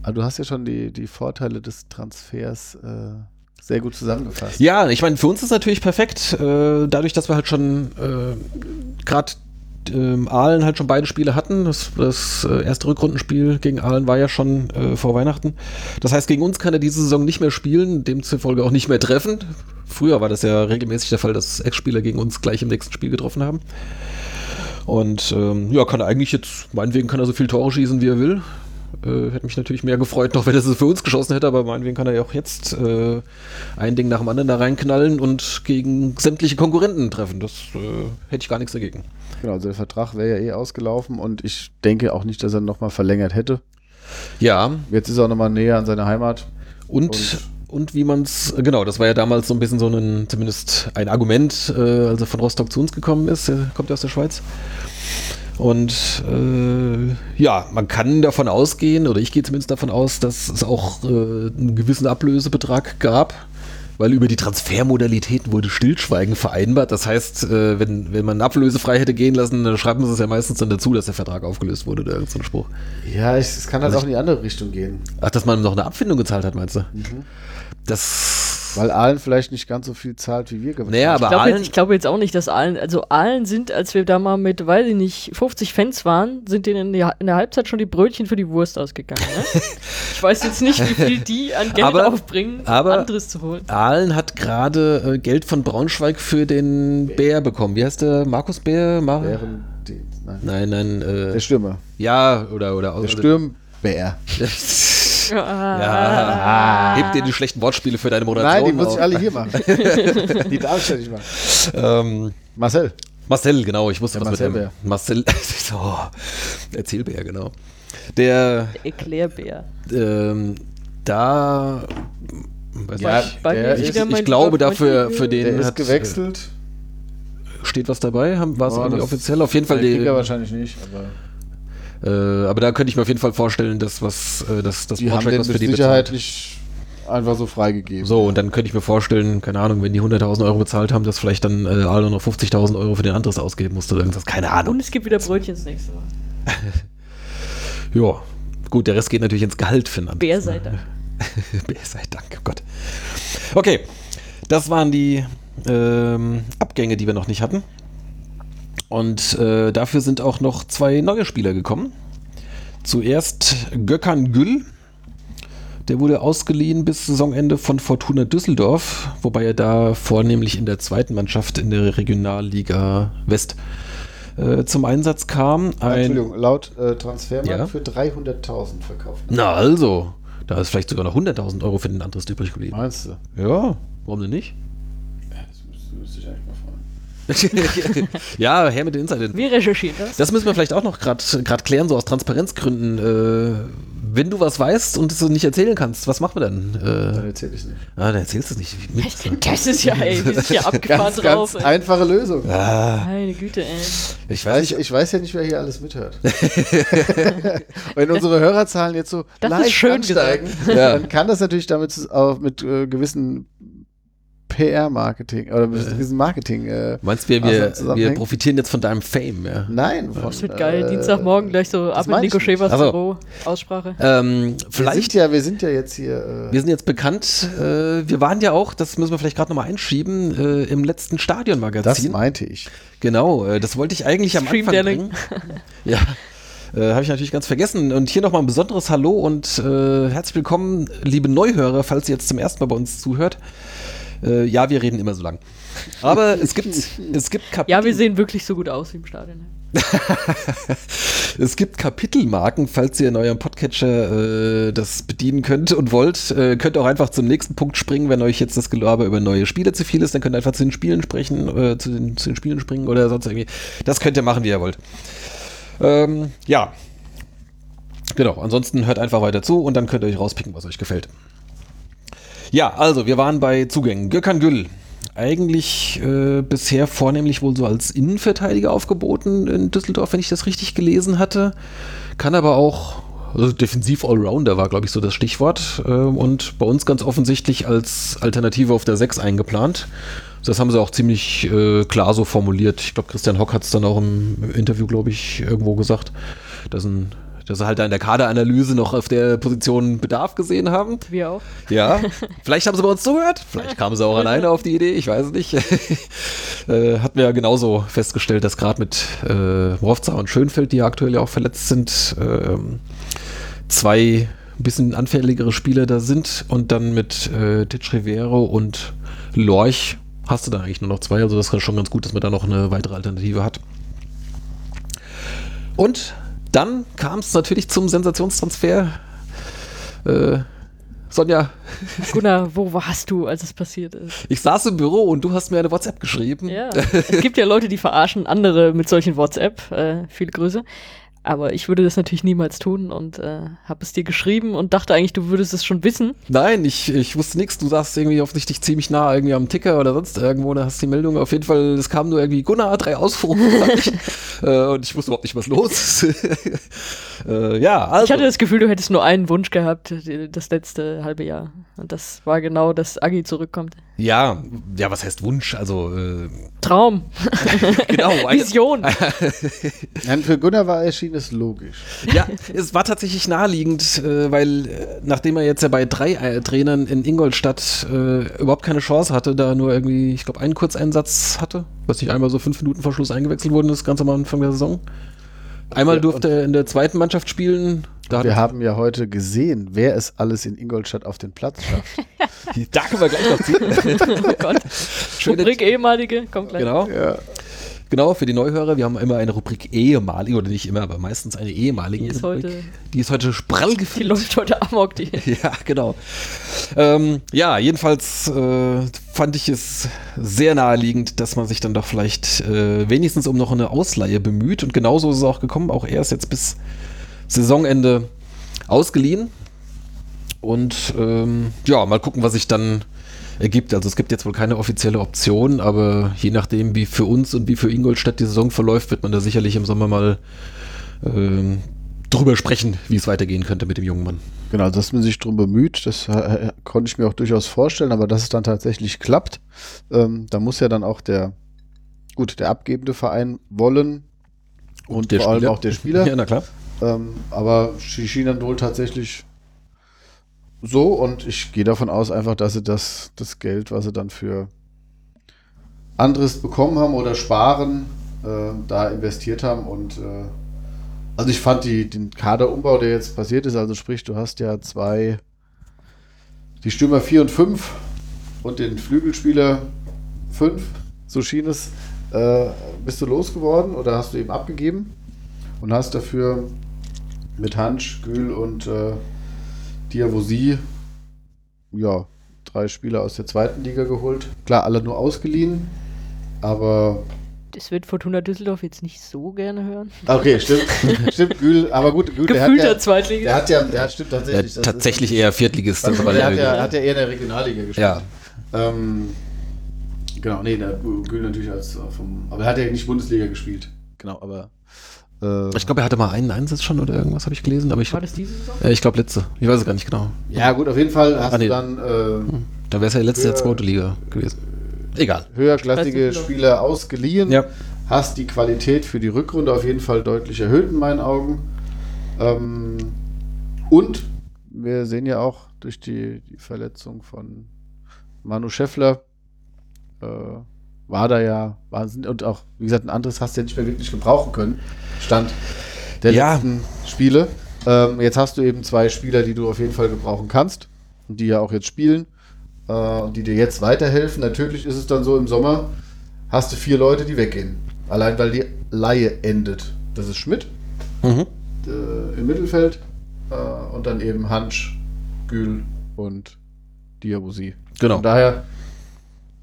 Aber du hast ja schon die, die Vorteile des Transfers äh, sehr gut zusammengefasst.
Ja, ich meine, für uns ist natürlich perfekt, äh, dadurch, dass wir halt schon äh, gerade ähm, Aalen halt schon beide Spiele hatten. Das, das äh, erste Rückrundenspiel gegen Aalen war ja schon äh, vor Weihnachten. Das heißt, gegen uns kann er diese Saison nicht mehr spielen, demzufolge auch nicht mehr treffen. Früher war das ja regelmäßig der Fall, dass Ex-Spieler gegen uns gleich im nächsten Spiel getroffen haben. Und ähm, ja, kann er eigentlich jetzt, meinetwegen kann er so viel Tore schießen, wie er will. Äh, hätte mich natürlich mehr gefreut, noch wenn er es für uns geschossen hätte, aber meinetwegen kann er ja auch jetzt äh, ein Ding nach dem anderen da reinknallen und gegen sämtliche Konkurrenten treffen. Das äh, hätte ich gar nichts dagegen.
Genau, also der Vertrag wäre ja eh ausgelaufen und ich denke auch nicht, dass er nochmal verlängert hätte.
Ja,
Jetzt ist er auch nochmal näher an seiner Heimat.
und,
Und-
und, wie man es, genau, das war ja damals so ein bisschen so ein, zumindest ein Argument, äh, als er von Rostock zu uns gekommen ist, er kommt ja aus der Schweiz. Und äh, ja, man kann davon ausgehen, oder ich gehe zumindest davon aus, dass es auch äh, einen gewissen Ablösebetrag gab, weil über die Transfermodalitäten wurde Stillschweigen vereinbart. Das heißt, äh, wenn, wenn man ablösefrei hätte gehen lassen, dann schreiben sie es ja meistens dann dazu, dass der Vertrag aufgelöst wurde oder irgend so ein Spruch.
Ja, es kann halt
Also
auch in die andere Richtung gehen.
Ach, dass man noch eine Abfindung gezahlt hat, meinst du? Das.
Weil Aalen vielleicht nicht ganz so viel zahlt, wie wir gewonnen
Naja,
haben.
aber
ich glaube jetzt, ich glaube jetzt auch nicht, dass Aalen, also Aalen sind, als wir da mal mit, weiß ich nicht, 50 Fans waren, sind denen in, die, in der Halbzeit schon die Brötchen für die Wurst ausgegangen. Ne? ich weiß jetzt nicht, wie viel die an Geld
Aber-
aufbringen,
aber-
anderes zu holen.
Aalen hat gerade äh, Geld von Braunschweig für den Bär bekommen. Wie heißt der? Markus Bär? Mar
Während die, nein,
nein, nein. Äh,
der Stürmer.
ja, oder. oder
Der Stürmbär.
ja. Heb dir die schlechten Wortspiele für deine
Nein,
Moderation.
die muss ich alle hier machen. die darf ich ja nicht machen.
Ähm,
Marcel.
Marcel, genau. Ich wusste
Der
was
Marcel
mit dem.
Bär.
Marcel. oh, Erzählbär, genau. Der.
Erklärbär.
Ähm, da. Weiß
Ja,
nicht.
Bei
der
ich, ich glaube dafür für den
Der ist
hat,
gewechselt.
äh, steht was dabei haben war es
Oh,
irgendwie offiziell auf jeden Fall
Der
die,
Kicker wahrscheinlich nicht, aber
Äh, aber da könnte ich mir auf jeden Fall vorstellen, dass was, äh, dass das
die haben
Braunschweig
den
was
mit
für die
Sicherheit
bezahlt.
nicht einfach so freigegeben.
So, und dann könnte ich mir vorstellen, keine Ahnung, wenn die 100.000 Euro bezahlt haben, dass vielleicht dann äh, Aldo noch 50.000 Euro für den anderes ausgeben musste oder irgendwas. Keine Ahnung.
Und es gibt wieder Brötchen das nächste Mal.
Ja, gut, der Rest geht natürlich ins Gehalt für den anderen.
Bär sei Dank.
Bär sei Dank, oh Gott. Okay, das waren die ähm, Abgänge, die wir noch nicht hatten. Und äh, dafür sind auch noch zwei neue Spieler gekommen. Zuerst Gökhan Gül. Der wurde ausgeliehen bis Saisonende von Fortuna Düsseldorf, wobei er da vornehmlich in der zweiten Mannschaft in der Regionalliga West äh, zum Einsatz kam. Ein,
Entschuldigung, laut äh, Transfermarkt
Ja.
für 300.000 verkauft.
na also, da ist vielleicht sogar noch 100.000 Euro für den anderes übrig geblieben.
Meinst du?
Ja, warum denn nicht? ja, her mit den Insidern.
Wir recherchieren das.
Das müssen wir vielleicht auch noch gerade klären, so aus Transparenzgründen. Äh, wenn du was weißt und es nicht erzählen kannst, was machen wir dann?
Dann
Äh,
erzähle ich es nicht.
ah, dann erzählst du es nicht. Mit.
Das ist ja, ey, wir sind ja abgefahren
Ganz,
drauf.
ganz
ey.
einfache Lösung.
Ah,
Meine Güte, ey.
ich
Ich,
weiß nicht.
ich weiß ja nicht, wer hier alles mithört. Wenn unsere Hörerzahlen jetzt so
Das
leicht
schön
ansteigen,
Ja.
dann kann das natürlich damit auch mit äh, gewissen PR-Marketing oder mit gewissen Marketing. Äh,
Meinst du, wir, wir, wir profitieren jetzt von deinem Fame, ja?
nein, von,
Das wird geil.
äh,
Dienstagmorgen gleich so ab in
ich
Nico. Schäfers
Also.
Büro. Aussprache.
Ähm,
Wir
vielleicht,
sind ja, wir sind ja jetzt hier.
wir
Äh,
sind jetzt bekannt, äh, wir waren ja auch, das müssen wir vielleicht gerade nochmal einschieben, äh, im letzten
das
Stadionmagazin.
meinte ich.
Genau, äh, das wollte ich eigentlich am Anfang bringen. Ja, äh, habe ich natürlich ganz vergessen. Und hier nochmal ein besonderes Hallo und äh, herzlich willkommen, liebe Neuhörer, falls ihr jetzt zum ersten Mal bei uns zuhört. Äh, ja, wir reden immer so lang. Aber es gibt, es gibt Kapitel.
Ja, wir sehen wirklich so gut aus wie im Stadion.
Es gibt Kapitelmarken, falls ihr in eurem Podcatcher äh, das bedienen könnt und wollt. Äh, könnt auch einfach zum nächsten Punkt springen, wenn euch jetzt das Gelaber über neue Spiele zu viel ist. Dann könnt ihr einfach zu den Spielen sprechen, äh, zu, den, zu den Spielen springen oder sonst irgendwie. Das könnt ihr machen, wie ihr wollt. Ähm, ja. Genau, ansonsten hört einfach weiter zu und dann könnt ihr euch rauspicken, was euch gefällt. Ja, also wir waren bei Zugängen. Gökhan Gül, eigentlich äh, bisher vornehmlich wohl so als Innenverteidiger aufgeboten in Düsseldorf, wenn ich das richtig gelesen hatte. Kann aber auch, also defensiv Allrounder war, glaube ich, so das Stichwort. Äh, und bei uns ganz offensichtlich als Alternative auf der 6 eingeplant. Das haben sie auch ziemlich äh, klar so formuliert. Ich glaube, Christian Hock hat es dann auch im Interview, glaube ich, irgendwo gesagt, dass, ein, dass sie halt da in der Kaderanalyse noch auf der Position Bedarf gesehen haben.
Wir auch.
Ja, vielleicht haben sie bei uns zugehört, vielleicht kamen sie auch alleine auf die Idee, ich weiß es nicht. äh, hatten wir ja genauso festgestellt, dass gerade mit äh, Mrovza und Schönfeld, die ja aktuell ja auch verletzt sind, ähm, zwei ein bisschen anfälligere Spieler da sind und dann mit äh, Titch Rivero und Lorch hast du da eigentlich nur noch zwei, also das ist schon ganz gut, dass man da noch eine weitere Alternative hat. Und dann kam es natürlich zum Sensationstransfer. Äh, Sonja,
Gunnar, wo warst du, als es passiert ist?
ich saß im Büro und du hast mir eine WhatsApp geschrieben.
Ja, es gibt ja Leute, die verarschen andere mit solchen WhatsApp. Äh, viele Grüße. Aber ich würde das natürlich niemals tun und äh, habe es dir geschrieben und dachte eigentlich, du würdest es schon wissen.
Nein, ich, ich wusste nichts. Du saßt irgendwie offensichtlich ziemlich nah irgendwie am Ticker oder sonst irgendwo. Da hast du die Meldung. Auf jeden Fall, es kam nur irgendwie Gunnar, drei Ausrufezeichen. äh, und ich wusste überhaupt nicht, was los ist. äh, ja, also.
Ich hatte das Gefühl, du hättest nur einen Wunsch gehabt, das letzte halbe Jahr. Und das war genau, dass Agi zurückkommt.
Ja, ja, was heißt Wunsch? Also, äh,
Traum,
genau.
Vision.
Nein, für Gunnar war erschien es logisch.
Ja, es war tatsächlich naheliegend, äh, weil äh, nachdem er jetzt ja bei drei äh, Trainern in Ingolstadt äh, überhaupt keine Chance hatte, da nur irgendwie, ich glaube, einen Kurzeinsatz hatte, was nicht einmal so fünf Minuten vor Schluss eingewechselt wurde, das ganz am Anfang der Saison. Einmal durfte er in der zweiten Mannschaft spielen. Da,
Wir haben ja heute gesehen, wer es alles in Ingolstadt auf den Platz schafft.
da können wir gleich noch ziehen.
Oh Gott.
Schöne-
Rubrik ehemalige, kommt gleich.
Genau.
ja.
Genau, für die Neuhörer, wir haben immer eine Rubrik ehemalige, oder nicht immer, aber meistens eine ehemalige
Die ist
Rubrik.
heute-
die ist heute sprall
Die läuft heute amok, die.
Ja, genau. Ähm, ja, jedenfalls äh, fand ich es sehr naheliegend, dass man sich dann doch vielleicht äh, wenigstens um noch eine Ausleihe bemüht. Und genauso ist es auch gekommen. Auch er ist jetzt bis Saisonende ausgeliehen. Und ähm, ja, mal gucken, was sich dann ergibt. Also es gibt jetzt wohl keine offizielle Option, aber je nachdem, wie für uns und wie für Ingolstadt die Saison verläuft, wird man da sicherlich im Sommer mal ähm, drüber sprechen, wie es weitergehen könnte mit dem jungen Mann.
Genau, dass man sich darum bemüht, das äh, konnte ich mir auch durchaus vorstellen, aber dass es dann tatsächlich klappt, ähm, da muss ja dann auch der, gut, der abgebende Verein wollen und, vor allem auch der Spieler.
Ja, na klar.
Ähm, aber wohl tatsächlich so und ich gehe davon aus einfach, dass sie das, das Geld, was sie dann für anderes bekommen haben oder sparen, äh, da investiert haben und äh, also ich fand die, den Kaderumbau, der jetzt passiert ist, also sprich, du hast ja zwei, die Stürmer 4 und 5 und den Flügelspieler 5, so schien es, äh, bist du losgeworden oder hast du eben abgegeben und hast dafür mit Hansch, Gül und äh, Diavosi ja, drei Spieler aus der zweiten Liga geholt. Klar, alle nur ausgeliehen, aber
Das wird Fortuna Düsseldorf jetzt nicht so gerne hören.
Okay, stimmt. stimmt, Gül, aber gut, Gül, der hat ja,
Zweitligist.
der hat ja, der hat stimmt tatsächlich. das
tatsächlich
ist,
eher Viertligist.
Der hat
der-
ja, hat ja eher in der Regionalliga gespielt.
Ja.
Ähm, genau, nee, der Gül natürlich als äh, vom, aber er hat ja nicht Bundesliga gespielt. Genau, aber
Ich glaube, er hatte mal einen Einsatz schon oder irgendwas, habe ich gelesen. Aber ich,
War das diese Saison?
äh, ich glaube, letzte. Ich weiß es gar nicht genau.
ja gut, auf jeden Fall hast
Ah, nee.
du dann äh,
Da wäre es ja letzte Jahr zweite Liga gewesen. Egal.
höherklassige Spieler ausgeliehen.
Ja.
Hast die Qualität für die Rückrunde auf jeden Fall deutlich erhöht in meinen Augen. Ähm, und wir sehen ja auch durch die, die Verletzung von Manu Scheffler, äh, war da ja Wahnsinn. Und auch, wie gesagt, ein anderes hast du ja nicht mehr wirklich gebrauchen können. Stand der
Ja.
letzten Spiele. Ähm, jetzt hast du eben zwei Spieler, die du auf jeden Fall gebrauchen kannst und die ja auch jetzt spielen äh, und die dir jetzt weiterhelfen. Natürlich ist es dann so, im Sommer hast du vier Leute, die weggehen. Allein weil die Laie endet. Das ist Schmidt
Mhm.
äh, im Mittelfeld äh, und dann eben Hansch, Gül und Diabusi.
Genau.
Von daher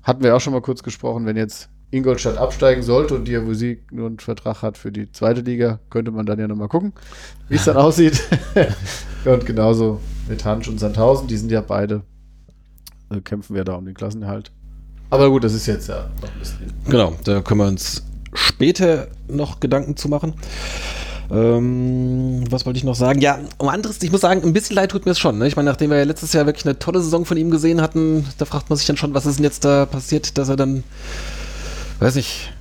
hatten wir auch schon mal kurz gesprochen, wenn jetzt Ingolstadt absteigen sollte und Diabusi nur einen Vertrag hat für die zweite Liga, könnte man dann ja nochmal gucken, wie es dann aussieht. und genauso mit Hansch und Sandhausen, die sind ja beide, äh, kämpfen wir da um den Klassenerhalt. Aber gut, das ist jetzt ja noch ein bisschen.
Genau, da können wir uns später noch Gedanken zu machen. Ähm, was wollte ich noch sagen? Ja, um anderes, ich muss sagen, ein bisschen leid tut mir es schon. Ne? Ich meine, nachdem wir ja letztes Jahr wirklich eine tolle Saison von ihm gesehen hatten, da fragt man sich dann schon, was ist denn jetzt da passiert, dass er dann, weiß nicht,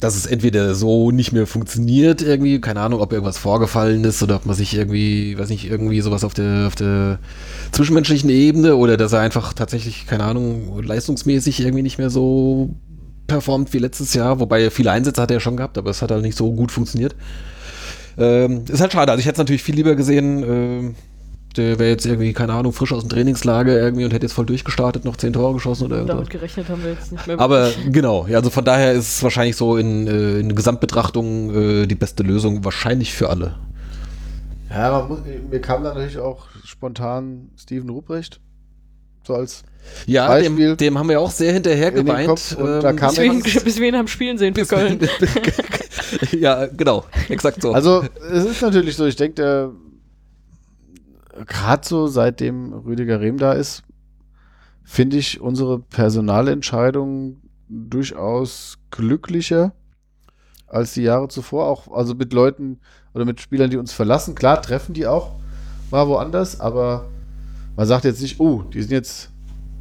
dass es entweder so nicht mehr funktioniert irgendwie, keine Ahnung, ob irgendwas vorgefallen ist oder ob man sich irgendwie, weiß nicht, irgendwie sowas auf der, auf der zwischenmenschlichen Ebene oder dass er einfach tatsächlich, keine Ahnung, leistungsmäßig irgendwie nicht mehr so performt wie letztes Jahr, wobei viele Einsätze hat er schon gehabt, aber es hat halt nicht so gut funktioniert. Ähm, ist halt schade. Also ich hätte es natürlich viel lieber gesehen. ähm, der wäre jetzt irgendwie, keine Ahnung, frisch aus dem Trainingslager irgendwie und hätte jetzt voll durchgestartet, noch zehn Tore geschossen oder irgendwas.
Damit gerechnet haben wir jetzt nicht mehr.
Aber genau, ja, also von daher ist es wahrscheinlich so in, äh, in Gesamtbetrachtung äh, die beste Lösung, wahrscheinlich für alle.
Ja, man muss, mir kam da natürlich auch spontan Steven Ruprecht. So als
Ja,
Beispiel
dem, dem haben wir auch sehr hinterher geweint.
Kopf und da kam-
bis, wir ihn, bis wir ihn haben spielen sehen für Köln.
ja, genau, exakt so.
Also, es ist natürlich so, ich denke, der gerade so seitdem Rüdiger Rehm da ist, finde ich unsere Personalentscheidung durchaus glücklicher als die Jahre zuvor. Auch also mit Leuten oder mit Spielern, die uns verlassen. Klar, treffen die auch mal woanders, aber man sagt jetzt nicht, oh, die sind jetzt.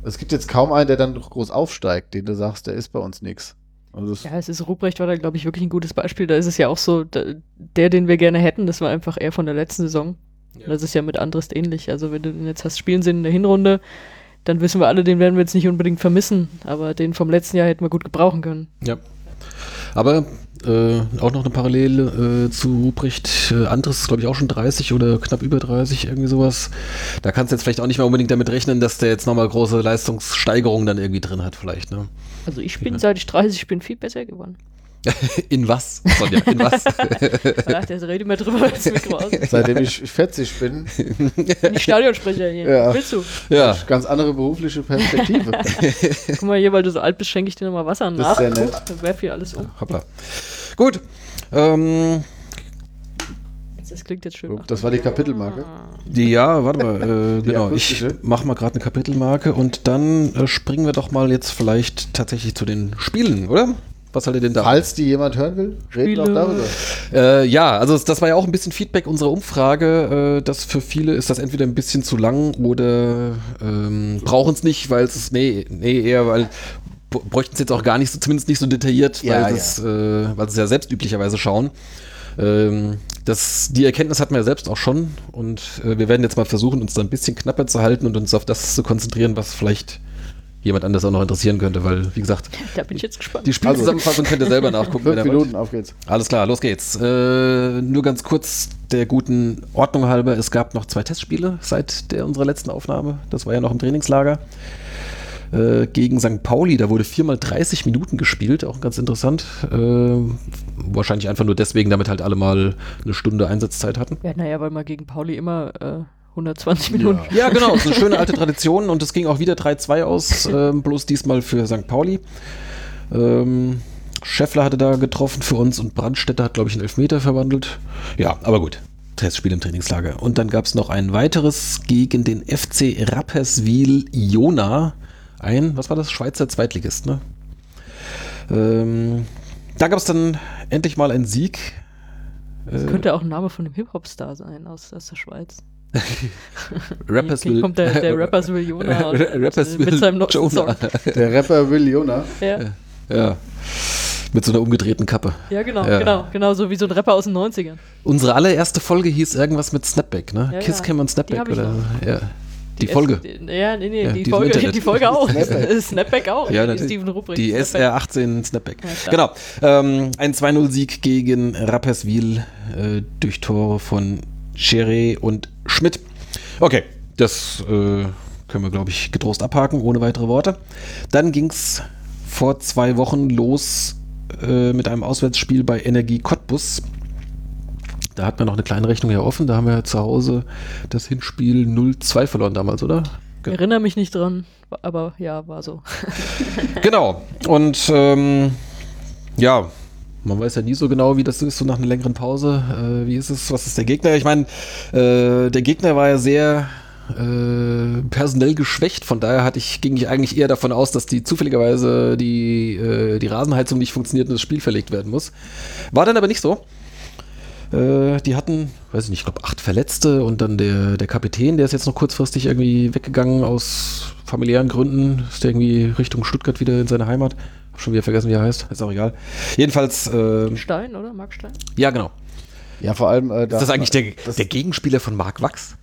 Es gibt jetzt kaum einen, der dann groß aufsteigt, den du sagst, der ist bei uns nichts. Also
Ja, es ist Ruprecht war da, glaube ich, wirklich ein gutes Beispiel. Da ist es ja auch so, da, der, den wir gerne hätten, das war einfach eher von der letzten Saison. Und Das ist ja mit Andrist ähnlich. Also wenn du den jetzt hast spielen sehen in der Hinrunde, dann wissen wir alle, den werden wir jetzt nicht unbedingt vermissen. Aber den vom letzten Jahr hätten wir gut gebrauchen können.
Ja. Aber äh, auch noch eine Parallele äh, zu Ruprecht. Äh, Andres ist, glaube ich, auch schon 30 oder knapp über 30, irgendwie sowas. Da kannst du jetzt vielleicht auch nicht mehr unbedingt damit rechnen, dass der jetzt nochmal große Leistungssteigerungen dann irgendwie drin hat, vielleicht. Ne?
Also ich bin, seit ich 30 bin, viel besser geworden.
In was? Sonja, in was?
Ach, der redet mehr drüber als Mikro aus.
seitdem ich 40 bin,
Bin ich Stadionsprecher hier.
Ja.
Willst du?
ja.
ganz andere berufliche Perspektive.
Guck mal hier, weil du so alt bist, schenke ich dir nochmal Wasser
Das
nach.
ist sehr
Guck,
nett.
dann werf hier alles um.
Hoppla. Gut. Ähm,
Das klingt jetzt schön.
Das war die Kapitelmarke.
die, ja, warte mal. Äh, genau, ich mache mal gerade eine Kapitelmarke und dann äh, springen wir doch mal jetzt vielleicht tatsächlich zu den Spielen, oder? Was haltet ihr denn da?
Falls die jemand hören will, reden wir auch
Spiele.
darüber.
Äh, ja, also es- das war ja auch ein bisschen Feedback unserer Umfrage, äh, dass für viele ist das entweder ein bisschen zu lang oder ähm, brauchen es nicht, weil es ist, nee, nee, eher, weil bräuchten es jetzt auch gar nicht so, zumindest nicht so detailliert,
Ja,
weil, äh, weil sie es ja selbst üblicherweise schauen. Ähm, das, die Erkenntnis hatten wir ja selbst auch schon und äh, wir werden jetzt mal versuchen, uns da ein bisschen knapper zu halten und uns auf das zu konzentrieren, was vielleicht jemand anders auch noch interessieren könnte, weil, wie gesagt,
Da bin ich jetzt gespannt.
die Spielzusammenfassung könnt ihr selber nachgucken. wenn
Fünf
ihr wollt.
Minuten, auf geht's.
Alles klar, los geht's. Äh, nur ganz kurz der guten Ordnung halber. Es gab noch zwei Testspiele seit der unserer letzten Aufnahme. Das war ja noch im Trainingslager. Äh, gegen St. Pauli, da wurde viermal 30 Minuten gespielt, auch ganz interessant. Äh, wahrscheinlich einfach nur deswegen, damit halt alle mal eine Stunde Einsatzzeit hatten.
Ja, naja, weil man gegen Pauli immer äh, 120 Minuten.
Ja, genau, das ist eine schöne alte Tradition und es ging auch wieder 3-2 aus, ähm, bloß diesmal für St. Pauli. Ähm, Scheffler hatte da getroffen für uns und Brandstätter hat, glaube ich, einen Elfmeter verwandelt. Ja, aber gut. Testspiel im Trainingslager. Und dann gab es noch ein weiteres gegen den FC Rapperswil Jona. Ein, was war das? Schweizer Zweitligist, ne? Ähm, da gab es dann endlich mal einen Sieg.
Das könnte auch ein Name von einem Hip-Hop-Star sein aus, aus der Schweiz.
Rapperswil.
Hier kommt der, der Rapperswil Jona und-
Rapperswil
mit seinem neuesten
Jonah.
Song.
Der Rapper Will Jona.
Ja,
Ja. Mit so einer umgedrehten Kappe.
ja genau,
Ja.
genau, genau, so wie so ein Rapper aus den 90ern.
Unsere allererste Folge hieß irgendwas mit Snapback, ne?
Ja,
Kiss
ja.
Cam und
Die
Snapback oder ja. Die, Folge.
S- Ja, nee, nee,
Ja,
die,
die
Folge, die Folge auch.
Snapback.
Snapback auch.
Ja,
die. Steven Rubrik.
Die
Snapback.
SR18 Snapback.
Ja,
genau. Ähm, ein 2-0-Sieg gegen Rapperswil äh, durch Tore von Cheré und Schmidt. Okay, das äh, können wir, glaube ich, getrost abhaken, ohne weitere Worte. Dann ging es vor zwei Wochen los äh, mit einem Auswärtsspiel bei Energie Cottbus. Da hatten wir noch eine kleine Rechnung ja offen. Da haben wir zu Hause das Hinspiel 0-2 verloren damals, oder?
Ich erinnere mich nicht dran, aber ja, war so.
Genau. Und ähm, ja, man weiß ja nie so genau, wie das ist, so nach einer längeren Pause. Äh, wie ist es? Was ist der Gegner? Ich meine, äh, der Gegner war ja sehr äh, personell geschwächt, von daher hatte ich, ging ich eigentlich eher davon aus, dass die zufälligerweise die, äh, die Rasenheizung nicht funktioniert und das Spiel verlegt werden muss. War dann aber nicht so. Äh, die hatten, weiß ich nicht, ich glaube acht Verletzte und dann der, der Kapitän, der ist jetzt noch kurzfristig irgendwie weggegangen aus familiären Gründen, ist der irgendwie Richtung Stuttgart wieder in seine Heimat. Schon wieder vergessen, wie er heißt, ist auch egal. Jedenfalls, äh,
Stein, oder? Mark Stein?
ja genau.
Ja, vor allem. Äh,
Ist das eigentlich der,
das-
der Gegenspieler von Marc Wachs?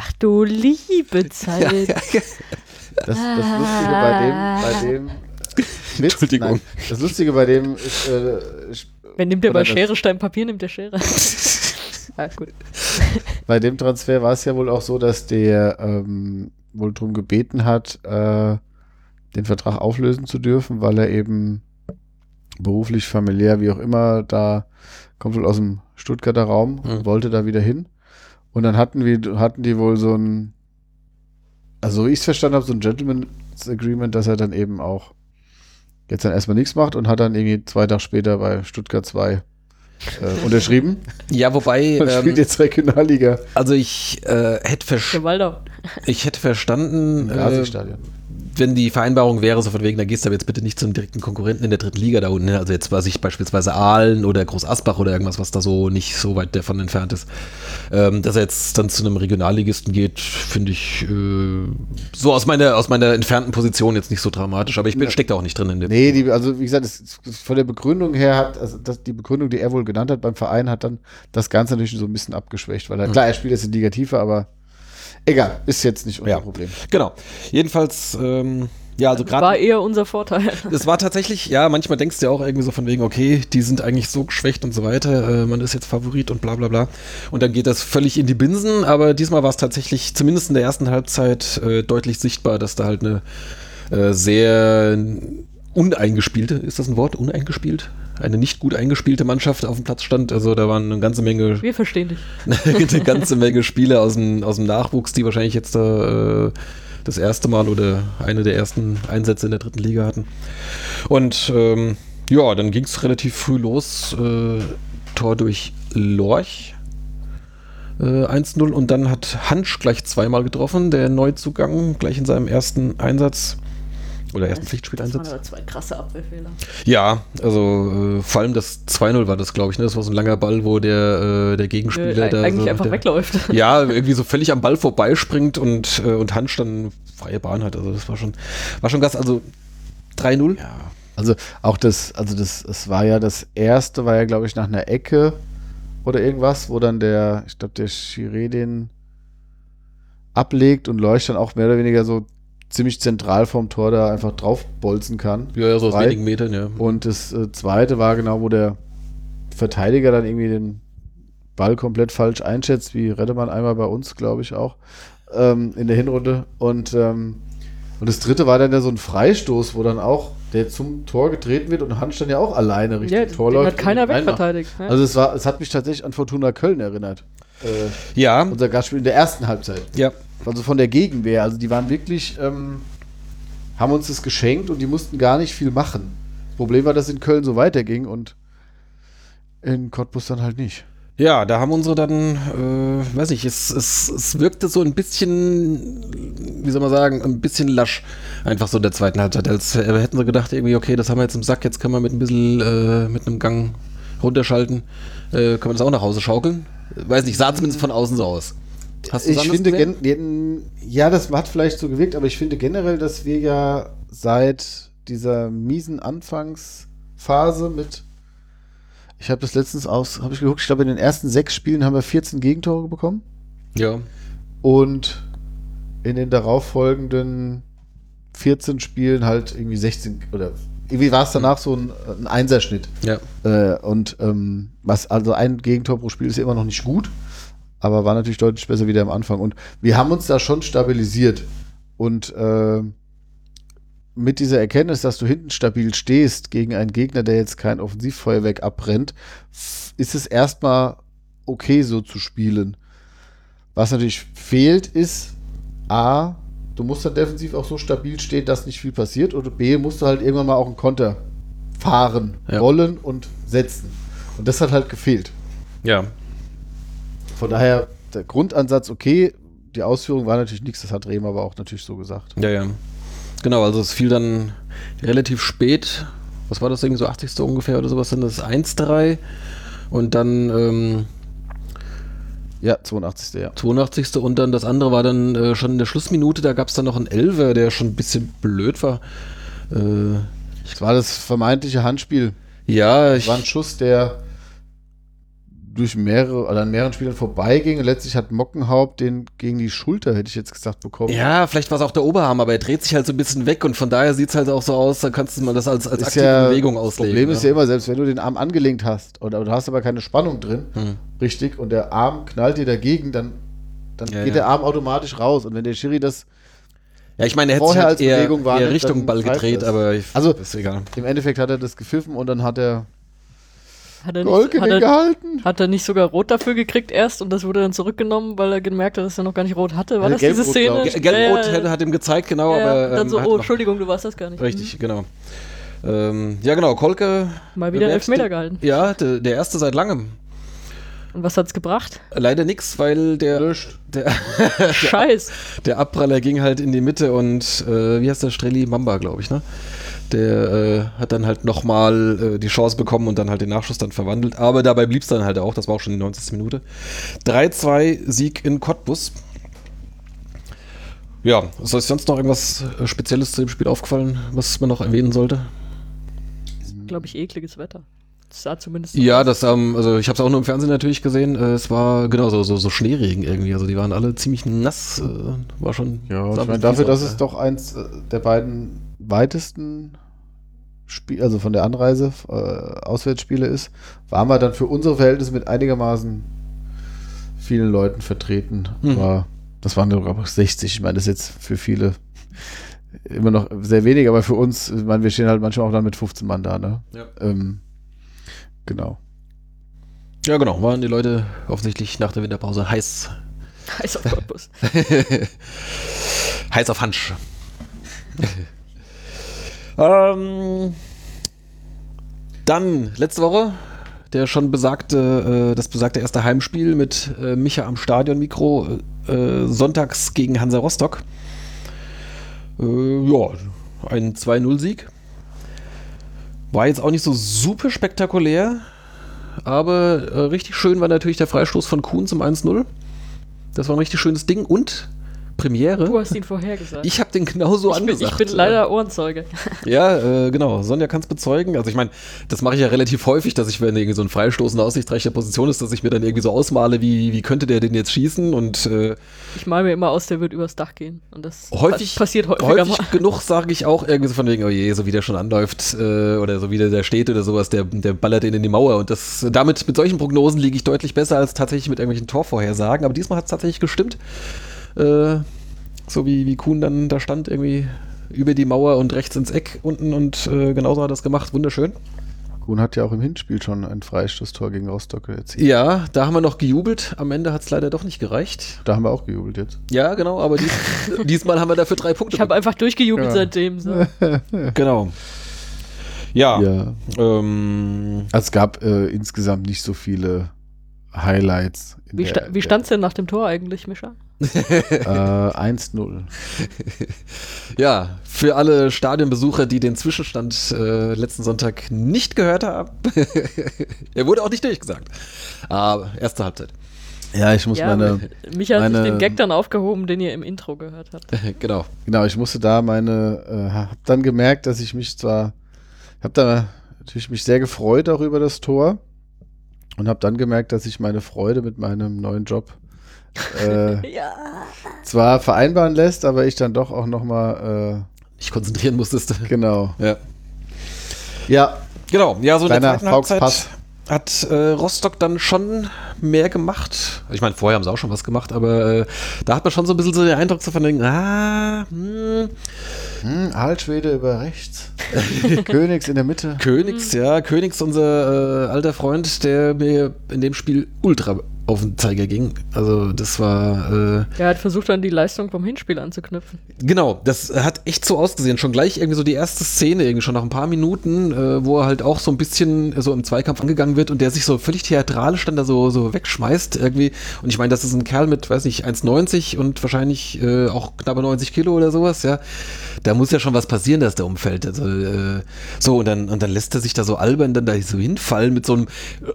Ach du liebe Zeit.
Das, das Lustige bei dem, bei dem Witz,
Entschuldigung.
nein, das Lustige bei dem ist, äh,
Wer nimmt der bei Schere, Stein, Papier, nimmt der Schere. ah, gut.
bei dem Transfer war es ja wohl auch so, dass der ähm, wohl darum gebeten hat, äh, den Vertrag auflösen zu dürfen, weil er eben beruflich, familiär, wie auch immer, da kommt wohl aus dem Stuttgarter Raum und
Mhm.
wollte da wieder hin. Und dann hatten wir, hatten die wohl so ein, also wie ich es verstanden habe, so ein Gentleman's Agreement, dass er dann eben auch jetzt dann erstmal nichts macht und hat dann irgendwie zwei Tage später bei Stuttgart 2 äh, unterschrieben
Ja, wobei,
und
ähm,
spielt jetzt Regionalliga
also ich äh, hätte verstanden, ich hätte verstanden, äh. Wenn die Vereinbarung wäre, so von wegen, da gehst du aber jetzt bitte nicht zum direkten Konkurrenten in der dritten Liga da unten, hin. also jetzt weiß ich beispielsweise Aalen oder Groß Asbach oder irgendwas, was da so nicht so weit davon entfernt ist. Ähm, dass er jetzt dann zu einem Regionalligisten geht, finde ich äh, so aus meiner, aus meiner entfernten Position jetzt nicht so dramatisch, aber ich bin,
Ja.
steck da auch nicht drin in dem.
Nee, die, also wie gesagt, das, das von der Begründung her hat, also das, die Begründung, die er wohl genannt hat beim Verein, hat dann das Ganze natürlich so ein bisschen abgeschwächt, weil er, klar, er spielt jetzt in Liga tiefer, aber egal, ist jetzt nicht unser
Ja.
Problem.
Genau. Jedenfalls, ähm, ja, also gerade.
War eher unser Vorteil.
Es war tatsächlich, ja, manchmal denkst du ja auch irgendwie so von wegen, okay, die sind eigentlich so geschwächt und so weiter, äh, man ist jetzt Favorit und bla bla bla. Und dann geht das völlig in die Binsen, aber diesmal war es tatsächlich, zumindest in der ersten Halbzeit, äh, deutlich sichtbar, dass da halt eine äh, sehr uneingespielte, ist das ein Wort, uneingespielt? Eine nicht gut eingespielte Mannschaft auf dem Platz stand. Also da waren eine ganze Menge
Wir verstehen dich.
eine ganze Menge Spieler aus dem, aus dem Nachwuchs, die wahrscheinlich jetzt da äh, das erste Mal oder eine der ersten Einsätze in der dritten Liga hatten. Und ähm, ja, dann ging es relativ früh los. Äh, Tor durch Lorch. Äh, 1-0 und dann hat Hansch gleich zweimal getroffen, der Neuzugang, gleich in seinem ersten Einsatz oder ersten
Das
Pflichtspieleinsatz.
waren aber zwei krasse Abwehrfehler.
Ja, also äh, vor allem das 2-0 war das, glaube ich. Ne? Das war so ein langer Ball, wo der, äh, der Gegenspieler
Äh,
da
eigentlich
so
einfach
der,
wegläuft.
Ja, irgendwie so völlig am Ball vorbeispringt und, äh, und Hansch dann freie Bahn hat. Also das war schon, war schon Gas. Also 3-0.
Ja. Also auch das, also das, es war ja das erste, war ja, glaube ich, nach einer Ecke oder irgendwas, wo dann der, ich glaube, der Chiré den ablegt und Leucht dann auch mehr oder weniger so ziemlich zentral vorm Tor da einfach draufbolzen kann.
Ja, ja, so aus wenigen Metern, ja.
Und das äh, zweite war genau, wo der Verteidiger dann irgendwie den Ball komplett falsch einschätzt, wie Redemann einmal bei uns, glaube ich, auch ähm, in der Hinrunde. Und, ähm, und das dritte war dann ja so ein Freistoß, wo dann auch der zum Tor getreten wird und Hansch dann ja auch alleine Richtung
Ja,
Tor
den
läuft.
hat keiner wegverteidigt. ne?
Also es war, es hat mich tatsächlich an Fortuna Köln erinnert. Äh,
Ja,
unser Gastspiel in der ersten Halbzeit.
ja.
Also von der Gegenwehr. Also die waren wirklich, ähm, haben uns das geschenkt und die mussten gar nicht viel machen. Problem war, dass in Köln so weiterging und in Cottbus dann halt nicht.
Ja, da haben unsere dann, äh, weiß nicht, es, es, es wirkte so ein bisschen, wie soll man sagen, ein bisschen lasch, einfach so in der zweiten Halbzeit. Als hätten sie gedacht, irgendwie, okay, das haben wir jetzt im Sack, jetzt können wir mit ein bisschen, äh, mit einem Gang runterschalten, äh, können wir das auch nach Hause schaukeln. Weiß nicht, sah zumindest von außen so aus.
Ich finde, gen ja, das hat vielleicht so gewirkt, aber ich finde generell, dass wir ja seit dieser miesen Anfangsphase mit, ich habe das letztens aus, habe ich geguckt, ich glaube, in den ersten sechs Spielen haben wir 14 Gegentore bekommen
Ja.
und in den darauffolgenden 14 Spielen halt irgendwie 16 oder irgendwie war es danach so ein, ein Einserschnitt.
Ja.
Äh, und ähm, was, also ein Gegentor pro Spiel ist ja immer noch nicht gut, aber war natürlich deutlich besser wieder am Anfang. Und wir haben uns da schon stabilisiert. Und äh, mit dieser Erkenntnis, dass du hinten stabil stehst gegen einen Gegner, der jetzt kein Offensivfeuerwerk abbrennt, ist es erstmal okay, so zu spielen. Was natürlich fehlt, ist A, du musst dann defensiv auch so stabil stehen, dass nicht viel passiert. Oder B, musst du halt irgendwann mal auch einen Konter fahren,
Ja.
rollen und setzen. Und das hat halt gefehlt.
Ja.
Von daher, der Grundansatz okay, die Ausführung war natürlich nichts, das hat Rehm aber auch natürlich so gesagt.
Ja, ja. Genau, also es fiel dann relativ spät. Was war das irgendwie so 80. ungefähr oder sowas? Dann das 1-3 und dann ähm,
Ja, 82. Ja.
82. und dann das andere war dann äh, schon in der Schlussminute, da gab es dann noch einen Elfer, der schon ein bisschen blöd war. Äh,
Das war das vermeintliche Handspiel.
ja,
Das
ich,
war ein Schuss, der durch mehrere oder an mehreren Spielern vorbeiging und letztlich hat Mockenhaupt den gegen die Schulter, hätte ich jetzt gesagt, bekommen.
ja, vielleicht war es auch der Oberarm, aber er dreht sich halt so ein bisschen weg und von daher sieht es halt auch so aus, da kannst du mal das als, als
ist
aktive
ja,
Bewegung
das
auslegen.
Problem ist
ne?
ja immer, selbst wenn du den Arm angelegt hast oder du hast aber keine Spannung drin,
Hm.
richtig, und der Arm knallt dir dagegen, dann, dann
Ja,
geht
ja.
der Arm automatisch raus. Und wenn der Schiri das
Ja, ich meine, er hätte sich
vorher
halt
als
eher,
Bewegung war,
eher
dann
Richtung Ball gedreht,
das.
aber ich,
Also-
ist egal.
im Endeffekt hat er das gepfiffen und dann hat er
Hat er, nicht,
Golke
hat, er,
gehalten.
hat er nicht sogar rot dafür gekriegt erst und das wurde dann zurückgenommen, weil er gemerkt hat, dass er noch gar nicht rot hatte? War
Ja,
das diese Szene?
Gelb-Rot
Ja,
hat ihm gezeigt, genau,
ja,
aber.
dann
ähm,
so, oh, Entschuldigung, du warst das gar nicht.
Richtig, genau. Ähm, ja, genau, Kolke.
Mhm. Mal wieder Elfmeter gehalten.
Ja, der, der erste seit langem.
Und was hat's gebracht?
Leider nix, weil der,
Löscht.
der,
Scheiß.
der Abpraller ging halt in die Mitte und äh, wie heißt der Strelli Mamba, glaube ich, ne? Der äh, hat dann halt nochmal äh, die Chance bekommen und dann halt den Nachschuss dann verwandelt. Aber dabei blieb es dann halt auch, das war auch schon die 90. Minute. 3-2 Sieg in Cottbus. Ja, ist euch sonst noch irgendwas äh, Spezielles zu dem Spiel aufgefallen, was man noch erwähnen sollte?
Glaube ich, ekliges Wetter. Das sah zumindest so
Ja, das, ähm, also ich habe es auch nur im Fernsehen natürlich gesehen. Äh, es war genau so, so, so Schneeregen irgendwie. Also die waren alle ziemlich nass. Äh, war schon.
Ja, ich
ein
meine, dafür, dass es doch eins äh, der beiden weitesten Spiel, also von der Anreise äh, Auswärtsspiele ist, waren wir dann für unsere Verhältnisse mit einigermaßen vielen Leuten vertreten.
Mhm.
War, das waren glaube ich 60. Ich meine, das ist jetzt für viele immer noch sehr wenig, aber für uns, ich meine, wir stehen halt manchmal auch dann mit 15 Mann da, ne?
Ja.
Ähm, genau.
Ja, genau. Waren die Leute offensichtlich nach der Winterpause heiß.
Heiß auf Cottbus.
heiß auf Hansch. ähm, dann, letzte Woche, der schon besagte, äh, das besagte erste Heimspiel mit äh, Micha am Stadionmikro, äh, sonntags gegen Hansa Rostock. Äh, ja, ein 2-0-Sieg. War jetzt auch nicht so super spektakulär, aber äh, richtig schön war natürlich der Freistoß von Kuhn zum 1-0. Das war ein richtig schönes Ding und Premiere.
Du hast ihn vorhergesagt.
Ich habe den genauso
ich, bin,
angesagt.
ich bin leider Ohrenzeuge.
Ja, äh, genau. Sonja kann es bezeugen. Also ich meine, das mache ich ja relativ häufig, dass ich, wenn irgendwie so ein Freistoß in aussichtsreicher Position ist, dass ich mir dann irgendwie so ausmale, wie, wie könnte der denn jetzt schießen und äh,
Ich mal mir immer aus, der wird übers Dach gehen. Und das
häufig
pa- passiert häufiger
häufig
mal.
genug sage ich auch irgendwie so von wegen, oh je, so wie der schon anläuft äh, oder so wie der da steht oder sowas, der, der ballert den in die Mauer und das damit mit solchen Prognosen liege ich deutlich besser als tatsächlich mit irgendwelchen Torvorhersagen, aber diesmal hat es tatsächlich gestimmt. Äh, so wie, wie Kuhn dann da stand, irgendwie über die Mauer und rechts ins Eck unten und äh, genauso hat er das gemacht, wunderschön.
Kuhn hat ja auch im Hinspiel schon ein Freistoßtor gegen Rostock erzielt.
Ja, da haben wir noch gejubelt, am Ende hat es leider doch nicht gereicht.
Da haben wir auch gejubelt jetzt.
Ja, genau, aber dies, diesmal haben wir dafür drei Punkte
Ich habe einfach durchgejubelt
Ja.
seitdem. So.
Genau. Ja.
Ja.
Ähm,
Also es gab äh, insgesamt nicht so viele Highlights. in
Wie, sta wie stand's denn nach dem Tor eigentlich, Mischa?
Äh, 1-0.
ja, für alle Stadionbesucher, die den Zwischenstand äh, letzten Sonntag nicht gehört haben. er wurde auch nicht durchgesagt. Aber erste Halbzeit.
Ja, ich muss
Ja,
meine,
Micha hat sich
meine-
den Gag dann aufgehoben, den ihr im Intro gehört habt.
genau.
genau, ich musste da meine, äh, hab dann gemerkt, dass ich mich zwar, hab da natürlich mich sehr gefreut auch über das Tor und habe dann gemerkt, dass ich meine Freude mit meinem neuen Job äh,
Ja.
zwar vereinbaren lässt, aber ich dann doch auch nochmal,
Ich konzentrieren musstest.
äh, genau.
ja.
Ja,
Genau, ja, so in der
Kleiner
zweiten Halbzeit
Fauxpass.
hat äh, Rostock dann schon mehr gemacht. Ich meine, vorher haben sie auch schon was gemacht, aber äh, da hat man schon so ein bisschen so den Eindruck so von denken, ah, hm,
hm, Altschwede über rechts, Königs in der Mitte.
Königs, ja, Königs, unser äh, alter Freund, der mir in dem Spiel ultra auf den Zeiger ging. Also das war äh,
Er hat versucht, dann die Leistung vom Hinspiel anzuknüpfen.
Genau, das hat echt so ausgesehen. Schon gleich irgendwie so die erste Szene, irgendwie schon nach ein paar Minuten, äh, wo er halt auch so ein bisschen äh, so im Zweikampf angegangen wird und der sich so völlig theatralisch dann da so, so wegschmeißt irgendwie. Und ich meine, das ist ein Kerl mit, weiß nicht, 1,90 und wahrscheinlich äh, auch knappe 90 Kilo oder sowas, ja. Da muss ja schon was passieren, dass der umfällt. Also, äh, so, und dann, und dann lässt er sich da so albern dann da so hinfallen mit so einem,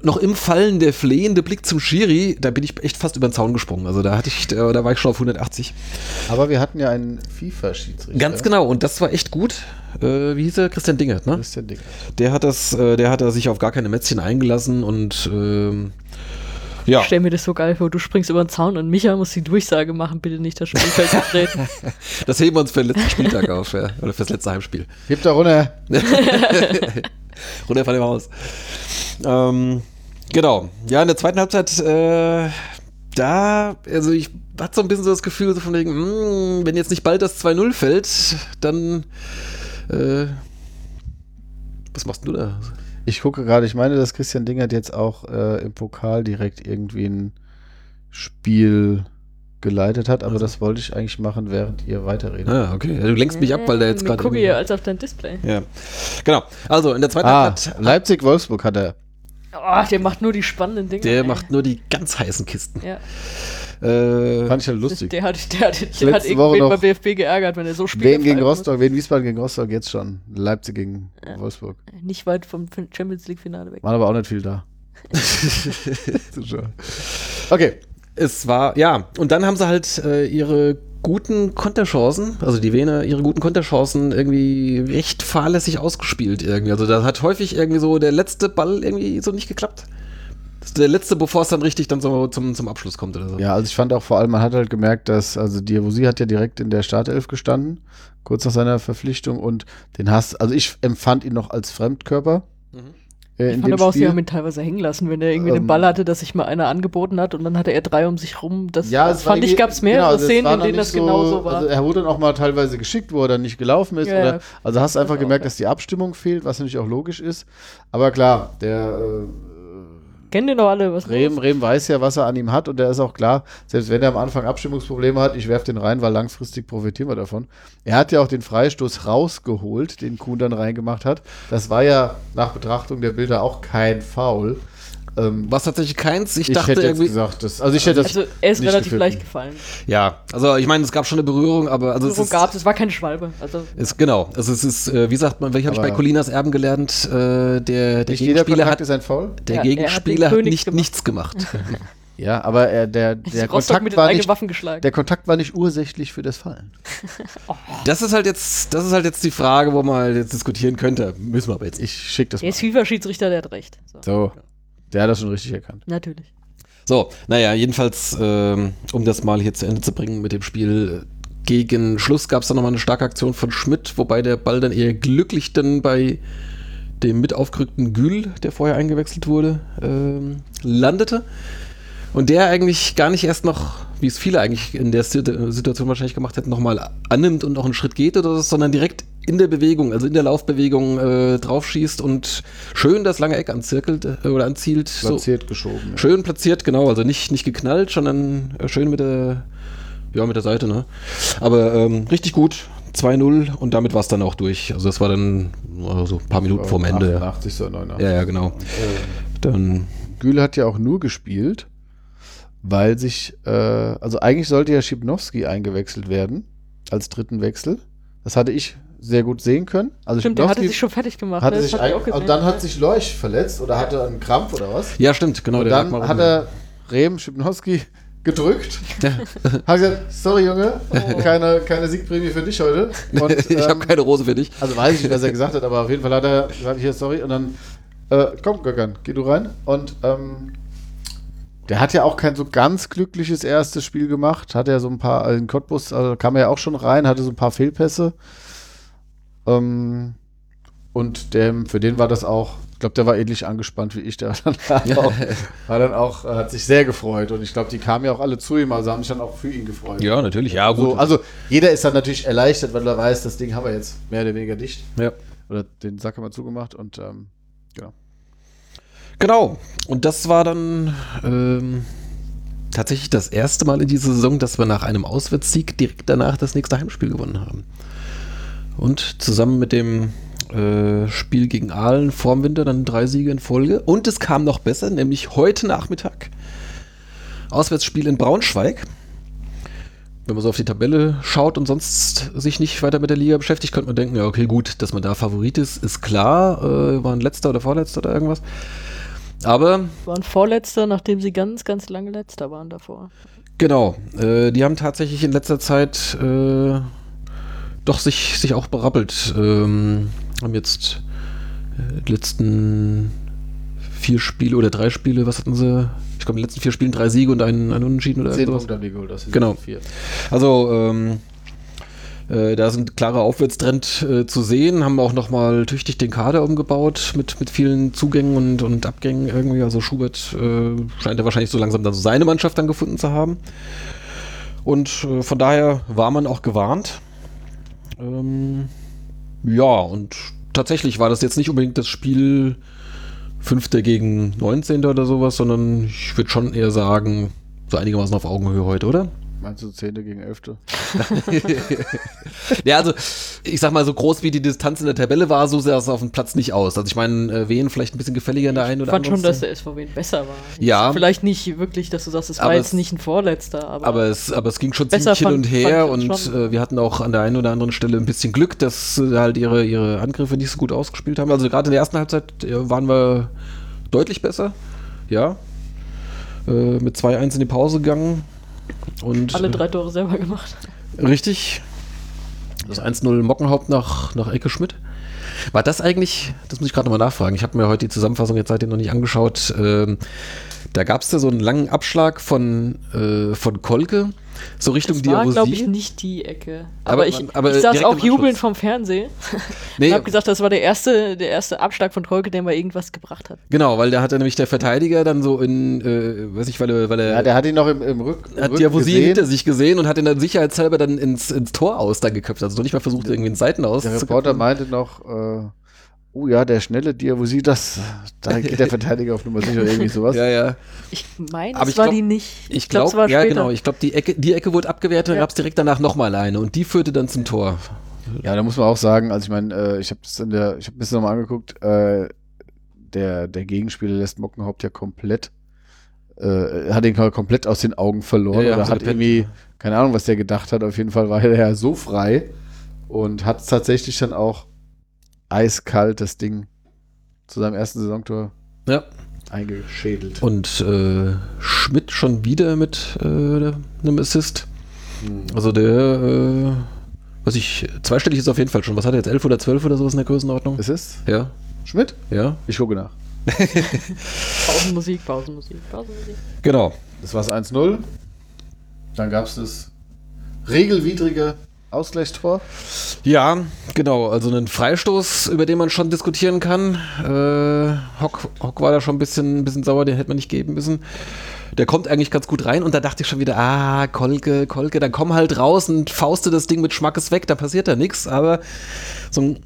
noch im Fallen der flehende Blick zum Schiri. Da bin ich echt fast über den Zaun gesprungen. Also da hatte ich, da, da war ich schon auf 180.
Aber wir hatten ja einen FIFA-Schiedsrichter.
Ganz genau, und das war echt gut. Äh, wie hieß er? Christian Dingert, ne?
Christian Dicker.
Der hat das, äh, der hat da sich auf gar keine Mätzchen eingelassen und ähm, ja.
Ich stell mir das so geil vor, du springst über den Zaun und Micha muss die Durchsage machen, bitte nicht das Spielfeld betreten.
Das heben wir uns für den letzten Spieltag auf, ja. Oder fürs letzte Heimspiel.
Hebt da runter.
Runter von dem Haus. Ähm, genau. Ja, in der zweiten Halbzeit, äh, da, also ich hatte so ein bisschen so das Gefühl, so von wegen, mh, wenn jetzt nicht bald das 2-0 fällt, dann, äh, was machst du da?
Ich gucke gerade, ich meine, dass Christian Dingert jetzt auch äh, im Pokal direkt irgendwie ein Spiel geleitet hat, aber das wollte ich eigentlich machen, während ihr weiterredet.
Ah, okay. Ja, du lenkst mich ab, weil der jetzt
Mit
gerade.
Gucke
irgendwie-
hier als auf dein Display.
Ja. Genau. Also in der zweiten
Ah,
Halbzeit,
Leipzig-Wolfsburg hat er.
Oh, der macht nur die spannenden Dinge.
der
ey.
macht nur die ganz heißen Kisten.
Ja.
Äh,
Fand ich ja lustig.
Der hat, der hat, der
Letzte
hat irgendwen
noch-
beim BFB geärgert, wenn er so spielt.
Wen gegen Rostock, wen Wiesbaden gegen Rostock jetzt schon. Leipzig gegen Wolfsburg.
Nicht weit vom Champions League Finale weg.
Waren aber auch nicht viel da. okay.
es war, ja, und dann haben sie halt äh, ihre guten Konterchancen, also die Wiener, ihre guten Konterchancen irgendwie recht fahrlässig ausgespielt irgendwie. Also da hat häufig irgendwie so der letzte Ball irgendwie so nicht geklappt. Das ist der letzte, bevor es dann richtig dann so zum, zum Abschluss kommt oder so.
Ja, also ich fand auch vor allem, man hat halt gemerkt, dass, also Diawosi hat ja direkt in der Startelf gestanden, kurz nach seiner Verpflichtung und den hast, also ich empfand ihn noch als Fremdkörper. Äh,
Ich fand aber auch, sie haben ihn teilweise hängen lassen, wenn er irgendwie
Ähm,
den Ball hatte, dass sich mal einer angeboten hat und dann hatte er drei um sich rum. Das,
Ja,
das fand ich,
irgendwie-
gab es mehrere
genau, also
Szenen, in denen das genau so war.
Also er wurde dann auch mal teilweise geschickt, wo er dann nicht gelaufen ist.
Ja,
oder, also hast einfach
Das
gemerkt,
ja.
dass die Abstimmung fehlt, was natürlich auch logisch ist. Aber klar, der
Kennen den doch alle, was
Rehm, Rehm weiß ja, was er an ihm hat und der ist auch klar, selbst wenn er am Anfang Abstimmungsprobleme hat, ich werfe den rein, weil langfristig profitieren wir davon. Er hat ja auch den Freistoß rausgeholt, den Kuhn dann reingemacht hat. Das war ja nach Betrachtung der Bilder auch kein Foul. Ähm,
Was tatsächlich keins, ich,
ich
dachte
hätte
irgendwie.
gesagt, das, also ich hätte das
Also er ist
nicht
relativ
gefühlt.
leicht gefallen.
Ja, also ich meine, es gab schon eine Berührung, aber also
Berührung
es
gab es, es war keine Schwalbe. Also
ist genau. Also es ist, äh, wie sagt man, welche habe ich bei Colinas Erben gelernt, äh, der, der
Nicht
Gegenspieler hat,
ist ein Foul.
der
Ja, er hat
Gegenspieler hat
Königs
nicht,
gemacht.
nichts gemacht.
Ja, aber er, der,
der
Kontakt war nicht,
Waffen geschlagen.
der Kontakt war nicht ursächlich für das Fallen.
Das ist halt jetzt, das ist halt jetzt die Frage, wo man halt jetzt diskutieren könnte. Müssen wir aber jetzt.
Ich schicke das
der FIFA-Schiedsrichter, der hat recht. So.
So, der hat das schon richtig erkannt.
Natürlich.
So, naja, jedenfalls, ähm, um das mal hier zu Ende zu bringen mit dem Spiel, gegen Schluss gab es dann nochmal eine starke Aktion von Schmidt, wobei der Ball dann eher glücklich dann bei dem mit aufgerückten Gül, der vorher eingewechselt wurde, ähm, landete. Und der eigentlich gar nicht erst noch, wie es viele eigentlich in der Sit- Situation wahrscheinlich gemacht hätten, nochmal annimmt und noch einen Schritt geht oder so, sondern direkt in der Bewegung, also in der Laufbewegung äh, draufschießt und schön das lange Eck anzirkelt äh, oder anzielt. So,
Platziert geschoben. ja.
Schön platziert, genau. Also nicht, nicht geknallt, sondern äh, schön mit der, ja, mit der Seite, ne? Aber ähm, richtig gut. 2-0 und damit war es dann auch durch. Also das war dann äh, so ein paar Minuten vorm Ende.
88. oder 89.
Ja, ja, genau. Dann,
Gül hat ja auch nur gespielt, weil sich, äh, also eigentlich sollte ja Schipnowski eingewechselt werden als dritten Wechsel. Das hatte ich sehr gut sehen können. Also
Stimmt, der hatte sich schon fertig gemacht.
hatte
ne?
Sich
ich gesehen.
und dann hat sich Leuch verletzt oder hatte einen Krampf oder was.
ja, stimmt, genau.
Und dann hat er Rehm Schipnowski gedrückt. hat gesagt, sorry Junge, keine, keine Siegprämie für dich heute. Und,
ich
ähm,
habe keine Rose für dich.
also weiß ich nicht, was er gesagt hat, aber auf jeden Fall hat er gesagt, hier, sorry. Und dann, äh, komm, Göckern, geh du rein. Und ähm, der hat ja auch kein so ganz glückliches erstes Spiel gemacht. Hat ja so ein paar, also in Cottbus also kam er ja auch schon rein, hatte so ein paar Fehlpässe. Ähm, und dem, für den war das auch, ich glaube, der war ähnlich angespannt wie ich. Der war dann auch, war dann auch, äh, hat sich sehr gefreut. Und ich glaube, die kamen ja auch alle zu ihm, also haben sich dann auch für ihn gefreut.
Ja, natürlich. Ja, gut.
So, also jeder ist dann natürlich erleichtert, weil er weiß, das Ding haben wir jetzt mehr oder weniger dicht.
ja.
Oder den Sack haben wir zugemacht und ähm, genau.
Genau. Und das war dann ähm, tatsächlich das erste Mal in dieser Saison, dass wir nach einem Auswärtssieg direkt danach das nächste Heimspiel gewonnen haben. Und zusammen mit dem äh, Spiel gegen Aalen vorm Winter dann drei Siege in Folge. Und es kam noch besser, nämlich heute Nachmittag. Auswärtsspiel in Braunschweig. Wenn man so auf die Tabelle schaut und sonst sich nicht weiter mit der Liga beschäftigt, könnte man denken, ja, okay, gut, dass man da Favorit ist, ist klar. Äh, waren letzter oder vorletzter oder irgendwas. Aber
waren Vorletzter, nachdem sie ganz, ganz lange Letzter waren davor.
Genau, äh, die haben tatsächlich in letzter Zeit äh, doch sich, sich auch berappelt. Ähm, haben jetzt äh, die letzten vier Spiele oder drei Spiele, was hatten sie? Ich glaube, in den letzten vier Spielen drei Siege und einen, einen Unentschieden oder
Zehn
sowas.
Punkte haben die geholt, das sind
Genau.
vier.
Also, ähm, äh, da sind klarer Aufwärtstrend äh, zu sehen, haben auch nochmal tüchtig den Kader umgebaut mit, mit vielen Zugängen und, und Abgängen irgendwie. Also Schubert äh, scheint ja wahrscheinlich so langsam dann so seine Mannschaft dann gefunden zu haben. Und äh, von daher war man auch gewarnt. Ähm, ja, und tatsächlich war das jetzt nicht unbedingt das Spiel 5. gegen 19. oder sowas, sondern ich würde schon eher sagen, so einigermaßen auf Augenhöhe heute, oder?
Meinst du Zehnte gegen Elfte?
Ja, also ich sag mal, so groß wie die Distanz in der Tabelle war, so sah es auf dem Platz nicht aus. Also ich meine, äh, Wien vielleicht ein bisschen gefälliger in der einen
Ich
oder
fand schon,
anderen.
dass der SVW besser war.
Ja.
Vielleicht nicht wirklich, dass du sagst, es war
Aber
jetzt
es-
nicht ein Vorletzter, aber,
aber es, aber es ging schon
Besser
ziemlich hin und her
ich
und äh, wir hatten auch an der einen oder anderen Stelle ein bisschen Glück, dass äh, halt ihre, ihre Angriffe nicht so gut ausgespielt haben. Also gerade in der ersten Halbzeit äh, waren wir deutlich besser. Ja. Äh, mit 2-1 in die Pause gegangen. Und,
alle drei Tore selber gemacht.
Äh, richtig. Das 1-0 Mockenhaupt nach, nach Ecke Schmidt. War das eigentlich, das muss ich gerade nochmal nachfragen, ich habe mir heute die Zusammenfassung jetzt seitdem noch nicht angeschaut. Ähm, da gab es ja so einen langen Abschlag von, äh, von Kolke, so Richtung
Das war, glaube ich, nicht die Ecke.
Aber
Aber, ich,
aber
ich saß auch jubelnd vom Fernsehen
Nee,
und habe gesagt, das war der erste, der erste Abschlag von Kolke, der mal irgendwas gebracht hat.
genau, weil da hat er nämlich der Verteidiger dann so in, äh, weiß ich, weil er, weil er
Ja, der hat ihn noch im, im Rück.
hat
gesehen.
hinter sich gesehen und hat ihn dann sicherheitshalber dann ins, ins Tor aus dann geköpft. Also noch nicht mal versucht, irgendwie ins Seiten aus
Der Reporter meinte noch, äh, oh ja, der schnelle Diabosie, das, da geht der Verteidiger auf Nummer sicher irgendwie sowas.
Ja, ja.
Ich meine,
Aber
es
ich
war
glaub-
die nicht.
Ich
glaub,
glaube,
es war
ja
später.
genau, ich glaube, die Ecke, die Ecke wurde abgewehrt, dann
Ja.
gab es direkt danach nochmal eine und die führte dann zum Tor.
Ja, da muss man auch sagen, also ich meine, äh, ich habe das in der, ich habe mir das nochmal angeguckt, äh, der, der Gegenspieler lässt Mockenhaupt ja komplett, äh, hat ihn komplett aus den Augen verloren
Ja, ja,
oder hat irgendwie, keine Ahnung, was der gedacht hat, auf jeden Fall war er ja so frei und hat tatsächlich dann auch eiskalt das Ding zu seinem ersten Saisontor
Ja.
eingeschädelt.
Und äh, Schmidt schon wieder mit äh, einem Assist. Also der, äh, was ich, zweistellig ist auf jeden Fall schon. Was hat er jetzt, 11 oder 12 oder sowas in der Größenordnung?
Es ist
Ja,
Schmidt?
ja,
Ich gucke nach.
Pausenmusik, Pausenmusik, Pausenmusik.
genau.
Das war 1-0. Dann gab es das regelwidrige Ausgleichstor.
Ja, genau. Also einen Freistoß, über den man schon diskutieren kann. Äh, Hock, Hock war da schon ein bisschen, ein bisschen sauer, den hätte man nicht geben müssen. Der kommt eigentlich ganz gut rein und da dachte ich schon wieder, ah, Kolke, Kolke, dann komm halt raus und fauste das Ding mit Schmackes weg, da passiert da nichts, aber so ein,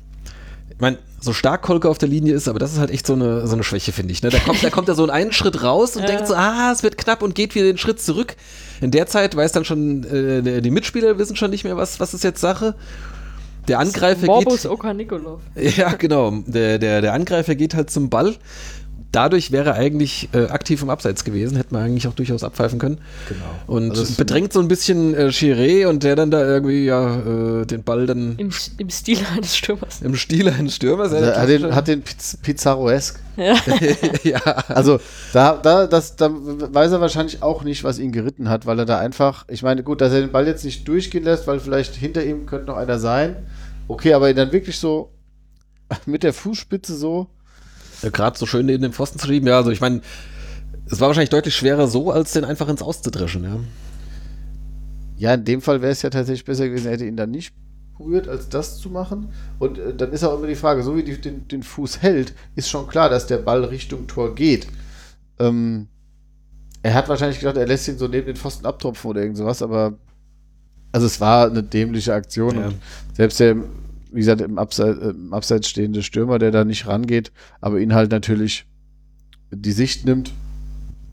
ich meine, so stark Kolke auf der Linie ist, aber das ist halt echt so eine, so eine Schwäche, finde ich. Ne? Da kommt, da kommt er so einen Schritt raus und
Ja.
denkt so, ah, es wird knapp und geht wieder den Schritt zurück. In der Zeit weiß dann schon, äh, die Mitspieler wissen schon nicht mehr, was, was ist jetzt Sache. der Angreifer
Morbus
geht.
Okanikolov.
Ja, genau. Der, der, der Angreifer geht halt zum Ball. Dadurch wäre er eigentlich äh, aktiv im Abseits gewesen, hätte man eigentlich auch durchaus abpfeifen können.
Genau.
Und
Also
bedrängt so ein bisschen äh, Chiré und der dann da irgendwie ja äh, den Ball dann
Im, Im Stil eines Stürmers.
im Stil eines Stürmers. ja,
Also, hat den, hat den Piz Pizarroesk.
Ja.
ja.
Also da, da, das, da weiß er wahrscheinlich auch nicht, was ihn geritten hat, weil er da einfach, ich meine, gut, dass er den Ball jetzt nicht durchgehen lässt, weil vielleicht hinter ihm könnte noch einer sein. Okay, aber ihn dann wirklich so mit der Fußspitze so.
Ja, Gerade so schön neben dem Pfosten zu schieben. Ja, also ich meine, es war wahrscheinlich deutlich schwerer so, als den einfach ins Auszudreschen. Ja.
Ja, in dem Fall wäre es ja tatsächlich besser gewesen, er hätte ihn dann nicht berührt, als das zu machen. Und äh, dann ist auch immer die Frage, so wie die, den, den Fuß hält, ist schon klar, dass der Ball Richtung Tor geht. Ähm, er hat wahrscheinlich gedacht, er lässt ihn so neben den Pfosten abtropfen oder irgend sowas, aber also es war eine dämliche Aktion.
Ja.
Und selbst der, wie gesagt, im Abseits, im Abseits stehende Stürmer, der da nicht rangeht, aber ihn halt natürlich die Sicht nimmt.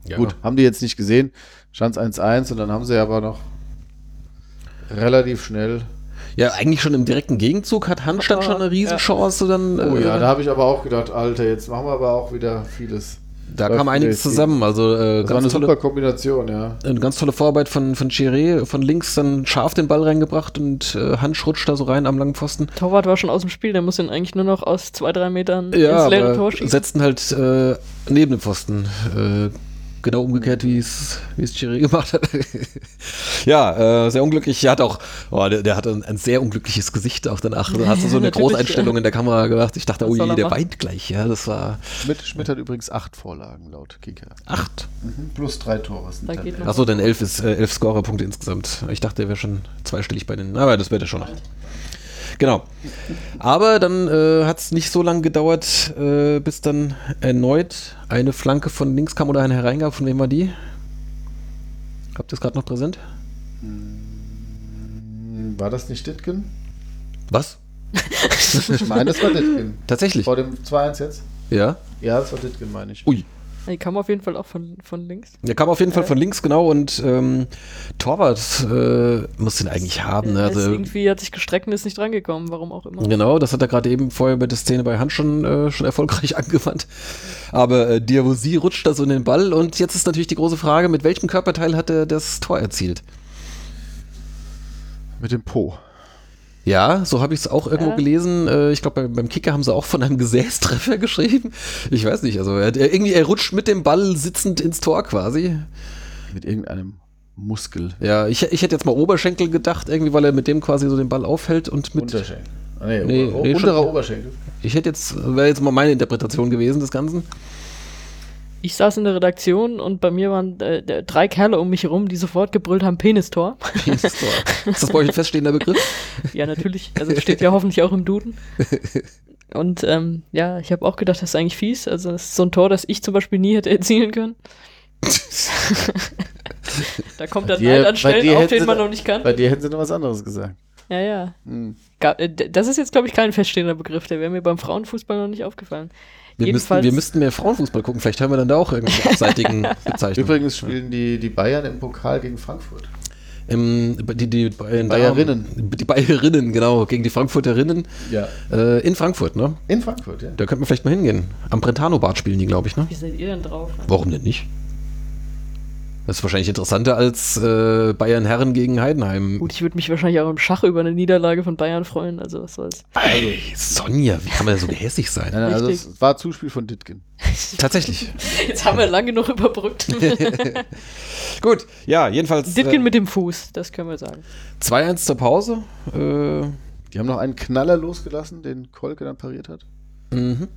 Ja.
Gut, haben die jetzt nicht gesehen. Stand 1-1 und dann haben sie aber noch relativ schnell.
ja, eigentlich schon im direkten Gegenzug hat Handstand schon eine Riesenchance. Dann,
Oh
äh,
ja, da habe ich aber auch gedacht, Alter, jetzt machen wir aber auch wieder vieles.
Da kam einiges zusammen. Also äh,
Das war eine
ganz,
super
tolle,
Kombination, ja.
eine ganz tolle Vorarbeit von, von Chiré, von links dann scharf den Ball reingebracht und äh, Hansch rutscht da so rein am langen Pfosten.
Torwart war schon aus dem Spiel, der muss ihn eigentlich nur noch aus zwei, drei Metern
Ja,
ins leere Tor schießen.
setzten halt äh, neben dem Pfosten. Äh, genau umgekehrt, wie es wie es Chiré gemacht hat. ja, äh, sehr unglücklich. Er hat auch, oh, der, der hatte ein, ein sehr unglückliches Gesicht auch danach. Da hast du so eine Großeinstellung in der Kamera gemacht. Ich dachte, oh je,
er
der weint gleich. Ja, das war
Schmidt, Schmidt hat übrigens acht Vorlagen laut Kicker.
acht.
Plus drei Tore. sind
Da
dann elf.
noch.
Achso, denn elf ist äh, elf Scorerpunkte insgesamt. Ich dachte, er wäre schon zweistellig bei den. Aber das wird er schon noch. Genau. Aber dann äh, hat es nicht so lange gedauert, äh, bis dann erneut eine Flanke von links kam oder eine hereingab. Von wem war die? Habt ihr es gerade noch präsent?
Hm, War das nicht Ditgen?
Was?
Ich meine, das war Ditgen.
Tatsächlich?
Vor dem 2-1 jetzt?
Ja.
Ja, das war Ditgen, meine ich.
Ui.
Die kam auf jeden Fall auch von, von links.
Der kam auf jeden Fall von links, genau. Und ähm, Torwart äh, muss den eigentlich haben. Ne? Also,
irgendwie hat sich gestreckt und ist nicht drangekommen, warum auch immer.
Genau, das hat er gerade eben vorher bei der Szene bei Hand schon, äh, schon erfolgreich angewandt. Aber äh, Diavosi rutscht da so in den Ball und jetzt ist natürlich die große Frage, mit welchem Körperteil hat er das Tor erzielt?
Mit dem Po.
Ja, so habe ich es auch irgendwo
Ja.
gelesen. Äh, ich glaube, beim, beim Kicker haben sie auch von einem Gesäßtreffer geschrieben. Ich weiß nicht, also er, hat- irgendwie, er rutscht mit dem Ball sitzend ins Tor quasi.
Mit irgendeinem Muskel.
Ja, ich, ich hätte jetzt mal Oberschenkel gedacht, irgendwie, weil er mit dem quasi so den Ball aufhält und mit.
Unterschenkel. Ah, nee,
Nee, nee,
unterer Oberschenkel.
Ich hätte jetzt, wäre jetzt mal meine Interpretation gewesen des Ganzen.
Ich saß in der Redaktion und bei mir waren äh, drei Kerle um mich herum, die sofort gebrüllt haben, Penistor.
Penistor. Ist das bei euch ein feststehender Begriff?
ja, natürlich. Also es steht ja hoffentlich auch im Duden. Und ähm, ja, ich habe auch gedacht, das ist eigentlich fies. Also das ist so ein Tor, das ich zum Beispiel nie hätte erzielen können. da kommt dann
Dir-
halt an Stellen auf, den man noch nicht kann.
Bei dir hätten sie noch was anderes gesagt.
Ja, ja.
Hm.
Äh, Das ist jetzt, glaube ich, kein feststehender Begriff. Der wäre mir beim Frauenfußball noch nicht aufgefallen.
Wir müssten, wir müssten mehr Frauenfußball gucken. Vielleicht haben wir dann da auch irgendwelche abseitigen Bezeichnungen.
Übrigens spielen die, die Bayern im Pokal gegen Frankfurt.
Im, die, die, Bayern-
Bayerinnen.
Die Bayerinnen, genau, gegen die Frankfurterinnen.
Ja.
Äh, in Frankfurt, ne?
In Frankfurt, ja.
Da könnte man vielleicht mal hingehen. Am Brentano-Bad spielen die, glaube ich, ne?
wie seid ihr denn drauf?
Warum denn nicht? Das ist wahrscheinlich interessanter als äh, Bayern Herren gegen Heidenheim.
Gut, ich würde mich wahrscheinlich auch im Schach über eine Niederlage von Bayern freuen. Also was soll's.
Ey, Sonja, wie kann man denn so gehässig sein?
Nein, also es war Zuspiel von Ditgen.
Tatsächlich.
Jetzt haben wir lange genug überbrückt.
Gut, ja, jedenfalls
Ditkin
äh,
mit dem Fuß, das können wir sagen.
2-1 zur Pause. Äh,
Die haben noch einen Knaller losgelassen, den Kolke dann pariert hat.
mhm.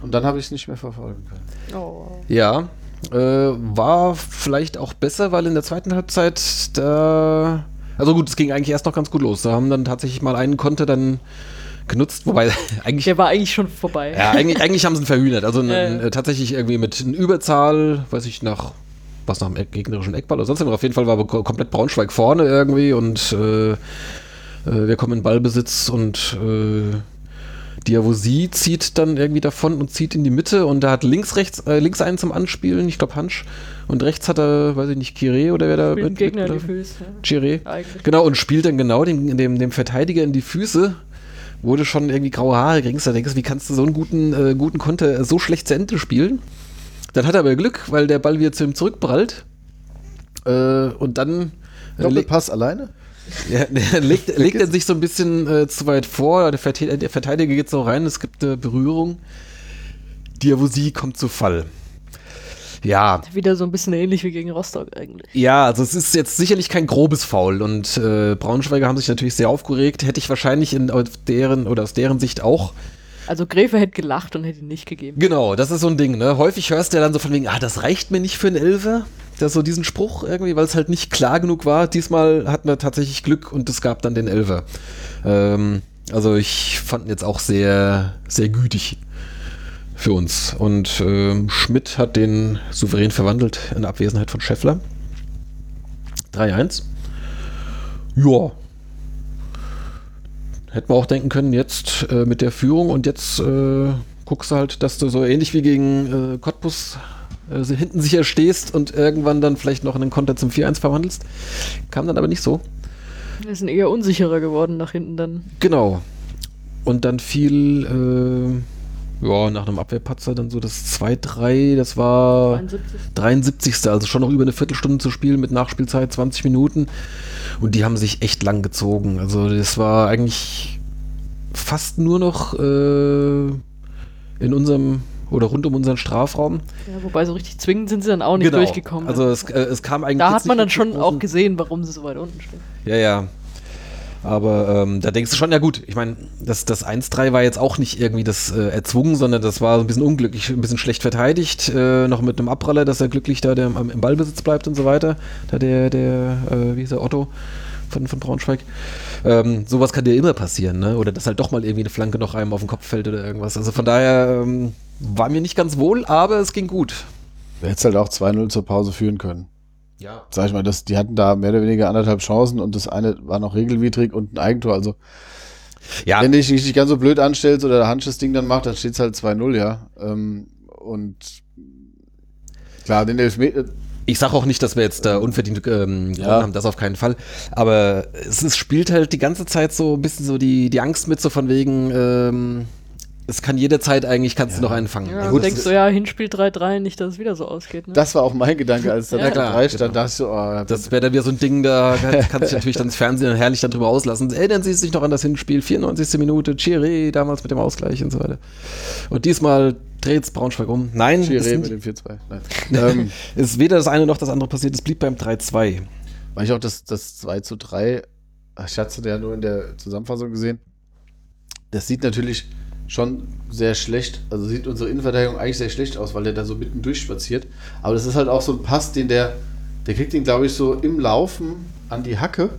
Und dann habe ich es nicht mehr verfolgen können.
Oh.
Ja, äh, war vielleicht auch besser, weil in der zweiten Halbzeit da. Also gut, es ging eigentlich erst noch ganz gut los. Da haben dann tatsächlich mal einen Konter dann genutzt, wobei eigentlich.
Der war eigentlich schon vorbei.
Ja, eigentlich, eigentlich haben sie ihn verhühnert. Also
ja.
äh, tatsächlich irgendwie mit einer Überzahl, weiß ich, nach was nach dem gegnerischen Eckball oder sonst was. Auf jeden Fall war ko- komplett Braunschweig vorne irgendwie und äh, äh, wir kommen in Ballbesitz und äh, Diavosie zieht dann irgendwie davon und zieht in die Mitte und da hat links, rechts, äh, links einen zum Anspielen, ich glaube Hansch, und rechts hat er, weiß ich nicht, Kire oder wer da mit-
Gegner in
mit-
die Füße. Ja. Eigentlich.
Genau, und spielt dann genau den, dem, dem Verteidiger in die Füße, wurde schon irgendwie graue Haare kriegst. Da denkst du, wie kannst du so einen guten, äh, guten Konter so schlecht zu Ende spielen? Dann hat er aber Glück, weil der Ball wieder zu ihm zurückprallt. Äh, und dann äh,
Doppelpass alleine?
Ja, der legt, legt er sich so ein bisschen äh, zu weit vor. Der, Verte der Verteidiger geht so rein, es gibt eine Berührung. Diavosie kommt zu Fall. Ja,
Wieder so ein bisschen ähnlich wie gegen Rostock eigentlich.
ja, also es ist jetzt sicherlich kein grobes Foul und äh, Braunschweiger haben sich natürlich sehr aufgeregt. Hätte ich wahrscheinlich in aus deren oder aus deren Sicht auch.
Also Gräfe hätte gelacht und hätte ihn nicht gegeben.
Genau, das ist so ein Ding. Ne? Häufig hörst du ja dann so von wegen, ah, das reicht mir nicht für einen Elfer. Ist so diesen Spruch irgendwie, weil es halt nicht klar genug war. Diesmal hatten wir tatsächlich Glück und es gab dann den Elfer. Ähm, also ich fand ihn jetzt auch sehr, sehr gütig für uns. Und ähm, Schmidt hat den souverän verwandelt in Abwesenheit von Scheffler. 3-1. Ja. Hätten wir auch denken können, jetzt äh, mit der Führung und jetzt äh, guckst du halt, dass du so ähnlich wie gegen äh, Cottbus äh, so hinten sicher stehst und irgendwann dann vielleicht noch einen Konter zum 4-1 verwandelst. Kam dann aber nicht so.
Wir sind eher unsicherer geworden nach hinten dann.
Genau. Und dann fiel, äh, ja, nach einem Abwehrpatzer dann so das 2-3, das war
71.
73. Also schon noch über eine Viertelstunde zu spielen mit Nachspielzeit 20 Minuten. Und die haben sich echt lang gezogen. Also das war eigentlich fast nur noch äh, in unserem oder rund um unseren Strafraum.
Ja, wobei so richtig zwingend sind sie dann auch nicht durchgekommen.
Also es, äh, es kam eigentlich.
da hat man dann schon auch gesehen, warum sie so weit unten stehen.
Ja, ja. Aber ähm, da denkst du schon, ja gut, ich meine, das, das 1-3 war jetzt auch nicht irgendwie das äh, erzwungen, sondern das war so ein bisschen unglücklich, ein bisschen schlecht verteidigt, äh, noch mit einem Abpraller, dass er glücklich da der, am, im Ballbesitz bleibt und so weiter. Da der, der, äh, wie hieß er, Otto von, von Braunschweig. Ähm, sowas kann dir immer passieren, ne? Oder dass halt doch mal irgendwie eine Flanke noch einem auf den Kopf fällt oder irgendwas. Also von daher ähm, war mir nicht ganz wohl, aber es ging gut.
Du hättest halt auch 2-0 zur Pause führen können.
Ja.
Sag ich mal, das, die hatten da mehr oder weniger anderthalb Chancen und das eine war noch regelwidrig und ein Eigentor. Also,
Ja,
wenn du dich nicht ganz so blöd anstellst oder der Hansch das Ding dann macht, dann steht es halt 2-0, ja. Ähm, und klar, den Elfmeter,
Ich sage auch nicht, dass wir jetzt da unverdient ähm,
Ja.
haben, das auf keinen Fall. Aber es, es spielt halt die ganze Zeit so ein bisschen so die, die Angst mit, so von wegen, ähm, es kann jederzeit eigentlich, kannst du noch einen fangen.
Ja,
Ja,
du
gut,
denkst so, ja, Hinspiel 3-3, nicht, dass es wieder so ausgeht. Ne?
das war auch mein Gedanke, als dann
Ja,
der
klar,
3 stand,
genau.
dachte ich so, oh,
das wäre dann wieder so ein Ding, da kann, kann sich natürlich dann das Fernsehen herrlich dann drüber auslassen. Erinnern Sie sich noch an das Hinspiel, 94. Minute, Chiré damals mit dem Ausgleich und so weiter. Und diesmal dreht's Braunschweig um. Nein, es
Chiré
sind-
mit dem 4-2. Nein. ähm,
ist weder das eine noch das andere passiert, es blieb beim 3-2.
weil ich auch das, das 2 zu 3, ich hatte es ja nur in der Zusammenfassung gesehen, das sieht natürlich schon sehr schlecht, also sieht unsere Innenverteidigung eigentlich sehr schlecht aus, weil der da so mitten durchspaziert. Aber das ist halt auch so ein Pass, den der, der kriegt den, glaube ich, so im Laufen an die Hacke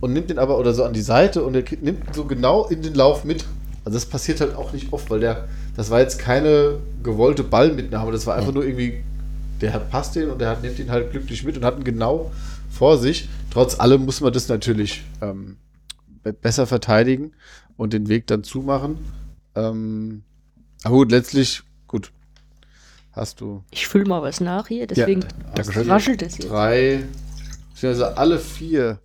und nimmt den aber, oder so an die Seite und der kriegt, nimmt so genau in den Lauf mit. Also das passiert halt auch nicht oft, weil der, das war jetzt keine gewollte Ballmitnahme, das war einfach nur irgendwie, der hat passt den und der hat, nimmt ihn halt glücklich mit und hat ihn genau vor sich. Trotz allem muss man das natürlich ähm, be- besser verteidigen und den Weg dann zumachen. Ähm, aber gut, letztlich, gut, hast du
Ich fühle mal was nach hier, deswegen
Dankeschön.
raschelt es jetzt.
drei, also alle vier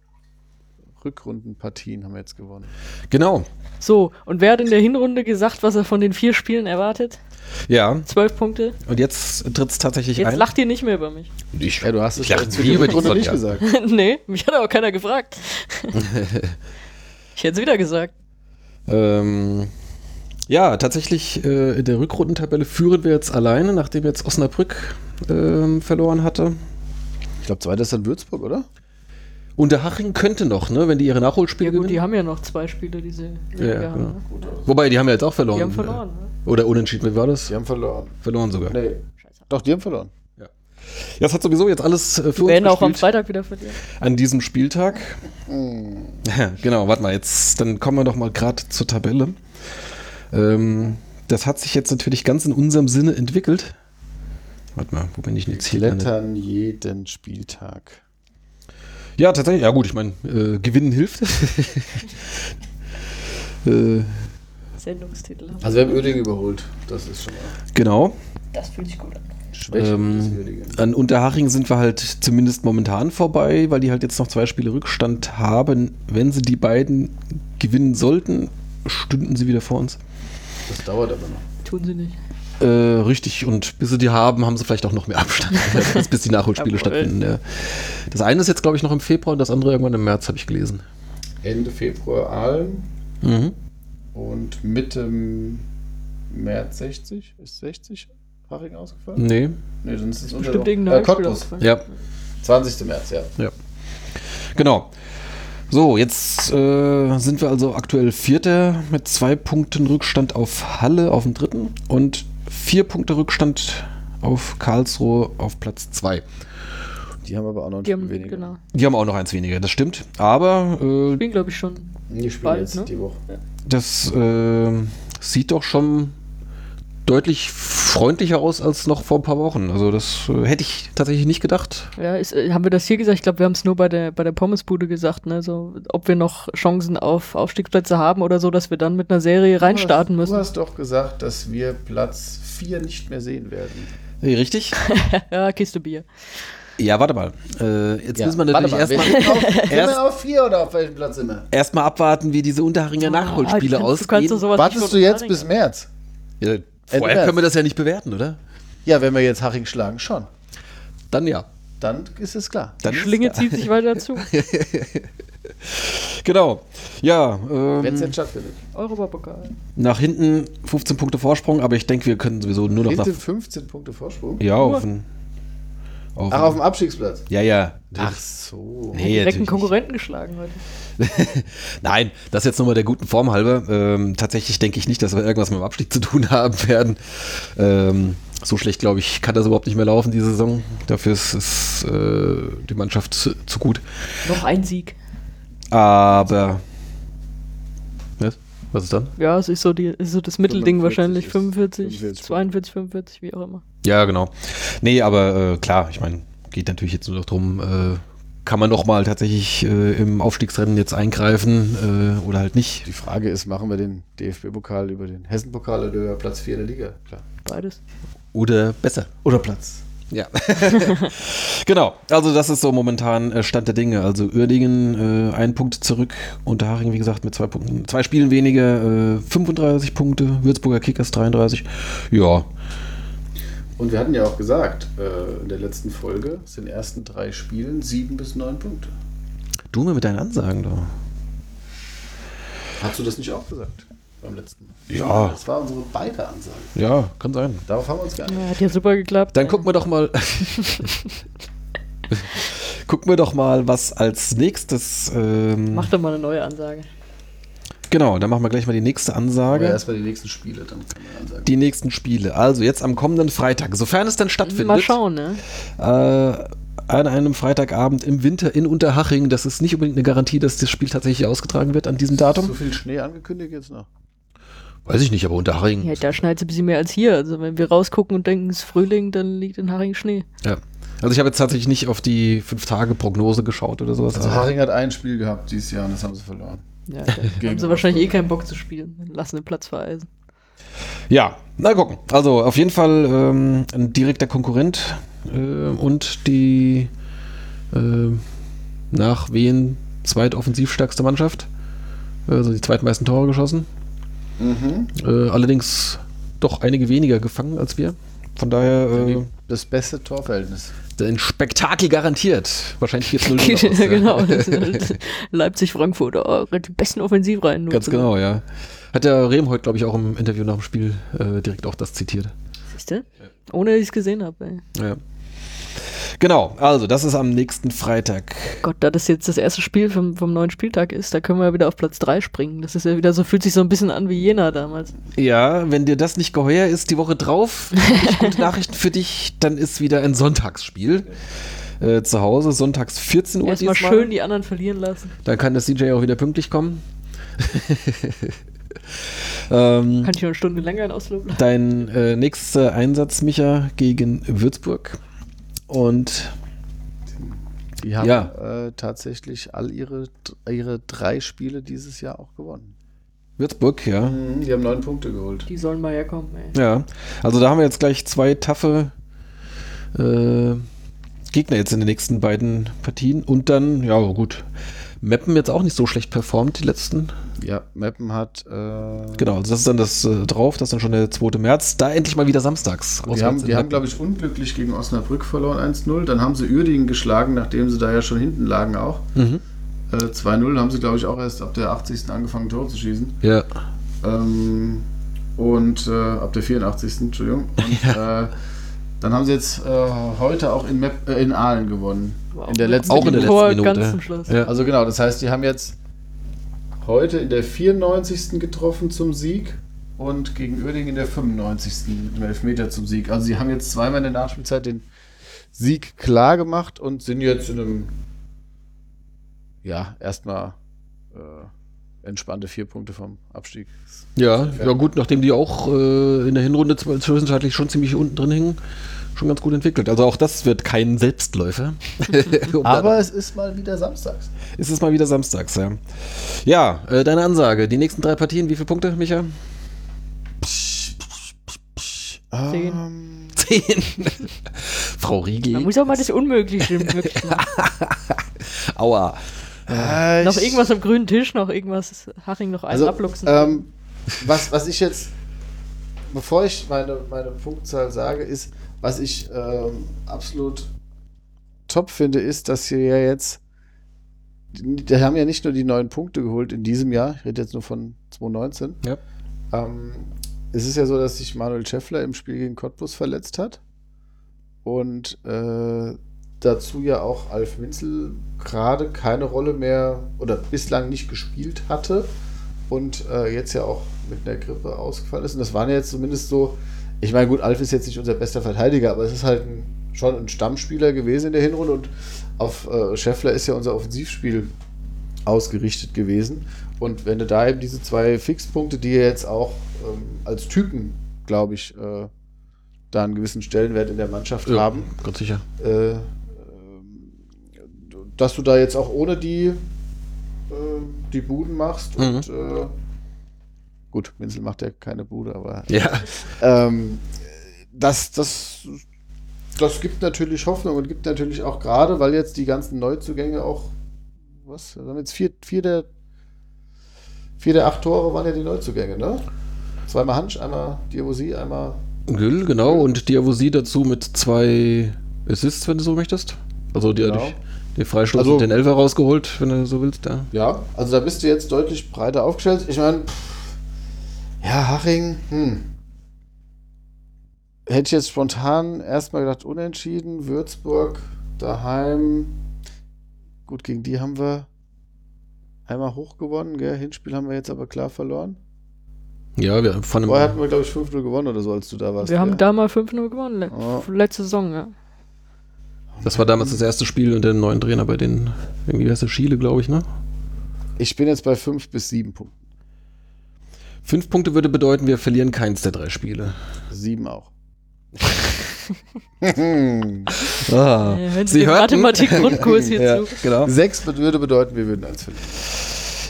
Rückrundenpartien haben wir jetzt gewonnen.
Genau.
So, und wer hat in der Hinrunde gesagt, was er von den vier Spielen erwartet?
Ja,
Zwölf Punkte.
und jetzt tritt es tatsächlich
Jetzt
ein.
lacht ihr nicht mehr über mich.
Ich,
Ja, du hast es jetzt für
nie über die
Rückrunde nicht gesagt.
nee, mich hat aber keiner gefragt. ich hätte es wieder gesagt.
Ähm, ja, tatsächlich äh, in der Rückrundentabelle führen wir jetzt alleine, nachdem jetzt Osnabrück ähm, verloren hatte.
Ich glaube, zweiter ist dann Würzburg, oder?
Unterhaching könnte noch, ne, wenn die ihre Nachholspiele
Ja gut, die
gewinnen.
haben ja noch zwei Spiele, die sie
Ja,
haben.
genau.
ne?
Wobei, die haben ja jetzt auch verloren.
Die haben verloren. Ne?
Oder unentschieden, wie war das?
Die haben verloren.
Verloren sogar.
Nee. Doch, die haben verloren.
Ja, das hat sowieso jetzt alles äh, für
Die
uns
werden auch am Freitag wieder verlieren.
an diesem Spieltag. Ja, genau, warte mal, jetzt, dann kommen wir doch mal gerade zur Tabelle. Ähm, das hat sich jetzt natürlich ganz in unserem Sinne entwickelt. Warte mal, wo bin ich denn jetzt hier? gelandet?
Klettern jeden Spieltag.
Ja, tatsächlich. Ja gut, ich meine, äh, gewinnen hilft. äh,
Sendungstitel.
Also wir haben Oerding überholt. Das ist schon mal
Genau.
Das fühlt sich gut an.
Ähm. An Unterhaching sind wir halt zumindest momentan vorbei, weil die halt jetzt noch zwei Spiele Rückstand haben. Wenn sie die beiden gewinnen sollten, stünden sie wieder vor uns.
Das dauert aber noch.
Tun sie nicht.
Äh, richtig, und bis sie die haben, haben sie vielleicht auch noch mehr Abstand, bis- bis die Nachholspiele stattfinden. Ja. Das eine ist jetzt, glaube ich, noch im Februar und das andere irgendwann im März, habe ich gelesen.
Ende Februar Aalen
Mhm.
und Mitte März 60. Ist 60 Haching ausgefallen?
Nee,
Nee, sonst ist es
Bestimmt
der
irgendein
äh, Cottbus.
ja,
20. März, ja.
ja. Genau. So, jetzt äh, sind wir also aktuell Vierter mit zwei Punkten Rückstand auf Halle auf dem dritten und vier Punkte Rückstand auf Karlsruhe auf Platz zwei.
Die haben aber auch noch ein
Die
Spiel
haben,
weniger.
genau.
Die haben auch noch eins weniger, das stimmt. Aber äh,
Spielen, glaube ich, schon.
Die spielen
Bald,
jetzt
ne?
die Woche.
das äh, sieht doch schon deutlich freundlicher aus als noch vor ein paar Wochen. Also das äh, hätte ich tatsächlich nicht gedacht.
Ja, ist, äh, haben wir das hier gesagt? Ich glaube, wir haben es nur bei der, bei der Pommesbude gesagt, ne? So, ob wir noch Chancen auf Aufstiegsplätze haben oder so, dass wir dann mit einer Serie reinstarten
Du
müssen.
hast doch gesagt, dass wir Platz 4 nicht mehr sehen werden.
Nee, richtig?
Ja, Kiste Bier.
Ja, warte mal. Äh, jetzt müssen wir natürlich erstmal erst-
wir auf 4 oder auf welchem Platz sind wir?
erst mal abwarten, wie diese Unterharinger Nachholspiele
Ah, du kannst- du kannst
ausgehen.
doch sowas nicht
Wartest du jetzt bis März?
Ja, vorher
März.
können wir das ja nicht bewerten, oder?
Ja, wenn wir jetzt Haching schlagen, schon.
Dann ja.
Dann ist es klar.
Dann
Die Schlinge zieht sich weiter zu.
Genau. Ja,
Wenn es
ähm,
denn stattfindet.
Europapokal.
nach hinten 15 Punkte Vorsprung, aber ich denke, wir können sowieso nur noch nach.
Hinten 15 Punkte Vorsprung.
Ja, auf den. Auf
Ach, auf dem Abstiegsplatz.
ja, ja.
Ach so.
Nee,
Direkt einen. Konkurrenten geschlagen heute.
Nein, das jetzt nochmal der guten Form halber. Ähm, tatsächlich denke ich nicht, dass wir irgendwas mit dem Abstieg zu tun haben werden. Ähm, so schlecht, glaube ich, kann das überhaupt nicht mehr laufen, diese Saison. Dafür ist, ist äh, die Mannschaft zu, zu gut.
Noch ein Sieg.
Aber. Was? Was ist dann?
Ja, es ist so, die, ist so das Mittelding
45
wahrscheinlich.
ist-
45,
45.
42, 45, wie auch immer.
Ja, genau. Nee, aber äh, klar, ich meine, geht natürlich jetzt nur noch drum, äh, kann man noch mal tatsächlich äh, im Aufstiegsrennen jetzt eingreifen äh, oder halt nicht.
Die Frage ist, machen wir den DFB-Pokal über den Hessen-Pokal oder über Platz 4 der Liga? Klar.
Beides.
Oder besser.
Oder Platz.
Ja. genau. Also das ist so momentan äh, Stand der Dinge. Also Uerdingen äh, ein Punkt zurück, Unterhaching, wie gesagt, mit zwei Punkten, zwei Spielen weniger, äh, 35 Punkte, Würzburger Kickers 33. Ja.
Und wir hatten ja auch gesagt, äh, in der letzten Folge sind in den ersten drei Spielen sieben bis neun Punkte.
Du mir mit deinen Ansagen da.
Hast du das nicht auch gesagt? Beim letzten Mal?
Ja.
Das war unsere beide Ansage.
Ja, kann sein.
Darauf haben wir uns geeinigt.
Ja, hat ja super geklappt.
Dann gucken wir doch mal. gucken wir doch mal, was als nächstes. Ähm,
Mach doch mal eine neue Ansage.
Genau, dann machen wir gleich mal die nächste Ansage.
erstmal die nächsten Spiele, dann ansagen.
Die nächsten Spiele. Also jetzt am kommenden Freitag, sofern es dann stattfindet.
Mal schauen, ne?
Äh, an einem Freitagabend im Winter in Unterhaching. Das ist nicht unbedingt eine Garantie, dass das Spiel tatsächlich ausgetragen wird an diesem
so
Datum.
viel Schnee angekündigt jetzt noch.
Weiß ich nicht, aber Unterhaching.
Ja, da schneit es ein bisschen mehr als hier. Also wenn wir rausgucken und denken, es ist Frühling, dann liegt in Haring Schnee.
Ja. Also ich habe jetzt tatsächlich nicht auf die Fünf-Tage-Prognose geschaut oder sowas.
Also Haring hat ein Spiel gehabt dieses Jahr und das haben sie verloren.
Ja, da haben sie wahrscheinlich eh keinen Bock zu spielen. Lassen den Platz vereisen.
Ja, na gucken. Also auf jeden Fall ähm, ein direkter Konkurrent äh, und die äh, nach Wien zweitoffensivstärkste Mannschaft. Also die zweitmeisten Tore geschossen.
Mhm.
Äh, allerdings doch einige weniger gefangen als wir. Von daher äh,
Das beste Torverhältnis.
Ein Spektakel garantiert. Wahrscheinlich jetzt 0 aus,
ja, genau. Leipzig-Frankfurt, oh, die besten Offensivreihen.
Ganz
zu-
genau, ja. Hat der Rehm heute, glaube ich, auch im Interview nach dem Spiel äh, direkt auch das zitiert.
Siehste? Ohne dass ich es gesehen habe.
Ja. Genau, also das ist am nächsten Freitag.
Gott, da das jetzt das erste Spiel vom, vom neuen Spieltag ist, da können wir ja wieder auf Platz 3 springen. Das ist ja wieder so, fühlt sich so ein bisschen an wie Jena damals.
Ja, wenn dir das nicht geheuer ist, die Woche drauf, gute Nachrichten für dich, dann ist wieder ein Sonntagsspiel. Äh, zu Hause, sonntags 14 Uhr.
Erstmal
diesmal.
schön die anderen verlieren lassen.
Dann kann das CJ auch wieder pünktlich kommen. ähm,
Kann ich noch eine Stunde länger in Oslo bleiben.
dein äh, nächster Einsatz, Micha, gegen Würzburg. Und
Die haben
Ja.
äh, tatsächlich all ihre, ihre drei Spiele dieses Jahr auch gewonnen.
Würzburg, ja.
Mhm, Die haben neun Punkte geholt.
Die sollen mal herkommen, ey.
Ja, also da haben wir jetzt gleich zwei taffe äh, Gegner jetzt in den nächsten beiden Partien. Und dann, ja gut, Meppen jetzt auch nicht so schlecht performt, die letzten.
Ja, Meppen hat. Äh,
Genau, also das ist dann das äh, drauf, das ist dann schon der 2. März. Da endlich mal wieder samstags.
Die haben, die haben glaube ich, unglücklich gegen Osnabrück verloren 1-0. Dann haben sie Uerdingen geschlagen, nachdem sie da ja schon hinten lagen auch.
Mhm.
Äh, 2-0 haben sie, glaube ich, auch erst ab der 80. angefangen, Tore zu schießen.
Ja.
Ähm, und äh, ab der 84. Entschuldigung. Und äh, dann haben sie jetzt äh, heute auch in, Mep äh, in Aalen gewonnen.
Wow.
In der letzten
Auch in der
Tor
letzten
ganz
Minute.
zum Schluss.
Ja.
Also genau, das heißt, die haben jetzt heute in der 94. getroffen zum Sieg und gegen Uerdingen in der 95. mit dem Elfmeter zum Sieg. Also sie haben jetzt zweimal in der Nachspielzeit den Sieg klar gemacht und sind jetzt in einem, ja, erstmal äh, entspannte vier Punkte vom Abstieg.
Ja, ja gut, nachdem die auch äh, in der Hinrunde zw- zwischenzeitlich schon ziemlich unten drin hingen, schon ganz gut entwickelt. Also auch das wird kein Selbstläufer. Um
Aber es ist mal wieder samstags.
ist es mal wieder samstags, ja. Ja, äh, deine Ansage. Die nächsten drei Partien, wie viele Punkte, Micha?
Zehn.
Ähm,
Zehn. Frau
Man
Riegel.
muss auch mal das Unmögliche möglich machen.
Aua.
Äh,
noch irgendwas am grünen Tisch, noch irgendwas Haching noch einen
Also,
abluchsen.
ähm, was, was ich jetzt, bevor ich meine, meine Punktzahl sage, ist, was ich ähm, absolut top finde, ist, dass sie ja jetzt, die, die haben ja nicht nur die neun Punkte geholt in diesem Jahr, ich rede jetzt nur von 2019.
Ja.
Ähm, es ist ja so, dass sich Manuel Schäffler im Spiel gegen Cottbus verletzt hat und äh, dazu ja auch Alf Winzel gerade keine Rolle mehr oder bislang nicht gespielt hatte und äh, jetzt ja auch mit einer Grippe ausgefallen ist. Und das waren ja jetzt zumindest so, ich meine, gut, Alf ist jetzt nicht unser bester Verteidiger, aber es ist halt ein, schon ein Stammspieler gewesen in der Hinrunde und auf äh, Schäffler ist ja unser Offensivspiel ausgerichtet gewesen. Und wenn du da eben diese zwei Fixpunkte, die ja jetzt auch ähm, als Typen, glaube ich, äh, da einen gewissen Stellenwert in der Mannschaft haben,
Ganz sicher.
äh, dass du da jetzt auch ohne die äh, die Buden machst
Mhm.
und äh, gut, Minzel macht ja keine Bude, aber
Ja.
ähm, das, das, das gibt natürlich Hoffnung und gibt natürlich auch gerade, weil jetzt die ganzen Neuzugänge auch, was, wir haben jetzt vier, vier der vier der acht Tore waren ja die Neuzugänge, ne? Zweimal Hansch, einmal Diabosi, einmal
Gül, genau. Und Diavosi dazu mit zwei Assists, wenn du so möchtest. Also die
Genau.
Den Freistoß
Also-
und den Elfer rausgeholt, wenn du so willst. Ja.
Ja, also da bist du jetzt deutlich breiter aufgestellt. Ich meine, ja, Haching, hm. Hätte ich jetzt spontan erstmal gedacht, unentschieden. Würzburg, daheim. Gut, gegen die haben wir einmal hoch gewonnen, gell? Hinspiel haben wir jetzt aber klar verloren.
Ja, wir von
Vorher hatten wir, glaube ich, 5-0 gewonnen oder so, als du da warst.
Wir haben
gell?
da mal 5-0 gewonnen, le
Oh.
letzte Saison, ja.
Das war damals das erste Spiel unter dem neuen Trainer bei den, irgendwie heißt der Schiele, glaube ich, ne?
Ich bin jetzt bei 5 bis 7 Punkten.
Fünf Punkte würde bedeuten, wir verlieren keins der drei Spiele.
7 auch.
Ah,
hören Sie den
hörten?
Mathematik-Grundkurs hier
ja, genau.
6 würde bedeuten, wir würden eins verlieren.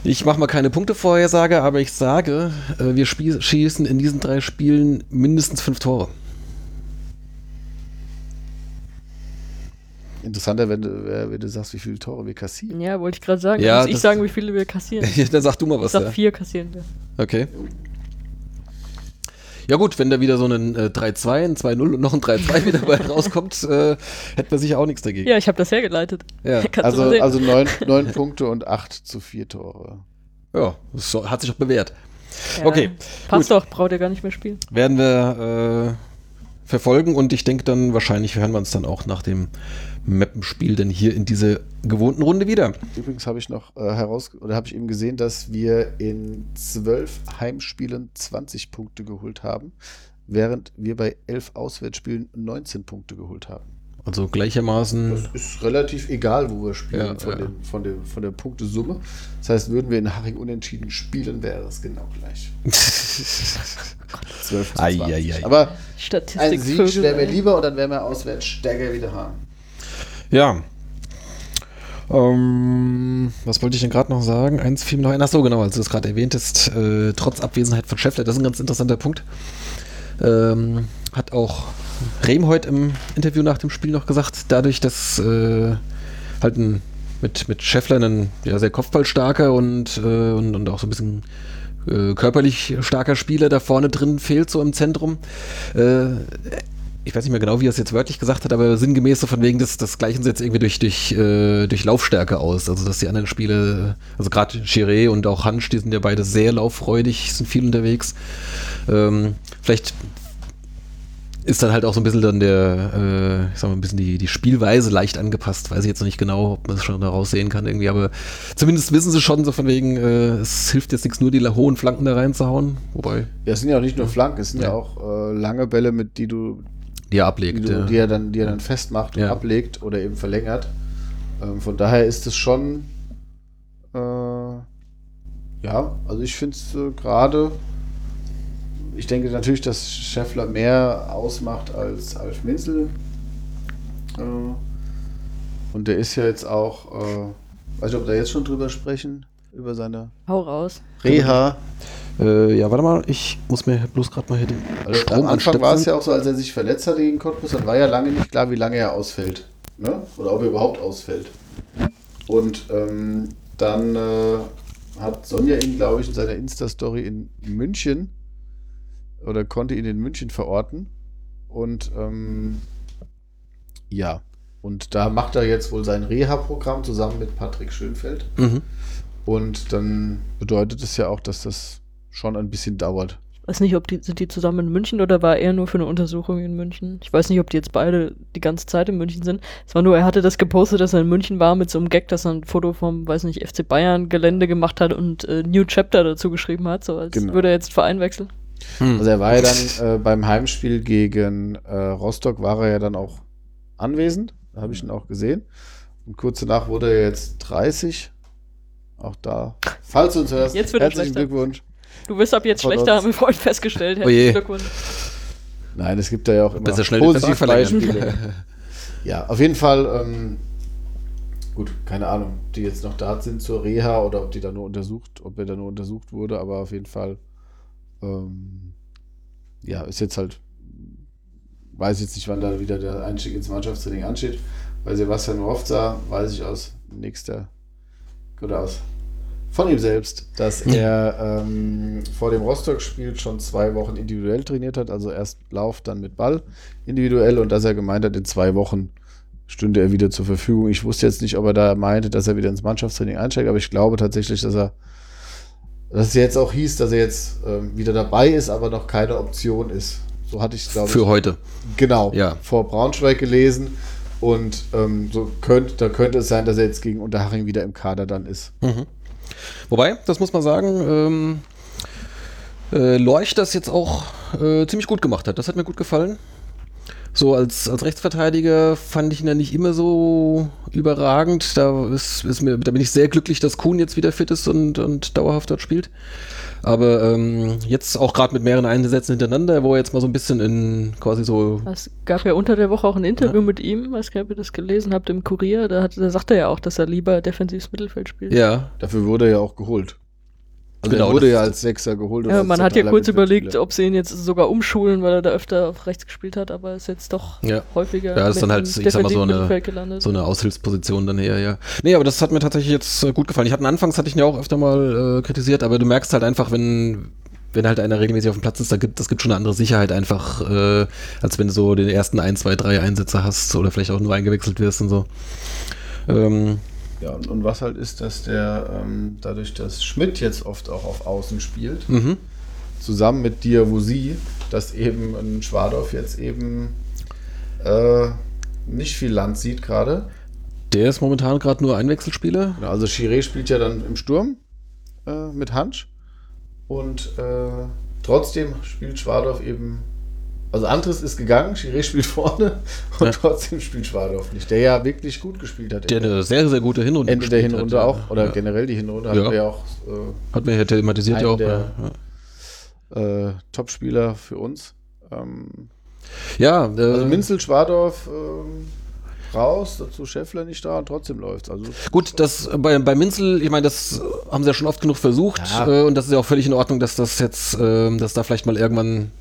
Ich mache mal keine Punktevorhersage, aber ich sage, äh, wir schießen in diesen drei Spielen mindestens fünf Tore.
Interessanter, wenn du, wenn du sagst, wie viele Tore wir kassieren.
Ja, wollte ich gerade sagen.
Ja,
Muss ich sagen, wie viele wir kassieren?
Dann sag du mal
Ich
was.
sag
Ja.
vier kassieren wir.
Okay. Ja gut, wenn da wieder so ein äh, 3-2, ein 2-0 und noch ein 3-2 wieder bei rauskommt, äh, hätten wir sicher auch nichts dagegen.
Ja, ich habe das hergeleitet.
Ja.
Also, also neun, neun Punkte und acht zu vier Tore.
Ja, das so- hat sich auch bewährt.
Ja,
okay,
Passt doch, braucht er gar nicht mehr spielen.
Werden wir äh, verfolgen und ich denke dann wahrscheinlich hören wir uns dann auch nach dem Mappenspiel dann hier in dieser gewohnten Runde wieder.
Übrigens habe ich noch äh, heraus oder habe ich eben gesehen, dass wir in zwölf Heimspielen 20 Punkte geholt haben, während wir bei elf Auswärtsspielen 19 Punkte geholt haben.
Also gleichermaßen.
Das ist relativ egal, wo wir spielen
Ja,
von,
ja.
Den, von, dem, von der Punktesumme. Das heißt, würden wir in Haching unentschieden spielen, wäre es genau gleich. 12 zu
Ei,
20.
ei, ei.
Aber
Statistik.
ein Sieg wäre mir lieber und dann wären wir auswärts stärker wieder haben.
Ja. Ähm, was wollte ich denn gerade noch sagen? Eins fiel mir noch ein. Ach so, genau, als du es gerade erwähntest, äh, trotz Abwesenheit von Scheffler, das ist ein ganz interessanter Punkt. Ähm, hat auch Rehm heute im Interview nach dem Spiel noch gesagt, dadurch, dass äh, halt ein, mit, mit Scheffler ein ja, sehr kopfballstarker und, äh, und, und auch so ein bisschen äh, körperlich starker Spieler da vorne drin fehlt, so im Zentrum. Ich weiß nicht mehr genau, wie er es jetzt wörtlich gesagt hat, aber sinngemäß so von wegen, das, das gleichen sie jetzt irgendwie durch, durch, äh, durch Laufstärke aus. Also, dass die anderen Spiele, also gerade Chiré und auch Hansch, die sind ja beide sehr lauffreudig, sind viel unterwegs. Ähm, vielleicht ist dann halt auch so ein bisschen dann der, äh, ich sag mal, ein bisschen die, die Spielweise leicht angepasst. Weiß ich jetzt noch nicht genau, ob man es schon daraus sehen kann irgendwie, aber zumindest wissen sie schon so von wegen, äh, es hilft jetzt nichts, nur die hohen Flanken da reinzuhauen. Wobei,
Ja, es sind ja auch nicht nur Flanken, es sind ja,
Ja.
auch äh, lange Bälle, mit die du,
die er
die,
ablegt. ja.
die er dann, die er dann festmacht und
Ja.
ablegt oder eben verlängert. Ähm, von daher ist es schon, äh, ja, also ich finde es äh, gerade, ich denke natürlich, dass Scheffler mehr ausmacht als Alf Minzel. Äh, und der ist ja jetzt auch, äh, weiß nicht, ob wir da jetzt schon drüber sprechen, über seine
Hau raus.
Reha.
Äh, ja, warte mal, ich muss mir bloß gerade mal hier den
Also
Strom
am Anfang war es ja auch so, als er sich verletzt hat gegen Cottbus, dann war ja lange nicht klar, wie lange er ausfällt. Ne? Oder ob er überhaupt ausfällt. Und ähm, dann äh, hat Sonja ihn, glaube ich, in seiner Insta-Story in München oder konnte ihn in München verorten. Und ähm, ja, und da macht er jetzt wohl sein Reha-Programm zusammen mit Patrick Schönfeld.
Mhm.
Und dann bedeutet es ja auch, dass das schon ein bisschen dauert.
weiß nicht, ob die, sind die zusammen in München oder war er nur für eine Untersuchung in München? Ich weiß nicht, ob die jetzt beide die ganze Zeit in München sind. Es war nur, er hatte das gepostet, dass er in München war mit so einem Gag, dass er ein Foto vom, weiß nicht, FC Bayern Gelände gemacht hat und äh, New Chapter dazu geschrieben hat, so als
Genau.
würde er jetzt Verein wechseln.
Also er war ja dann äh, beim Heimspiel gegen äh, Rostock war er ja dann auch anwesend. Da habe ich ihn auch gesehen. Und kurz danach wurde er jetzt 30. Auch da. Falls du uns hörst,
er
herzlichen. Glückwunsch.
Du wirst ab jetzt schlechter, haben wir vorhin festgestellt.
Oh je.
Herzlichen Glückwunsch.
Nein, es gibt da ja auch immer
Besser schnell verlängern.
Positivbeispiele. ja, auf jeden Fall. Ähm, gut, keine Ahnung, ob die jetzt noch da sind zur Reha oder ob die da nur untersucht, ob er da nur untersucht wurde, aber auf jeden Fall. Ähm, ja, ist jetzt halt. Weiß jetzt nicht, wann da wieder der Einstieg ins Mannschaftstraining ansteht. Bei Sebastian Rofza weiß ich aus nächster oder aus von ihm selbst, dass er ähm, vor dem Rostock-Spiel schon zwei Wochen individuell trainiert hat, also erst Lauf, dann mit Ball individuell und dass er gemeint hat, in zwei Wochen stünde er wieder zur Verfügung. Ich wusste jetzt nicht, ob er da meinte, dass er wieder ins Mannschaftstraining einsteigt, aber ich glaube tatsächlich, dass er dass es jetzt auch hieß, dass er jetzt ähm, wieder dabei ist, aber noch keine Option ist. So hatte ich es, glaube ich,
Für heute.
genau
Ja.
vor Braunschweig gelesen. Und ähm, so könnte, da könnte es sein, dass er jetzt gegen Unterhaching wieder im Kader dann ist.
Wobei, das muss man sagen, ähm, äh, Lorch das jetzt auch äh, ziemlich gut gemacht hat. Das hat mir gut gefallen. So als, als Rechtsverteidiger fand ich ihn ja nicht immer so überragend. Da, ist, ist mir, da bin ich sehr glücklich, dass Kuhn jetzt wieder fit ist und, und dauerhaft dort spielt. Aber ähm, jetzt auch gerade mit mehreren Einsätzen hintereinander, wo er jetzt mal so ein bisschen in quasi so
Es gab ja unter der Woche auch ein Interview mit ihm, weiß gar nicht, ob ihr das gelesen habt, im Kurier. Da, hat, da sagt er ja auch, dass er lieber defensives Mittelfeld spielt.
ja,
Dafür wurde er ja auch geholt. Also
Genau,
er wurde ja als Sechser geholt.
Ja, man hat ja kurz überlegt, ob sie ihn jetzt sogar umschulen, weil er da öfter auf rechts gespielt hat, aber ist jetzt doch
Ja.
häufiger
Ja, ist dann halt, ich sag mal, so eine- so eine Aushilfsposition dann eher, ja. Nee, aber das hat mir tatsächlich jetzt äh, gut gefallen. Ich hatte anfangs hatte ich ihn ja auch öfter mal äh, kritisiert, aber du merkst halt einfach, wenn wenn halt einer regelmäßig auf dem Platz ist, da gibt, das gibt schon eine andere Sicherheit einfach, äh, als wenn du so den ersten ein, zwei, drei Einsätze hast oder vielleicht auch nur eingewechselt wirst und so. Ähm,
Ja, und, und was halt ist, dass der, ähm, dadurch, dass Schmidt jetzt oft auch auf Außen spielt,
mhm.
zusammen mit Diawusi, dass eben ein Schwadorf jetzt eben äh, nicht viel Land sieht gerade.
Der ist momentan gerade nur Einwechselspieler.
Genau, also Chiré spielt ja dann im Sturm äh, mit Hansch und äh, trotzdem spielt Schwadorf eben, also Andres ist gegangen, Chiré spielt vorne und
Ja.
trotzdem spielt Schwadorf nicht, der ja wirklich gut gespielt hat.
Der eine sehr, sehr gute Hinrunde
Ende der Hinrunde
hat,
auch, oder
ja.
generell die Hinrunde
Ja.
wir ja auch äh,
Hat mir ja thematisiert ja auch.
der-
ja.
äh, Top-Spieler für uns. Ähm,
Ja, äh,
also Minzel, Schwadorf, ähm, Strauß, dazu Scheffler nicht da und trotzdem läuft's. Also
Gut, das äh, bei, bei Minzel, ich meine, das haben sie ja schon oft genug versucht
Ja.
äh, und das ist ja auch völlig in Ordnung, dass das jetzt, ähm, dass da vielleicht mal irgendwann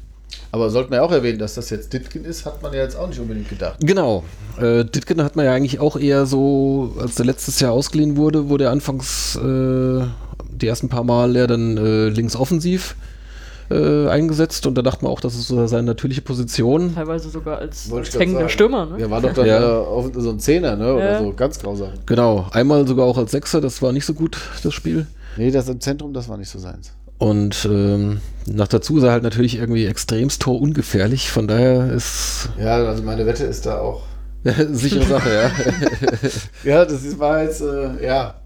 Aber sollten wir ja auch erwähnen, dass das jetzt Ditkin ist, hat man ja jetzt auch nicht unbedingt gedacht.
Genau. Äh, Ditken hat man ja eigentlich auch eher so, als der letztes Jahr ausgeliehen wurde, wurde er anfangs äh, die ersten paar Mal ja dann äh, links offensiv äh, eingesetzt und da dachte man auch, das ist so seine natürliche Position.
Teilweise sogar als, als hängender. Stürmer, ne?
Ja, war doch dann
Ja.
äh, auf- so ein Zehner, ne? Oder
Ja.
so, ganz grausam.
Genau. Einmal sogar auch als Sechser, das war nicht so gut, das Spiel.
Nee, das im Zentrum, das war nicht so seins.
Und ähm, nach dazu ist er halt natürlich irgendwie extremst torungefährlich, von daher ist
Ja, also meine Wette ist da auch.
sichere Sache, ja.
Ja, das ist, war jetzt, äh, ja.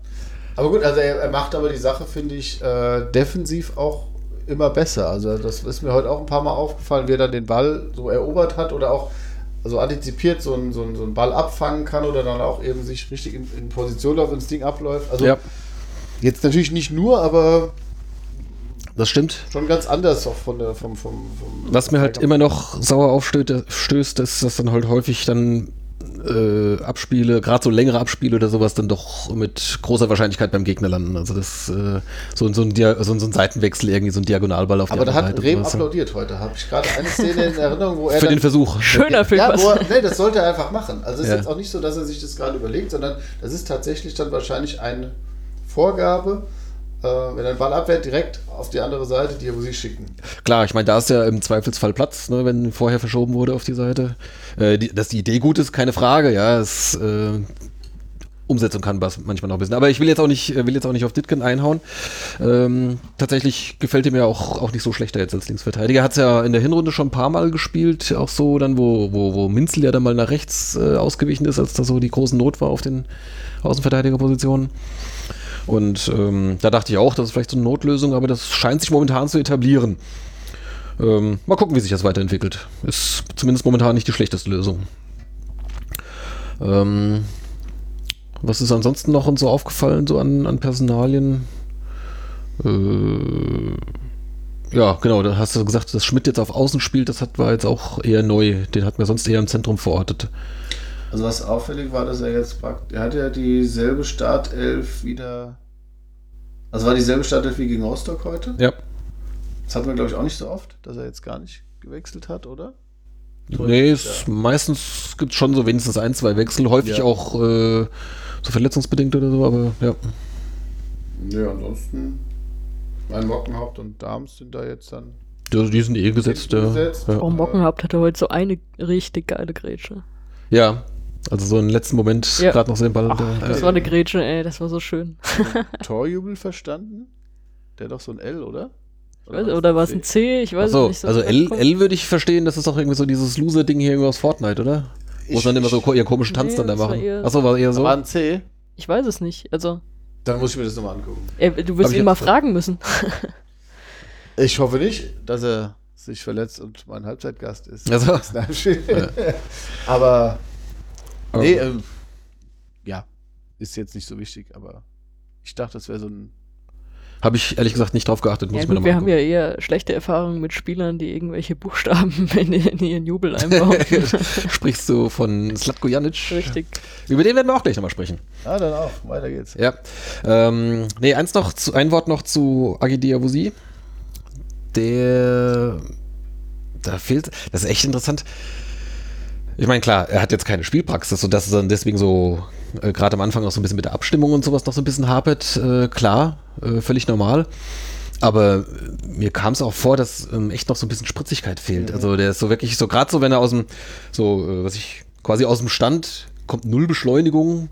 Aber gut, also er, er macht aber die Sache, finde ich, äh, defensiv auch immer besser. Also das ist mir heute auch ein paar Mal aufgefallen, wie er dann den Ball so erobert hat oder auch also antizipiert so einen, so, einen, so einen Ball abfangen kann oder dann auch eben sich richtig in, in Position läuft und das Ding abläuft. Also
ja,
jetzt natürlich nicht nur, aber
das stimmt.
schon ganz anders auch von der, vom, vom, vom
Was mir halt immer noch sauer aufstößt, stößt, ist, dass dann halt häufig dann äh, Abspiele, gerade so längere Abspiele oder sowas, dann doch mit großer Wahrscheinlichkeit beim Gegner landen. Also das äh, so, so, ein Dia so, so ein Seitenwechsel, irgendwie so ein Diagonalball auf die
Aber da hat Rehm applaudiert heute. Habe ich gerade eine Szene in Erinnerung, wo er
Für
dann,
den Versuch.
Schöner Film.
Ja, er, nee, das sollte er einfach machen. Also es ist
Ja.
jetzt auch nicht so, dass er sich das gerade überlegt, sondern das ist tatsächlich dann wahrscheinlich eine Vorgabe, wenn er den Ball abwehrt, direkt auf die andere Seite, die sie schicken.
Klar, ich meine, da ist ja im Zweifelsfall Platz, ne, wenn vorher verschoben wurde auf die Seite. Äh, die, dass die Idee gut ist, keine Frage, ja. Es, äh, Umsetzung kann manchmal noch ein bisschen. Aber ich will jetzt auch nicht, äh, will jetzt auch nicht auf Ditken einhauen. Ähm, tatsächlich gefällt er mir auch, auch nicht so schlechter jetzt als Linksverteidiger. Hat es ja in der Hinrunde schon ein paar Mal gespielt, auch so dann, wo, wo, wo Minzel ja dann mal nach rechts äh, ausgewichen ist, als da so die großen Not war auf den Außenverteidigerpositionen. Und ähm, da dachte ich auch, das ist vielleicht so eine Notlösung, aber das scheint sich momentan zu etablieren. Ähm, mal gucken, wie sich das weiterentwickelt. Ist zumindest momentan nicht die schlechteste Lösung. Ähm, was ist ansonsten noch uns so aufgefallen, so an, an Personalien? Äh, ja, genau, da hast du gesagt, dass Schmidt jetzt auf Außen spielt, das hat, war jetzt auch eher neu. Den hatten wir sonst eher im Zentrum verortet.
Also was auffällig war, dass er jetzt praktisch, er hat ja dieselbe Startelf wieder, also war dieselbe Startelf wie gegen Rostock heute.
Ja.
Das hatten wir glaube ich auch nicht so oft, dass er jetzt gar nicht gewechselt hat, oder?
Nee, es, meistens gibt es schon so wenigstens ein, zwei Wechsel, häufig
Ja.
auch äh, so verletzungsbedingt oder so, aber ja.
Ja, ansonsten, mein Mockenhaupt und Dams sind da jetzt dann
Die, die sind eh gesetzt, ja.
Gesetzt.
Ja.
Oh, Mockenhaupt hatte heute so eine richtig geile Grätsche.
ja. Also so im letzten Moment
Ja.
gerade noch so den Ball.
Ach,
da,
das
ja.
war eine Grätsche, ey, das war so schön.
Torjubel verstanden? Der hat doch so ein L, oder?
Oder war es ein C? Ich weiß
Achso,
es nicht so.
also. L, L würde ich verstehen, das ist doch irgendwie so dieses Loser-Ding hier irgendwie aus Fortnite, oder? Wo sie dann immer so ko- ihr komischen Tanz
Nee,
dann da
war
machen. Achso, war eher so.
War ein C?
Ich weiß es nicht. Also,
Dann muss ich mir das nochmal angucken.
ey, du wirst ihn mal fragen müssen.
Ich hoffe nicht, dass er sich verletzt und mein Halbzeitgast ist.
Also.
Aber- nee, ähm, ja, ist jetzt nicht so wichtig, aber ich dachte, das wäre so ein.
Habe ich ehrlich gesagt nicht drauf geachtet, muss
Ja,
ich mir
gut, wir haben ja eher schlechte Erfahrungen mit Spielern, die irgendwelche Buchstaben in, in ihren Jubel einbauen.
Sprichst du von Slatko Janic?
Richtig.
Über den werden wir auch gleich nochmal sprechen.
Ah, dann auch. Weiter geht's.
Ja. Ähm, nee, eins noch, zu, ein Wort noch zu Agi Diawusi. Der. Da fehlt. Das ist echt interessant. Ich meine, klar, er hat jetzt keine Spielpraxis, sodass es dann deswegen so äh, gerade am Anfang auch so ein bisschen mit der Abstimmung und sowas noch so ein bisschen hapert. Äh, klar, äh, völlig normal. Aber äh, mir kam es auch vor, dass ähm, echt noch so ein bisschen Spritzigkeit fehlt. Also der ist so wirklich so, gerade so, wenn er aus dem, so, äh, was ich, quasi aus dem Stand, kommt null Beschleunigung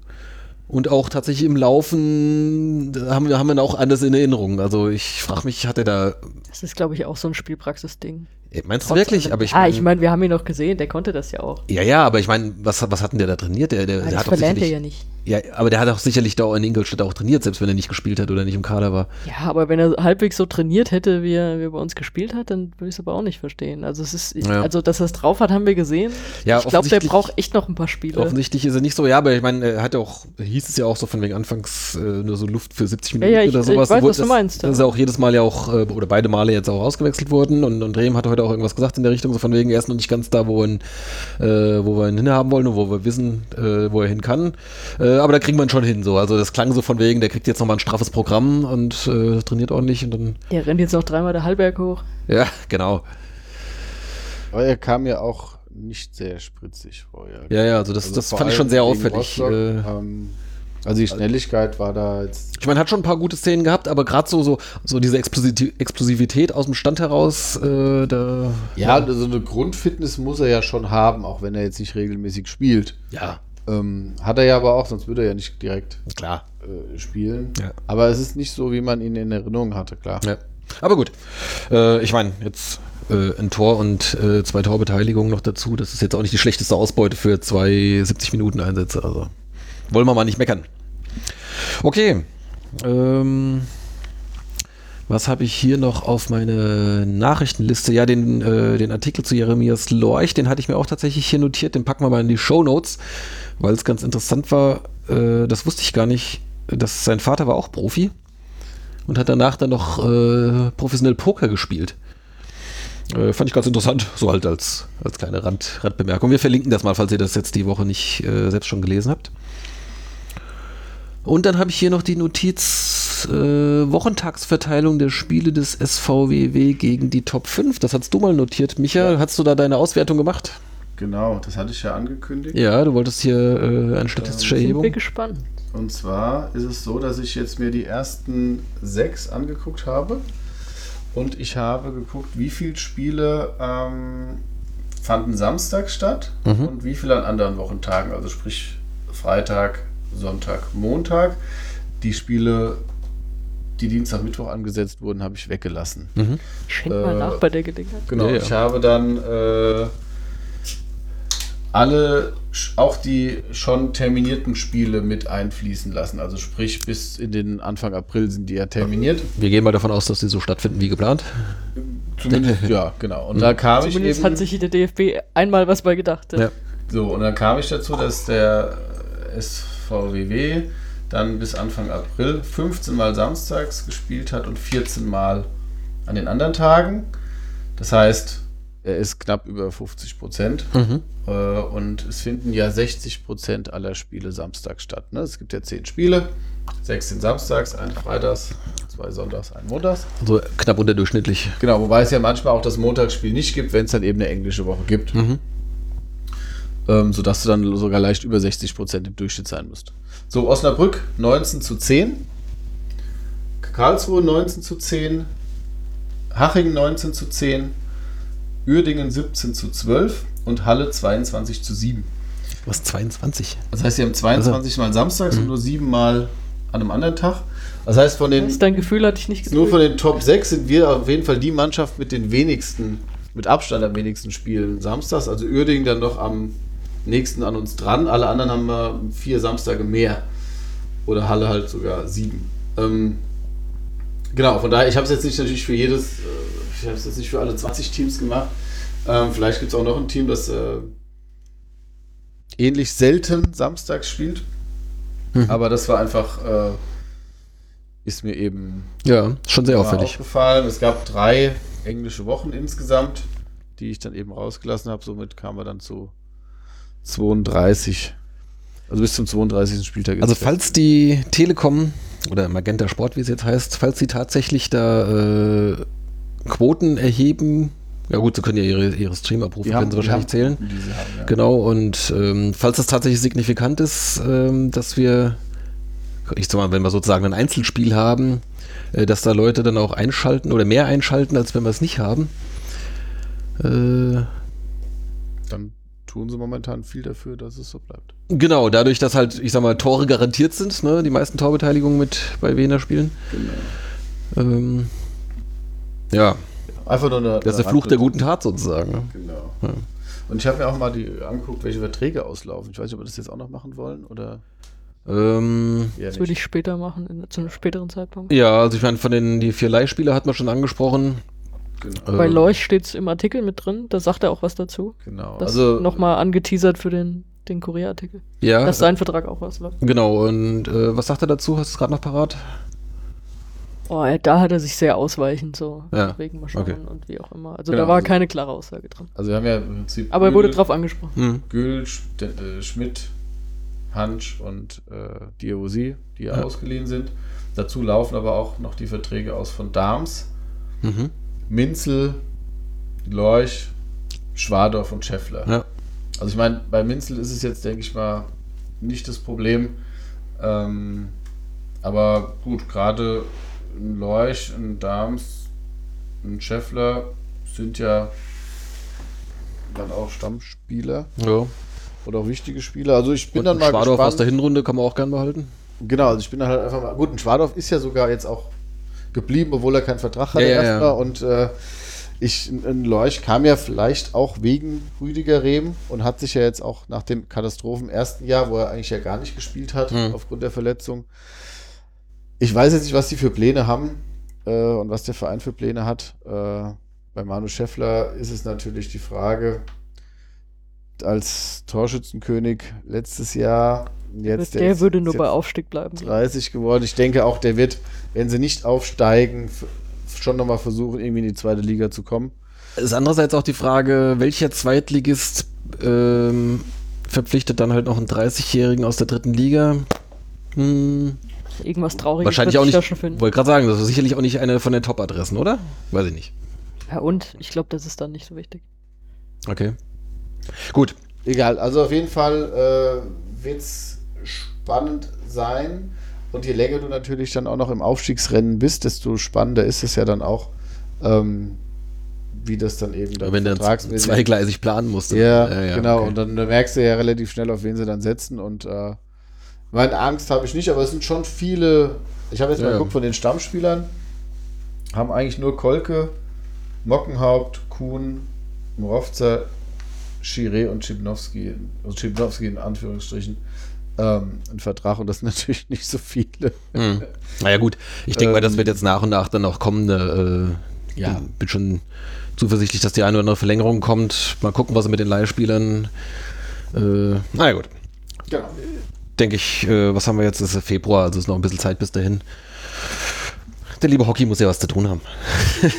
und auch tatsächlich im Laufen da haben wir, haben wir auch anders in Erinnerung. Also ich frage mich, hat er da,
Das ist, glaube ich, auch so ein Spielpraxis-Ding.
Äh, meinst du wirklich? Aber ich
ah,
mein-
ich meine, wir haben ihn noch gesehen, der konnte das ja auch.
ja, ja, aber ich meine, was, was hat denn der da trainiert? Der, der,
Aber
der
das
hat
verlernt er ja nicht.
Ja, aber der hat auch sicherlich da auch in Ingolstadt auch trainiert, selbst wenn er nicht gespielt hat oder nicht im Kader war.
Ja, aber wenn er halbwegs so trainiert hätte, wie er, wie er bei uns gespielt hat, dann würde ich es aber auch nicht verstehen. Also es ist, ich,
Ja.
also dass er es drauf hat, haben wir gesehen.
Ja,
ich glaube, der braucht echt noch ein paar Spiele.
Offensichtlich ist er nicht so, ja, aber ich meine, er hat ja auch, hieß es ja auch so von wegen anfangs äh, nur so Luft für 70
Ja,
Minuten
ja, ich-
oder
ich
sowas.
weiß,
Wurde
was du
das,
meinst, ja.
Das ist ja auch jedes Mal ja auch, äh, oder beide Male jetzt auch ausgewechselt wurden und, und Rehm hat heute auch irgendwas gesagt in der Richtung, so von wegen, er ist noch nicht ganz da, wo wir ihn, äh, wo wir ihn hinhaben wollen und wo wir wissen, äh, wo er hin kann. Äh, aber da kriegen wir ihn schon hin, so. Also das klang so von wegen, der kriegt jetzt nochmal ein straffes Programm und äh, trainiert ordentlich und dann,
Der rennt jetzt noch dreimal der Hallberg hoch.
ja, genau.
Aber er kam ja auch nicht sehr spritzig vorher.
Ja, ja, also das,
Also
das fand ich schon sehr auffällig.
Rostock,
Äh,
ähm, also die Schnelligkeit war da jetzt.
Ich meine, hat schon ein paar gute Szenen gehabt, aber gerade so, so, so diese Explosi- Explosivität aus dem Stand heraus, äh, da.
Ja, so eine Grundfitness muss er ja schon haben, auch wenn er jetzt nicht regelmäßig spielt.
Ja,
Ähm, hat er ja aber auch, sonst würde er ja nicht direkt
klar.
äh, spielen.
Ja.
Aber es ist nicht so, wie man ihn in Erinnerung hatte, klar.
Ja. Aber gut. Äh, ich meine, jetzt äh, ein Tor und äh, zwei Torbeteiligungen noch dazu. Das ist jetzt auch nicht die schlechteste Ausbeute für zwei 70 Minuten Einsätze. Also wollen wir mal nicht meckern. Okay. Ähm, was habe ich hier noch auf meine Nachrichtenliste? Ja, den, äh, den Artikel zu Jeremias Lorch, den hatte ich mir auch tatsächlich hier notiert. Den packen wir mal in die Show Notes, weil es ganz interessant war. Äh, das wusste ich gar nicht. Dass sein Vater war auch Profi und hat danach dann noch äh, professionell Poker gespielt. Äh, fand ich ganz interessant, so halt als, als kleine Rand, Randbemerkung. Wir verlinken das mal, falls ihr das jetzt die Woche nicht äh, selbst schon gelesen habt. Und dann habe ich hier noch die Notiz äh, Wochentagsverteilung der Spiele des SVWW gegen die Top 5. Das hast du mal notiert, Micha. Hast du da deine Auswertung gemacht?
Genau, das hatte ich ja angekündigt.
Ja, du wolltest hier äh, eine statistische
Sind wir
Erhebung.
gespannt.
Und zwar ist es so, dass ich jetzt mir die ersten sechs angeguckt habe. Und ich habe geguckt, wie viele Spiele ähm, fanden Samstag statt
Mhm.
und wie viele an anderen Wochentagen. Also sprich Freitag, Sonntag, Montag. Die Spiele, die Dienstag, Mittwoch angesetzt wurden, habe ich weggelassen.
Mhm.
Schenk
Äh,
mal nach bei der Gelegenheit.
Genau,
Ja, ja.
ich habe dann äh, alle, auch die schon terminierten Spiele mit einfließen lassen. Also sprich, bis in den Anfang April sind die ja terminiert.
Wir gehen mal davon aus, dass die so stattfinden wie geplant.
Zumindest, ja, genau. Und da kam ich
Zumindest
eben,
hat sich der DFB einmal was bei gedacht.
Ja.
so, und dann kam ich dazu, dass der SVWW dann bis Anfang April 15 Mal samstags gespielt hat und 14 Mal an den anderen Tagen. Das heißt, er ist knapp über 50 Prozent.
Mhm.
Äh, und es finden ja 60 Prozent aller Spiele samstags statt. Ne? Es gibt ja 10 Spiele, 6 sind samstags, ein freitags, zwei sonntags, ein montags.
So knapp unterdurchschnittlich.
Genau, wobei es ja manchmal auch das Montagsspiel nicht gibt, wenn es dann eben eine englische Woche gibt.
Mhm.
Ähm, sodass du dann sogar leicht über 60 Prozent im Durchschnitt sein musst. So, Osnabrück 19 zu 10. Karlsruhe 19 zu 10. Haching 19 zu 10. Uerdingen 17 zu 12 und Halle 22 zu 7.
Was, 22?
Das heißt, sie haben 22 Mal samstags und nur 7 Mal an einem anderen Tag. Das heißt, von den,
Das ist dein Gefühl hatte ich nicht
nur
getrübt.
von den Top 6 sind wir auf jeden Fall die Mannschaft mit den wenigsten, mit Abstand am wenigsten Spielen samstags. Also Uerdingen dann noch am nächsten an uns dran. Alle anderen haben wir vier Samstage mehr. Oder Halle halt sogar sieben. Ähm, genau, von daher, ich habe es jetzt nicht natürlich für jedes, äh, ich habe es jetzt nicht für alle 20 Teams gemacht. Ähm, vielleicht gibt es auch noch ein Team, das äh, ähnlich selten samstags spielt. Aber das war einfach, äh, ist mir eben
Ja, schon sehr auffällig.
aufgefallen. Es gab drei englische Wochen insgesamt, die ich dann eben rausgelassen habe. Somit kam er dann zu 32. Also bis zum 32. Spieltag.
Also falls die Telekom oder Magenta Sport, wie es jetzt heißt, falls sie tatsächlich da äh, Quoten erheben, ja gut, sie können ja ihre, ihre Stream-Abrufe, können sie wahrscheinlich
die
zählen.
Haben, ja.
Genau, und ähm, falls das tatsächlich signifikant ist, ähm, dass wir, ich sag mal, wenn wir sozusagen ein Einzelspiel haben, äh, dass da Leute dann auch einschalten oder mehr einschalten, als wenn wir es nicht haben. Äh,
Dann tun sie momentan viel dafür, dass es so bleibt.
genau, dadurch, dass halt, ich sag mal, Tore garantiert sind, ne, die meisten Torbeteiligungen mit bei Wiener Spielen.
Genau.
Ähm, ja,
Einfach nur eine.
das ist der Fluch der guten Tat sozusagen. Ne?
Genau.
Ja.
Und ich habe mir auch mal die angeguckt, welche Verträge auslaufen. Ich weiß nicht, ob wir das jetzt auch noch machen wollen oder.
Ähm,
Das würde ich später machen, in, zu einem späteren Zeitpunkt.
ja, also ich meine, von den die vier Leihspieler hat man schon angesprochen.
Genau.
Bei Leuch steht es im Artikel mit drin, da sagt er auch was dazu.
genau.
Das
Also
nochmal angeteasert für den, den Kurierartikel.
Ja,
Dass sein Vertrag auch was läuft.
genau. Und äh, was sagt er dazu? Hast du es gerade noch parat?
Oh, da hat er sich sehr ausweichend so
Ja,
wegen mal schauen
okay.
und wie auch immer. Also
Genau,
da war
also-
keine klare Aussage drin.
Also wir haben ja im Prinzip.
Aber er wurde drauf angesprochen.
Hm.
Gül, Sch- de- äh, Schmidt, Hansch und äh, Diawosi, die
Ja.
ausgeliehen sind. Dazu laufen aber auch noch die Verträge aus von Darms,
Mhm.
Minzel, Lorch, Schwadorf und Scheffler.
Ja.
Also ich meine, bei Minzel ist es jetzt, denke ich mal, nicht das Problem. Ähm, aber gut, gerade ein Lorch, ein Darms, ein Scheffler sind ja dann auch Stammspieler
Ja.
oder auch wichtige Spieler. Also ich bin
Und
dann mal
Schwadorf aus der
gespannt.
Hinrunde kann man auch gern behalten.
Genau, also ich bin dann halt einfach mal. Gut, ein Schwadorf ist ja sogar jetzt auch geblieben, obwohl er keinen Vertrag hatte
Ja,
erstmal. Und äh, ich, ein Leuch kam ja vielleicht auch wegen Rüdiger Rehm und hat sich ja jetzt auch nach dem Katastrophen ersten Jahr, wo er eigentlich ja gar nicht gespielt hat,
Hm.
aufgrund der Verletzung. Ich weiß jetzt nicht, was die für Pläne haben äh, und was der Verein für Pläne hat. Äh, bei Manu Scheffler ist es natürlich die Frage, als Torschützenkönig letztes Jahr, jetzt
der
ist-
würde
ist
nur
jetzt
bei Aufstieg bleiben.
30 geworden. Ich denke auch, der wird, wenn sie nicht aufsteigen, schon nochmal versuchen, irgendwie in die zweite Liga zu kommen.
Es ist andererseits auch die Frage, welcher Zweitligist ähm, verpflichtet dann halt noch einen 30-Jährigen aus der dritten Liga? Hm,
Irgendwas Trauriges
wahrscheinlich auch nicht.
da schon finden.
Wollte gerade sagen, das ist sicherlich auch nicht eine von den Top-Adressen, oder? Weiß ich nicht.
Ja, und ich glaube, das ist dann nicht so wichtig.
Okay. Gut.
Egal, also auf jeden Fall äh, wird es spannend sein. Und je länger du natürlich dann auch noch im Aufstiegsrennen bist, desto spannender ist es ja dann auch, ähm, wie das dann eben dann
Wenn du
vertragsmäßig-
zweigleisig planen musst. dann-
Ja, genau.
okay.
Und dann merkst du ja relativ schnell, auf wen sie dann setzen. Und äh, meine Angst habe ich nicht, aber es sind schon viele. Ich habe jetzt
Ja,
mal
ja.
geguckt von den Stammspielern, haben eigentlich nur Kolke, Mockenhaupt, Kuhn, Mrowzer, Chiré und Schipnowski, also Schipnowski in Anführungsstrichen, ähm, einen Vertrag und das sind natürlich nicht so viele.
Hm. Naja, gut. Ich denke mal, das
Ähm,
wird jetzt nach und nach dann auch kommen. Äh, ja, bin schon zuversichtlich, dass die eine oder andere Verlängerung kommt. Mal gucken, was sie mit den Leihspielern. Äh, naja, gut.
Genau.
Denke ich, äh, was haben wir jetzt? Es ist Februar, also ist noch ein bisschen Zeit bis dahin. Der liebe Hockey muss ja was zu tun haben.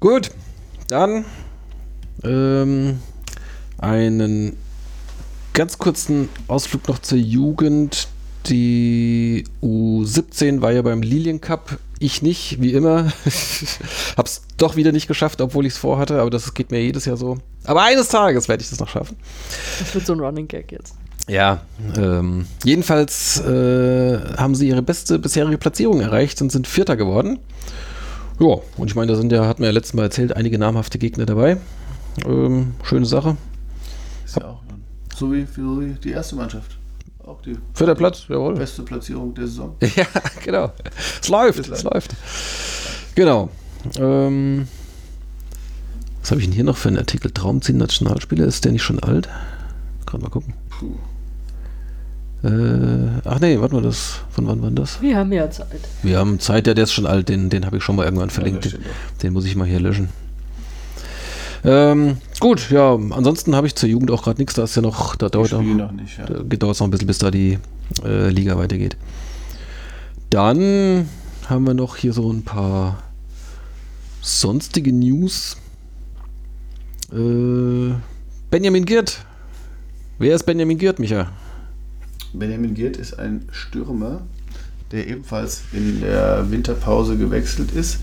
Gut, dann ähm, einen ganz kurzen Ausflug noch zur Jugend. Die U17 war ja beim Lilien Cup. Ich nicht, wie immer. Hab's doch wieder nicht geschafft, obwohl ich es vorhatte, aber das geht mir jedes Jahr so. Aber eines Tages werde ich das noch schaffen.
Das wird so ein Running Gag jetzt.
Ja, ähm, jedenfalls äh, haben sie ihre beste bisherige Platzierung erreicht und sind Vierter geworden. Ja, und ich meine, da sind ja, hatten wir ja letztes Mal erzählt, einige namhafte Gegner dabei. Ähm, schöne Sache.
Ist ja auch so wie für die erste Mannschaft. Auch die
Vierter Platz, jawohl.
beste Platzierung der Saison.
Ja, genau. Es läuft, es läuft. Genau. Ähm, was habe ich denn hier noch für einen Artikel? Traumziehen Nationalspieler, ist der nicht schon alt? Gerade mal gucken.
Puh.
Äh, ach nee, warte mal, das, von wann war das?
Wir haben ja Zeit.
Wir haben Zeit, ja, der ist schon alt, den, den habe ich schon mal irgendwann
Ja,
verlinkt.
das
den, den muss ich mal hier löschen. Ähm, gut, ja, ansonsten habe ich zur Jugend auch gerade nichts, da ist ja noch, da dauert auch,
noch nicht, ja.
da dauert es noch ein bisschen, bis da die äh, Liga weitergeht. Dann haben wir noch hier so ein paar sonstige News. Äh, Benjamin Giert. Wer ist Benjamin Giert, Micha?
Benjamin Giert ist ein Stürmer, der ebenfalls in der Winterpause gewechselt ist.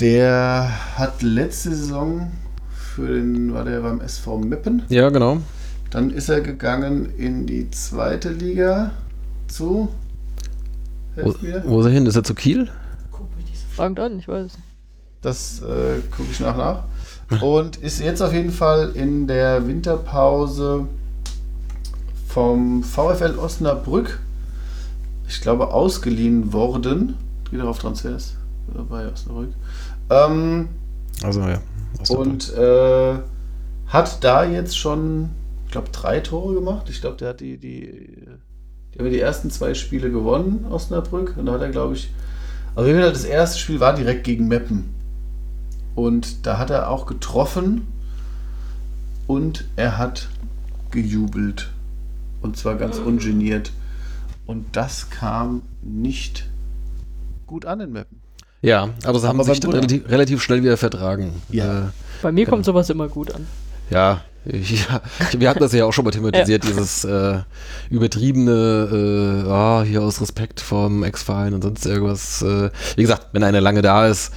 Der hat letzte Saison für den, war der beim SV Meppen.
Ja, genau.
Dann ist er gegangen in die zweite Liga zu.
Wo, wo ist er hin? Ist er zu Kiel?
Fragt an, ich weiß. nicht.
Das äh, gucke ich nach nach. Und ist jetzt auf jeden Fall in der Winterpause vom VfL Osnabrück, ich glaube, ausgeliehen worden. Geht auch auf Transfers bei Osnabrück. Ähm,
Also, ja.
Und äh, hat da jetzt schon ich glaube, drei Tore gemacht. Ich glaube, der hat die, die, die haben die ersten zwei Spiele gewonnen, Osnabrück. Und da hat er, glaube ich, also das erste Spiel war direkt gegen Meppen. Und da hat er auch getroffen und er hat gejubelt. Und zwar ganz ungeniert. Und das kam nicht gut an in Meppen.
Ja, aber sie haben
Aber
sich relativ, relativ schnell wieder vertragen.
Ja.
Äh,
Bei mir kommt sowas immer gut an.
Ja, ja, wir hatten das ja auch schon mal thematisiert, dieses äh, übertriebene, äh, ah, hier aus Respekt vom Ex-Verein und sonst irgendwas. Äh, wie gesagt, wenn einer lange da ist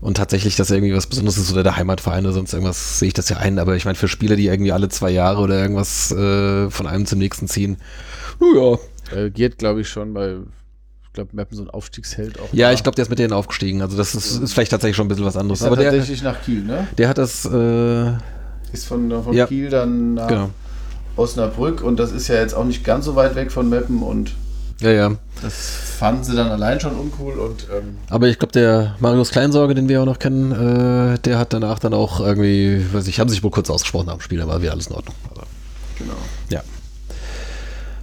und tatsächlich das irgendwie was Besonderes ist oder der Heimatverein oder sonst irgendwas, sehe ich das ja ein. Aber ich meine, für Spieler, die irgendwie alle zwei Jahre oder irgendwas äh, von einem zum nächsten ziehen, nu ja.
Äh, geht, glaube ich, schon bei, glaube, Meppen so ein Aufstiegsheld auch.
Ja,
war.
ich glaube, der ist mit denen aufgestiegen. Also das ist, ist vielleicht tatsächlich schon ein bisschen was anderes.
Ist
Aber der,
tatsächlich nach Kiel, ne?
der hat das, äh,
Ist von, von
Ja.
Kiel dann nach
genau.
Osnabrück und das ist ja jetzt auch nicht ganz so weit weg von Meppen und
Ja, ja.
das fanden sie dann allein schon uncool und ähm,
Aber ich glaube, der Marius Kleinsorge, den wir auch noch kennen, äh, der hat danach dann auch irgendwie, weiß ich, haben sich wohl kurz ausgesprochen am Spiel, da war wieder alles in Ordnung. Aber,
genau.
ja.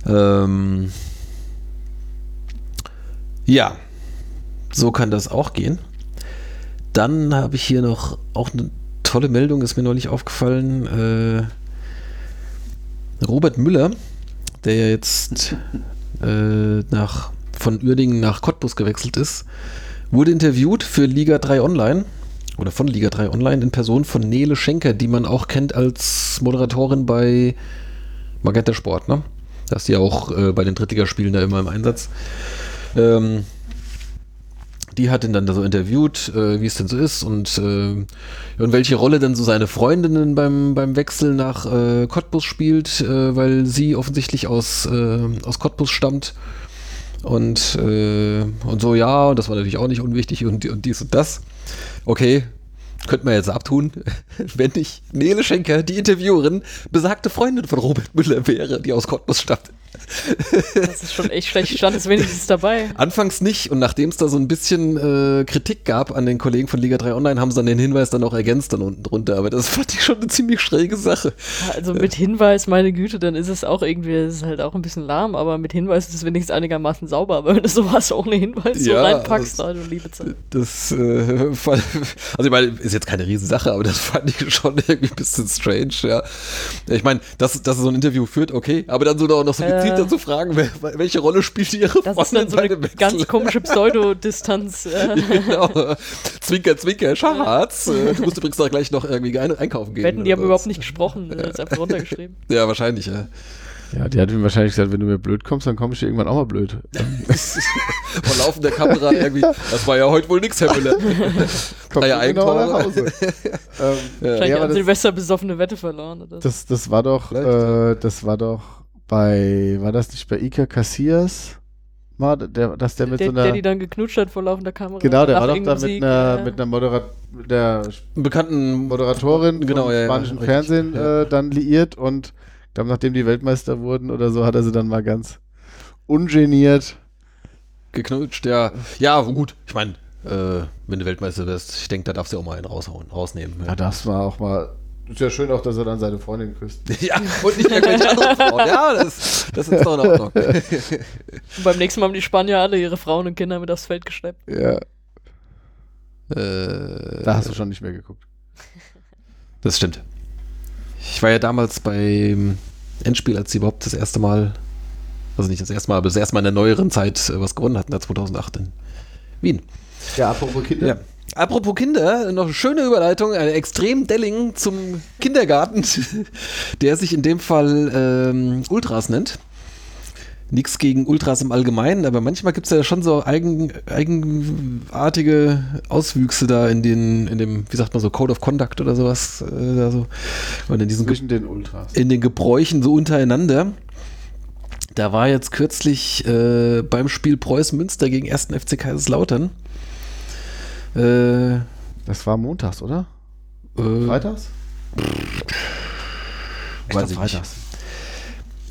Ähm, ja, so kann das auch gehen. Dann habe ich hier noch auch eine tolle Meldung, ist mir neulich aufgefallen. Äh, Robert Müller, der ja jetzt äh, nach, von Uerdingen nach Cottbus gewechselt ist, wurde interviewt für Liga 3 Online oder von Liga 3 Online in Person von Nele Schenker, die man auch kennt als Moderatorin bei Magenta Sport, ne? Da ist die auch äh, bei den Drittligaspielen da immer im Einsatz. Ähm, die hat ihn dann da so interviewt, äh, wie es denn so ist und, äh, und welche Rolle denn so seine Freundinnen beim, beim Wechsel nach äh, Cottbus spielt, äh, weil sie offensichtlich aus, äh, aus Cottbus stammt. Und, äh, und so, ja, und das war natürlich auch nicht unwichtig und, und dies und das. Okay, könnte man jetzt abtun, wenn nicht Nele Schenker, die Interviewerin, besagte Freundin von Robert Müller wäre, die aus Cottbus stammt.
Das ist schon echt schlecht. Stand es wenigstens dabei.
Anfangs nicht und nachdem es da so ein bisschen äh, Kritik gab an den Kollegen von Liga 3 Online, haben sie dann den Hinweis dann auch ergänzt dann unten drunter. Aber das fand ich schon eine ziemlich schräge Sache.
Also mit Hinweis, meine Güte, dann ist es auch irgendwie, es ist halt auch ein bisschen lahm, aber mit Hinweis ist es wenigstens einigermaßen sauber. Aber wenn du sowas ohne Hinweis so
Ja,
reinpackst,
das-
also liebe Zeit.
Das, äh, also ich meine, ist jetzt keine Riesensache, aber das fand ich schon irgendwie ein bisschen strange, ja. Ich meine, dass, dass er so ein Interview führt, okay, aber dann so noch, noch so gezielt
Äh.
dazu fragen, wer, welche Rolle spielt ihre
Das ist dann so eine ganz komische Pseudodistanz. Äh,
genau. Zwinker, zwinker, Schatz. Äh, Du musst übrigens doch gleich noch irgendwie ein einkaufen gehen.
wetten, die haben
oder
überhaupt
was.
nicht gesprochen, äh, ist einfach runtergeschrieben.
Ja, wahrscheinlich, ja.
Ja, die hat ihm wahrscheinlich gesagt, wenn du mir blöd kommst, dann komme ich dir irgendwann auch mal blöd.
Vor laufender Kamera irgendwie. Das war ja heute wohl nix, Herr Müller.
Komm
Drei
du genau nach Hause. ähm,
Wahrscheinlich
ja, das,
Silvester besoffene Wette verloren. Oder?
das, das war doch, äh, das war doch bei, war das nicht bei Iker Cassias? Mal, der, dass der mit
der,
so einer,
der die dann geknutscht hat vor laufender Kamera.
genau, der war doch da mit einer,
äh,
mit einer Moderat, der
bekannten
Moderatorin
Genau,
vom
ja, ja,
spanischen
richtig,
Fernsehen
ja.
äh, dann liiert und glaube, nachdem die Weltmeister wurden oder so, hat er sie dann mal ganz ungeniert.
geknutscht, ja. Ja, gut. Ich meine, äh, wenn du Weltmeister wirst, ich denke, da darfst du auch mal einen raushauen, rausnehmen.
Ja, das war auch mal. Ist ja schön auch, dass er dann seine Freundin küsst.
Ja, und nicht irgendwelche anderen Frauen. Ja, das, das ist doch in Ordnung.
Und beim nächsten Mal haben die Spanier alle ihre Frauen und Kinder mit aufs Feld geschleppt.
Ja,
äh,
da hast du schon nicht mehr geguckt.
Das stimmt. Ich war ja damals beim Endspiel, als sie überhaupt das erste Mal, also nicht das erste Mal, aber das erste Mal in der neueren Zeit äh, was gewonnen hatten, da 2008 in Wien.
Ja, apropos Kinder.
Ja. Apropos Kinder, noch eine schöne Überleitung, eine extrem Delling zum Kindergarten, der sich in dem Fall ähm, Ultras nennt. Nichts gegen Ultras im Allgemeinen, aber manchmal gibt es ja schon so eigen, eigenartige Auswüchse da in den, in dem, wie sagt man so, Code of Conduct oder sowas. Äh, da so. Und in diesen Ge
Zwischen den Ultras.
in den Gebräuchen so untereinander. Da war jetzt kürzlich äh, beim Spiel Preußen Münster gegen 1. FC Kaiserslautern. Äh,
Das war montags, oder?
äh,
Freitags?
Weiß
glaub,
ich nicht.
freitags.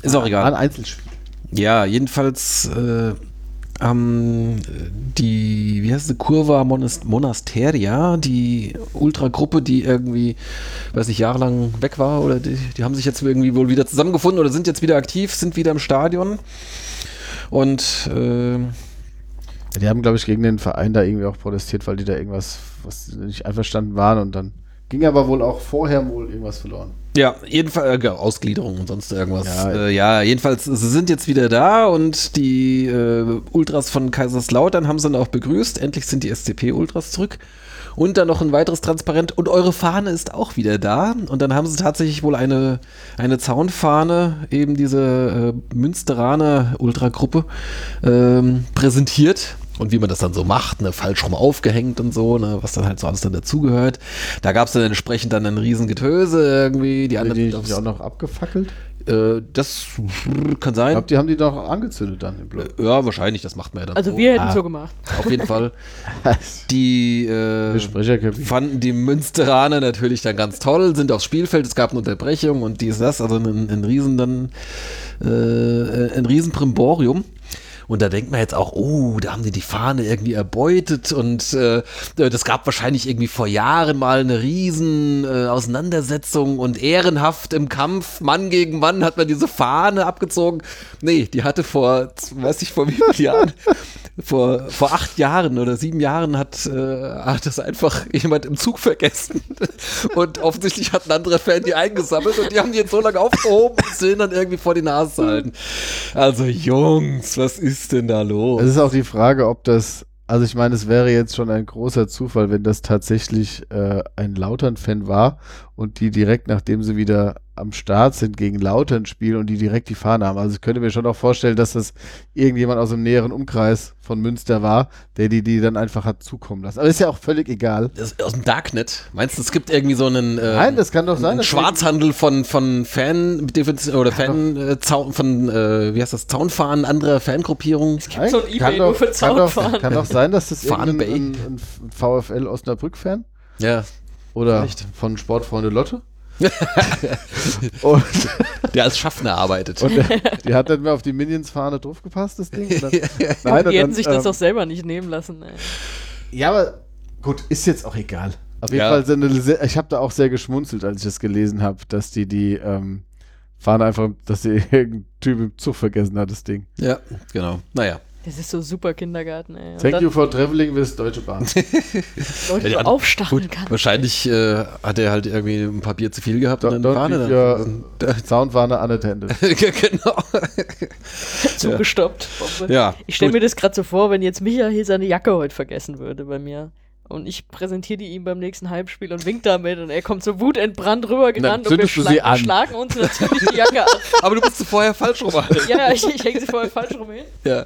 Ist auch
War ein
egal.
Einzelspiel.
Ja, jedenfalls äh, ähm, die, wie heißt sie, Curva Monast Monasteria, die Ultragruppe, die irgendwie, weiß nicht, jahrelang weg war oder die, die haben sich jetzt irgendwie wohl wieder zusammengefunden oder sind jetzt wieder aktiv, sind wieder im Stadion. Und äh,
Die haben, glaube ich, gegen den Verein da irgendwie auch protestiert, weil die da irgendwas, was nicht einverstanden waren und dann ging aber wohl auch vorher wohl irgendwas verloren.
Ja, jedenfalls äh, Ausgliederung und sonst irgendwas.
Ja.
Äh, ja, jedenfalls, sie sind jetzt wieder da und die äh, Ultras von Kaiserslautern haben sie dann auch begrüßt. Endlich sind die SCP-Ultras zurück. Und dann noch ein weiteres Transparent und eure Fahne ist auch wieder da. Und dann haben sie tatsächlich wohl eine, eine Zaunfahne, eben diese äh, Münsteraner Ultragruppe, ähm, präsentiert. Und wie man das dann so macht, ne, falsch rum aufgehängt und so, ne, was dann halt so alles dann dazugehört. Da gab es dann entsprechend dann ein riesen Getöse irgendwie. Die
Haben
anderen
die, die auch noch abgefackelt?
äh, das kann
Ich
sein.
glaube, die haben die doch angezündet dann im Blut.
ja, wahrscheinlich, das macht man ja dann
Also
so.
wir hätten
Ah.
so gemacht.
Auf jeden Fall. Die äh, fanden die Münsteraner natürlich dann ganz toll, sind aufs Spielfeld, es gab eine Unterbrechung und dies, das, also ein, ein Riesen dann, äh, ein Riesenprimborium. Und da denkt man jetzt auch, oh, da haben die die Fahne irgendwie erbeutet und äh, das gab wahrscheinlich irgendwie vor Jahren mal eine riesen äh, Auseinandersetzung und ehrenhaft im Kampf, Mann gegen Mann, hat man diese Fahne abgezogen. Nee, die hatte vor, weiß ich vor wie vielen Jahren, vor, vor acht Jahren oder sieben Jahren hat, äh, hat das einfach jemand im Zug vergessen. Und offensichtlich hat ein anderer Fan die eingesammelt und die haben die jetzt so lange aufgehoben und sehen dann irgendwie vor die Nase halten. Also Jungs, was ist denn da los?
Es ist auch die Frage, ob das, also ich meine, es wäre jetzt schon ein großer Zufall, wenn das tatsächlich äh, ein Lautern-Fan war und die direkt, nachdem sie wieder am Start sind, gegen Lautern spielen und die direkt die Fahne haben. Also ich könnte mir schon auch vorstellen, dass das irgendjemand aus dem näheren Umkreis von Münster war, der die, die dann einfach hat zukommen lassen. Aber ist ja auch völlig egal.
Das ist aus dem Darknet. Meinst du, es gibt irgendwie so einen, äh,
Nein, das kann doch sein.
einen Schwarzhandel von, von Fan oder Fan äh, Zaun, von äh, wie heißt das Zaunfahren anderer Fangruppierungen?
Nein,
so ein Ebay
kann
nur
doch,
für
kann doch,
Zaunfahren.
kann doch sein, dass das irgendein ein, ein VfL Osnabrück-Fan
Ja,
oder
Vielleicht.
von Sportfreunde Lotte. und,
der als Schaffner arbeitet.
und der, die hat dann mehr auf die Minions-Fahne draufgepasst, das Ding. Dann, nein,
die hätten
dann,
sich das
ähm,
doch selber nicht nehmen lassen. Ey.
Ja, aber gut, ist jetzt auch egal. Auf jeden
Ja.
Fall, sind ich habe da auch sehr geschmunzelt, als ich das gelesen habe, dass die die ähm, Fahne einfach, dass sie irgendein Typ im Zug vergessen hat, das Ding.
ja, genau. Naja.
Das ist so super Kindergarten, ey. Und
Thank you for traveling with Deutsche Bahn.
Leute
Ja,
aufstacheln
Gut,
kann.
wahrscheinlich äh, hat er halt irgendwie ein Papier zu viel gehabt
Don't,
und dann
leave
dann.
your Soundwarner unattended.
genau.
zugestoppt.
Ja,
Ich stelle mir das gerade so vor, wenn jetzt Micha hier seine Jacke heute vergessen würde bei mir. Und ich präsentiere die ihm beim nächsten Heimspiel und wink damit und er kommt so wutentbrannt rübergerannt und wir
sie
schla
an.
schlagen uns natürlich die Jacke ab.
Aber du bist du vorher falsch rum.
Ja, ja, ich, ich hänge sie vorher falsch rum hin.
ja.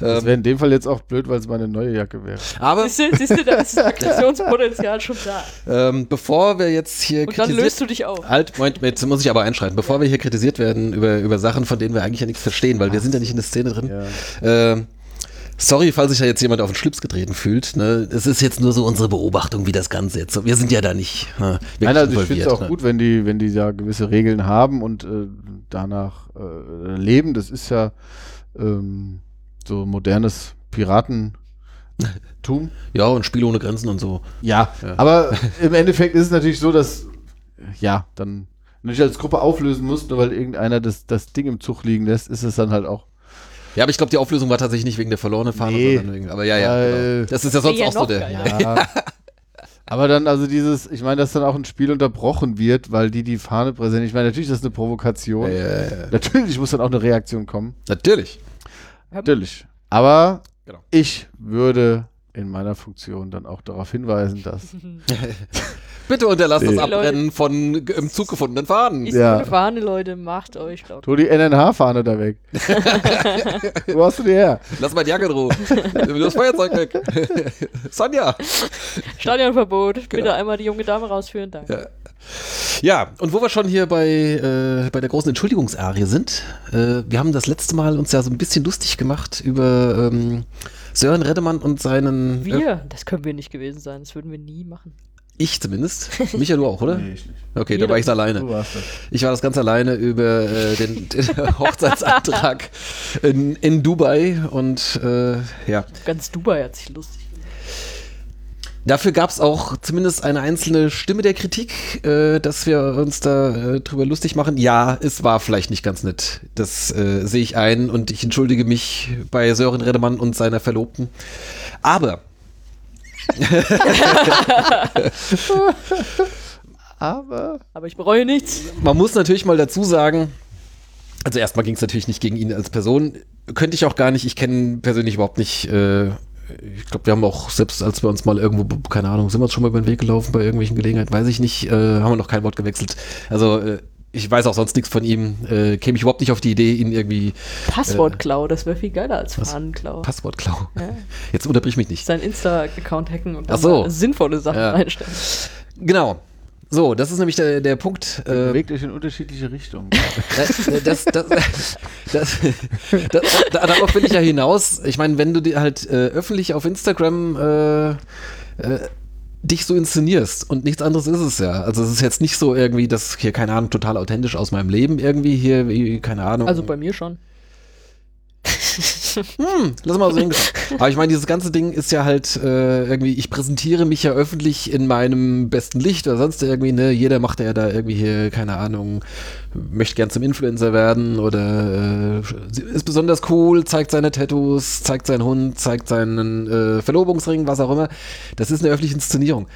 Das wäre in dem Fall jetzt auch blöd, weil es meine neue Jacke wäre.
aber
Siehst du, siehst du, da ist das Aggressionspotenzial schon da.
ähm, bevor wir jetzt hier
Und dann löst du dich auf.
Halt, Moment, jetzt muss ich aber einschreiten. Bevor wir hier kritisiert werden über, über Sachen, von denen wir eigentlich ja nichts verstehen, weil wir sind ja nicht in der Szene drin.
Ja.
Ähm, sorry, falls sich da jetzt jemand auf den Schlips getreten fühlt. Ne? Es ist jetzt nur so unsere Beobachtung, wie das Ganze jetzt. Wir sind ja da nicht. Wirklich
Nein, also ich finde es auch
ne?
gut, wenn die, wenn die da gewisse Regeln haben und äh, danach äh, leben. Das ist ja ähm, so modernes Piratentum.
Ja, und Spiel ohne Grenzen und so.
Ja,
Ja.
aber im Endeffekt ist es natürlich so, dass ja, dann wenn du dich als Gruppe auflösen musst, nur weil irgendeiner das, das Ding im Zug liegen lässt, ist es dann halt auch.
Ja, aber ich glaube, die Auflösung war tatsächlich nicht wegen der verlorenen Fahne,
Nee.
sondern wegen. Aber ja, ja. Genau. Das ist ja sonst auch so der.
Ja. Aber dann, also dieses, ich meine, dass dann auch ein Spiel unterbrochen wird, weil die die Fahne präsentieren. Ich meine, natürlich ist das eine Provokation.
Ja, ja, ja.
Natürlich muss dann auch eine Reaktion kommen.
Natürlich.
Natürlich. Aber
Genau.
ich würde in meiner Funktion dann auch darauf hinweisen, dass.
Bitte unterlasst
Nee.
das Abbrennen von im Zug gefundenen Fahnen.
Ist
Ja.
eine Fahne, Leute, macht euch laut.
Tu die NNH-Fahne da weg. Wo hast du die her?
Lass mal die Jacke drohen. das Feuerzeug weg. Sonja.
Stadionverbot. Bitte einmal die junge Dame rausführen. Danke.
Ja. Ja, und wo wir schon hier bei, äh, bei der großen Entschuldigungsarie sind, äh, wir haben das letzte Mal uns ja so ein bisschen lustig gemacht über ähm, Sören Reddemann und seinen. Äh,
Wir? Das können wir nicht gewesen sein. Das würden wir nie machen.
Ich zumindest. Micha, du auch, oder?
Nee, ich nicht.
Okay, da
Jeder-
war ich alleine.
Du warst das.
Ich war das ganz alleine über äh, den, den Hochzeitsantrag in, in Dubai und äh, ja.
Ganz Dubai hat sich lustig gemacht.
Dafür gab es auch zumindest eine einzelne Stimme der Kritik, äh, dass wir uns da äh, drüber lustig machen. Ja, es war vielleicht nicht ganz nett. Das äh, sehe ich ein und ich entschuldige mich bei Sören Redemann und seiner Verlobten. Aber
Aber.
Aber ich bereue nichts.
man muss natürlich mal dazu sagen, also erstmal ging es natürlich nicht gegen ihn als Person. Könnte ich auch gar nicht, ich kenne ihn persönlich überhaupt nicht. Äh, ich glaube, wir haben auch, selbst als wir uns mal irgendwo, keine Ahnung, sind wir uns schon mal über den Weg gelaufen bei irgendwelchen Gelegenheiten, weiß ich nicht, äh, haben wir noch kein Wort gewechselt. Also äh, ich weiß auch sonst nichts von ihm, äh, käme ich überhaupt nicht auf die Idee, ihn irgendwie
Passwortklau, das wäre viel geiler als? Fahnenklau.
Passwortklau.
Ja.
Jetzt unterbrich mich nicht.
Sein Insta-Account hacken und dann
so.
sinnvolle Sachen
Ja.
reinstellen.
Genau. So, das ist nämlich der, der Punkt. Äh,
Bewegt euch in unterschiedliche Richtungen.
Äh, das, das, das, das, da- darauf will ich ja hinaus. Ich meine, wenn du dir halt äh, öffentlich auf Instagram äh, äh, dich so inszenierst und nichts anderes ist es ja. Also es ist jetzt nicht so irgendwie, das hier, keine Ahnung, total authentisch aus meinem Leben irgendwie hier, wie, keine Ahnung.
Also bei mir schon.
Hm, lass mal so hingehen. Aber ich meine, dieses ganze Ding ist ja halt äh, irgendwie, ich präsentiere mich ja öffentlich in meinem besten Licht oder sonst irgendwie, ne? Jeder macht ja da irgendwie hier, keine Ahnung, möchte gern zum Influencer werden oder äh, ist besonders cool, zeigt seine Tattoos, zeigt seinen Hund, zeigt seinen äh, Verlobungsring, was auch immer. Das ist eine öffentliche Inszenierung.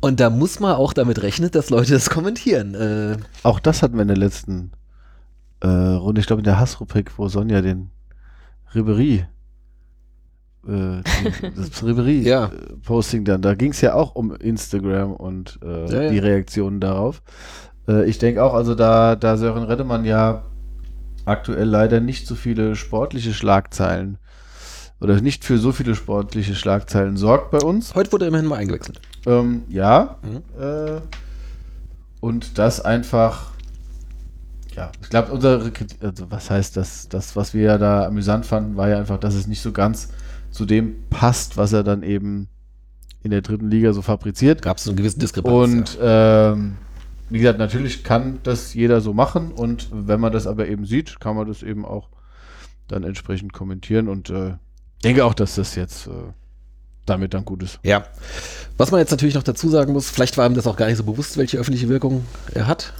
Und da muss man auch damit rechnen, dass Leute das kommentieren. Äh,
Auch das hatten wir in der letzten äh, Runde, ich glaube in der Hassrubrik, wo Sonja den Ribery, äh, das Ribery
Ja.
äh, Posting dann, da ging es ja auch um Instagram und äh,
Ja, ja.
die Reaktionen darauf. Äh, ich denke auch, also da, da Sören Reddemann ja aktuell leider nicht so viele sportliche Schlagzeilen oder nicht für so viele sportliche Schlagzeilen sorgt bei uns.
heute wurde immerhin mal eingewechselt.
Ähm, ja.
Mhm.
Äh, und das einfach, ja, ich glaube, unsere, Kritik- also was heißt das, das, was wir ja da amüsant fanden, war ja einfach, dass es nicht so ganz zu dem passt, was er dann eben in der dritten Liga so fabriziert.
Gab es so eine gewisse Diskrepanz.
Und ähm, wie gesagt, natürlich kann das jeder so machen und wenn man das aber eben sieht, kann man das eben auch dann entsprechend kommentieren und äh, denke auch, dass das jetzt äh, damit dann gut ist.
Ja. Was man jetzt natürlich noch dazu sagen muss, vielleicht war ihm das auch gar nicht so bewusst, welche öffentliche Wirkung er hat.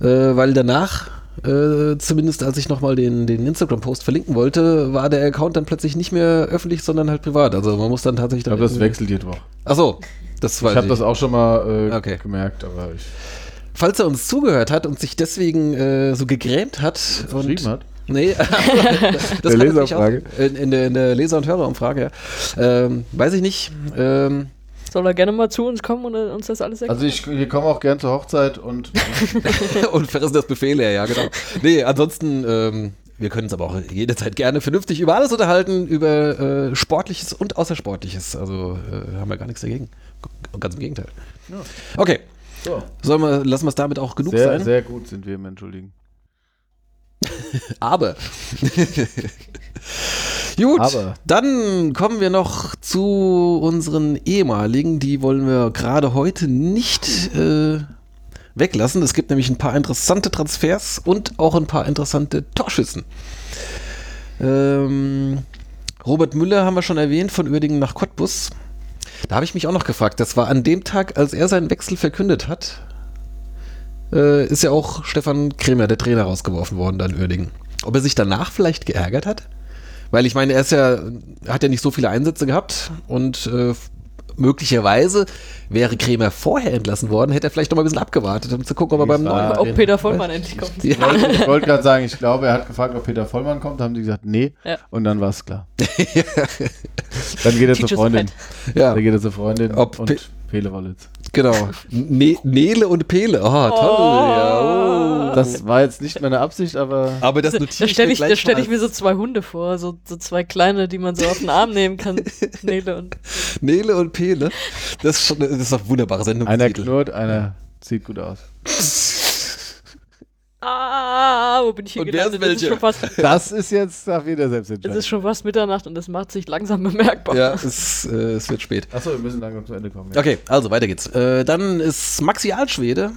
Äh, weil danach, äh, zumindest als ich nochmal den, den Instagram-Post verlinken wollte, war der Account dann plötzlich nicht mehr öffentlich, sondern halt privat. Also man muss dann tatsächlich
Ich glaube, das wechselt jede Woche.
Achso, das weiß
Ich habe das auch schon mal äh,
Okay.
gemerkt, aber ich
Falls er uns zugehört hat und sich deswegen äh, so gegrämt hat und
geschrieben hat.
Nee, das
Der Leserumfrage.
In, in, der, in der Leser- und Hörerumfrage, ja. Ähm, weiß ich nicht. Ähm,
Soll er gerne mal zu uns kommen und äh, uns das alles erklären?
Also ich, wir kommen auch gern zur Hochzeit und
und verrissen das Befehl her, ja, genau. Nee, ansonsten, ähm, wir können uns aber auch jederzeit gerne vernünftig über alles unterhalten, über äh, Sportliches und Außersportliches. Also äh, haben wir gar nichts dagegen. Ganz im Gegenteil. Okay,
so.
sollen wir, lassen wir es damit auch genug
sehr,
sein?
sehr gut sind wir im Entschuldigen.
Aber. Gut,
Aber.
dann kommen wir noch zu unseren ehemaligen. Die wollen wir gerade heute nicht äh, weglassen. Es gibt nämlich ein paar interessante Transfers und auch ein paar interessante Torschüssen. Ähm, Robert Müller haben wir schon erwähnt, von Uerdingen nach Cottbus. Da habe ich mich auch noch gefragt. Das war an dem Tag, als er seinen Wechsel verkündet hat, äh, ist ja auch Stefan Kremer, der Trainer, rausgeworfen worden da in Uerdingen. Ob er sich danach vielleicht geärgert hat? Weil ich meine, er ist ja, hat ja nicht so viele Einsätze gehabt und äh, möglicherweise wäre Kremer vorher entlassen worden, hätte er vielleicht noch mal ein bisschen abgewartet, um zu gucken, ob er beim neuen.
Ob Peter Vollmann endlich kommt.
Ja.
Ich wollte- Ich wollte gerade sagen, ich glaube, er hat gefragt, ob Peter Vollmann kommt. Da haben die gesagt, nee.
Ja.
Und dann war es klar. dann geht er zur Freundin.
ja,
Dann geht er zur Freundin
Ob
und
Pe-
Pele Wollitz.
Genau. Ne Nele und Pele. Oh, toll. Ja, oh.
Das war jetzt nicht meine Absicht, aber
Aber das
Da
notiere
stelle
mir
ich, da
gleich
stell
mal
ich mir so zwei Hunde vor, so, so zwei kleine, die man so auf den Arm nehmen kann. Nele und.
Nele und Pele. Das ist schon das ist doch ein wunderbarer
einer knurrt, einer sieht gut aus.
Ah, wo bin ich hier
Und wer ist
gelandet? Es ist,
welche?
schon fast,
Das ist jetzt darf jeder selbst
es ist schon fast Mitternacht und das macht sich langsam bemerkbar.
Ja, es, äh, es wird spät.
Achso, wir müssen langsam zu Ende kommen. Ja.
Okay, also weiter geht's. Äh, dann ist Maxi Altschwede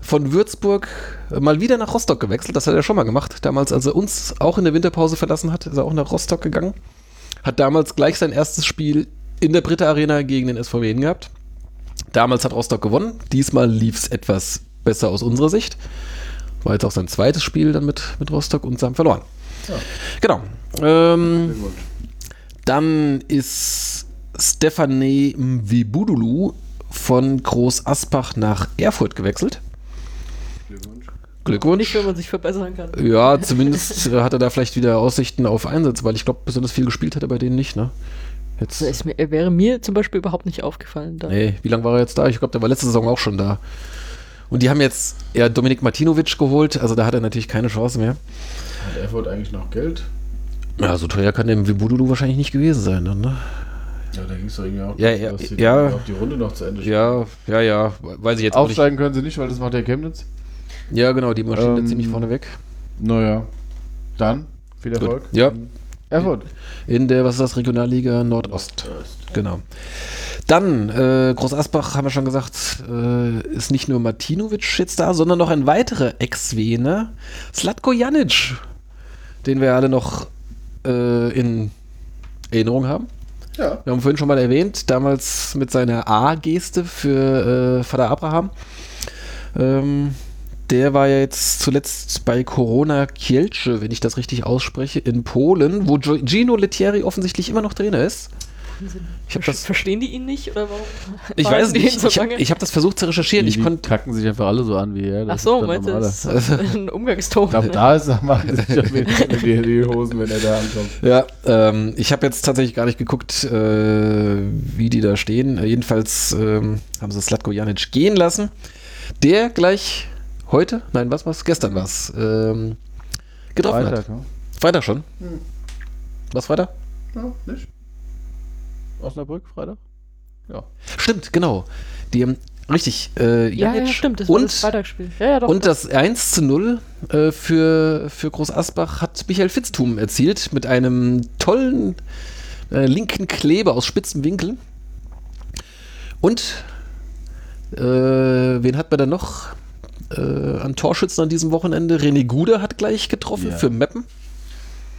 von Würzburg mal wieder nach Rostock gewechselt. Das hat er schon mal gemacht. Damals, als er uns auch in der Winterpause verlassen hat, ist er auch nach Rostock gegangen. Hat damals gleich sein erstes Spiel in der Britta Arena gegen den SV Wien gehabt. Damals hat Rostock gewonnen. Diesmal lief es etwas besser aus unserer Sicht. War jetzt auch sein zweites Spiel dann mit, mit Rostock und sie haben verloren. Genau. Ähm,
Glückwunsch.
dann ist Stefanie Mbibudulu von Groß Asbach nach Erfurt gewechselt.
Glückwunsch.
Glückwunsch.
Nicht, wenn man sich verbessern kann.
Ja, zumindest äh, hat er da vielleicht wieder Aussichten auf Einsatz, weil ich glaube, besonders viel gespielt hat er bei denen nicht, ne? Jetzt,
mir, er wäre mir zum Beispiel überhaupt nicht aufgefallen. Da.
nee, wie lange war er jetzt da? Ich glaube, der war letzte Saison auch schon da. Und die haben jetzt ja Dominik Martinovic geholt, also da hat er natürlich keine Chance mehr.
Hat Erfurt eigentlich noch Geld?
Ja, so teuer kann der Mbibudulu wahrscheinlich nicht gewesen sein, dann, ne?
Ja, da ging es doch irgendwie auch,
Ja, ja,
dass die
ja.
die Runde noch zu Ende spielen.
Ja, ja, ja, weiß ich jetzt auch nicht.
Aufsteigen können sie nicht, weil das macht der Chemnitz.
Ja, genau, die Maschine
Ähm,
ziemlich vorne weg.
Naja. Dann, viel Erfolg.
Ja.
Erfurt.
In der, was ist das, Regionalliga Nordost. Genau. Dann, äh, Groß Asbach, haben wir schon gesagt, äh, ist nicht nur Martinovic jetzt da, sondern noch ein weiterer Ex-Wiener, Slatko Janic, den wir alle noch äh, in Erinnerung haben.
Ja.
Wir haben vorhin schon mal erwähnt, damals mit seiner A-Geste für äh, Vater Abraham. Ähm, der war ja jetzt zuletzt bei Corona Kielce, wenn ich das richtig ausspreche, in Polen, wo Gino Lettieri offensichtlich immer noch Trainer ist. Ich das,
Verstehen die ihn nicht oder warum?
ich weiß es nicht.
So
Ich habe hab das versucht zu recherchieren.
Die,
Ich
kacken sich einfach alle so an wie er.
Ach
das
so,
ist
meinte das ist ein Umgangston.
Ich glaube, da ist er mal sich ja mit die, die Hosen, wenn er da ankommt.
Ja, ähm, ich habe jetzt tatsächlich gar nicht geguckt, äh, wie die da stehen. Äh, jedenfalls ähm, haben sie Slatko Janic gehen lassen. Der gleich heute, nein, was war's? Gestern war's, ähm, getroffen hat.
Freitag, ne?
Freitag schon. Was Freitag?
Ja, nicht? Osnabrück, Freitag? Ja.
Stimmt, genau. Die haben, richtig, äh,
ja, ja, stimmt, das war
und,
das Freitagsspiel. Ja, ja, doch.
und das 1 zu 0 äh, für, für Groß Asbach hat Michael Fitztum erzielt mit einem tollen äh, linken Kleber aus spitzen Winkeln. Und äh, wen hat man da noch äh, an Torschützen an diesem Wochenende? René Guder hat gleich getroffen
Ja.
für Meppen.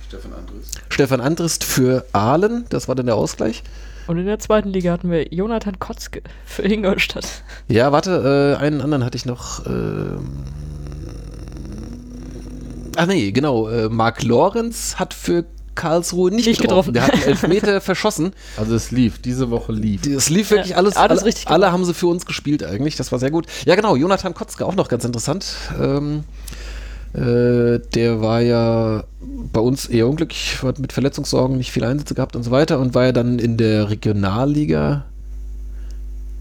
Stefan Andres.
Stefan Andrist für Aalen, das war dann der Ausgleich.
Und in der zweiten Liga hatten wir Jonathan Kotzke für Ingolstadt.
Ja, warte, äh, einen anderen hatte ich noch. Ähm, ach nee, genau. Äh, Marc Lorenz hat für Karlsruhe nicht,
Nicht
getroffen.
getroffen.
Der hat einen Elfmeter verschossen.
Also es lief, diese Woche lief.
Es lief wirklich
Ja,
alles.
alles
alle,
richtig
alle haben sie für uns gespielt eigentlich. Das war sehr gut. Ja, genau. Jonathan Kotzke auch noch ganz interessant. Ähm, äh, der war ja bei uns eher unglücklich, hat mit Verletzungssorgen nicht viel Einsätze gehabt und so weiter und war ja dann in der Regionalliga.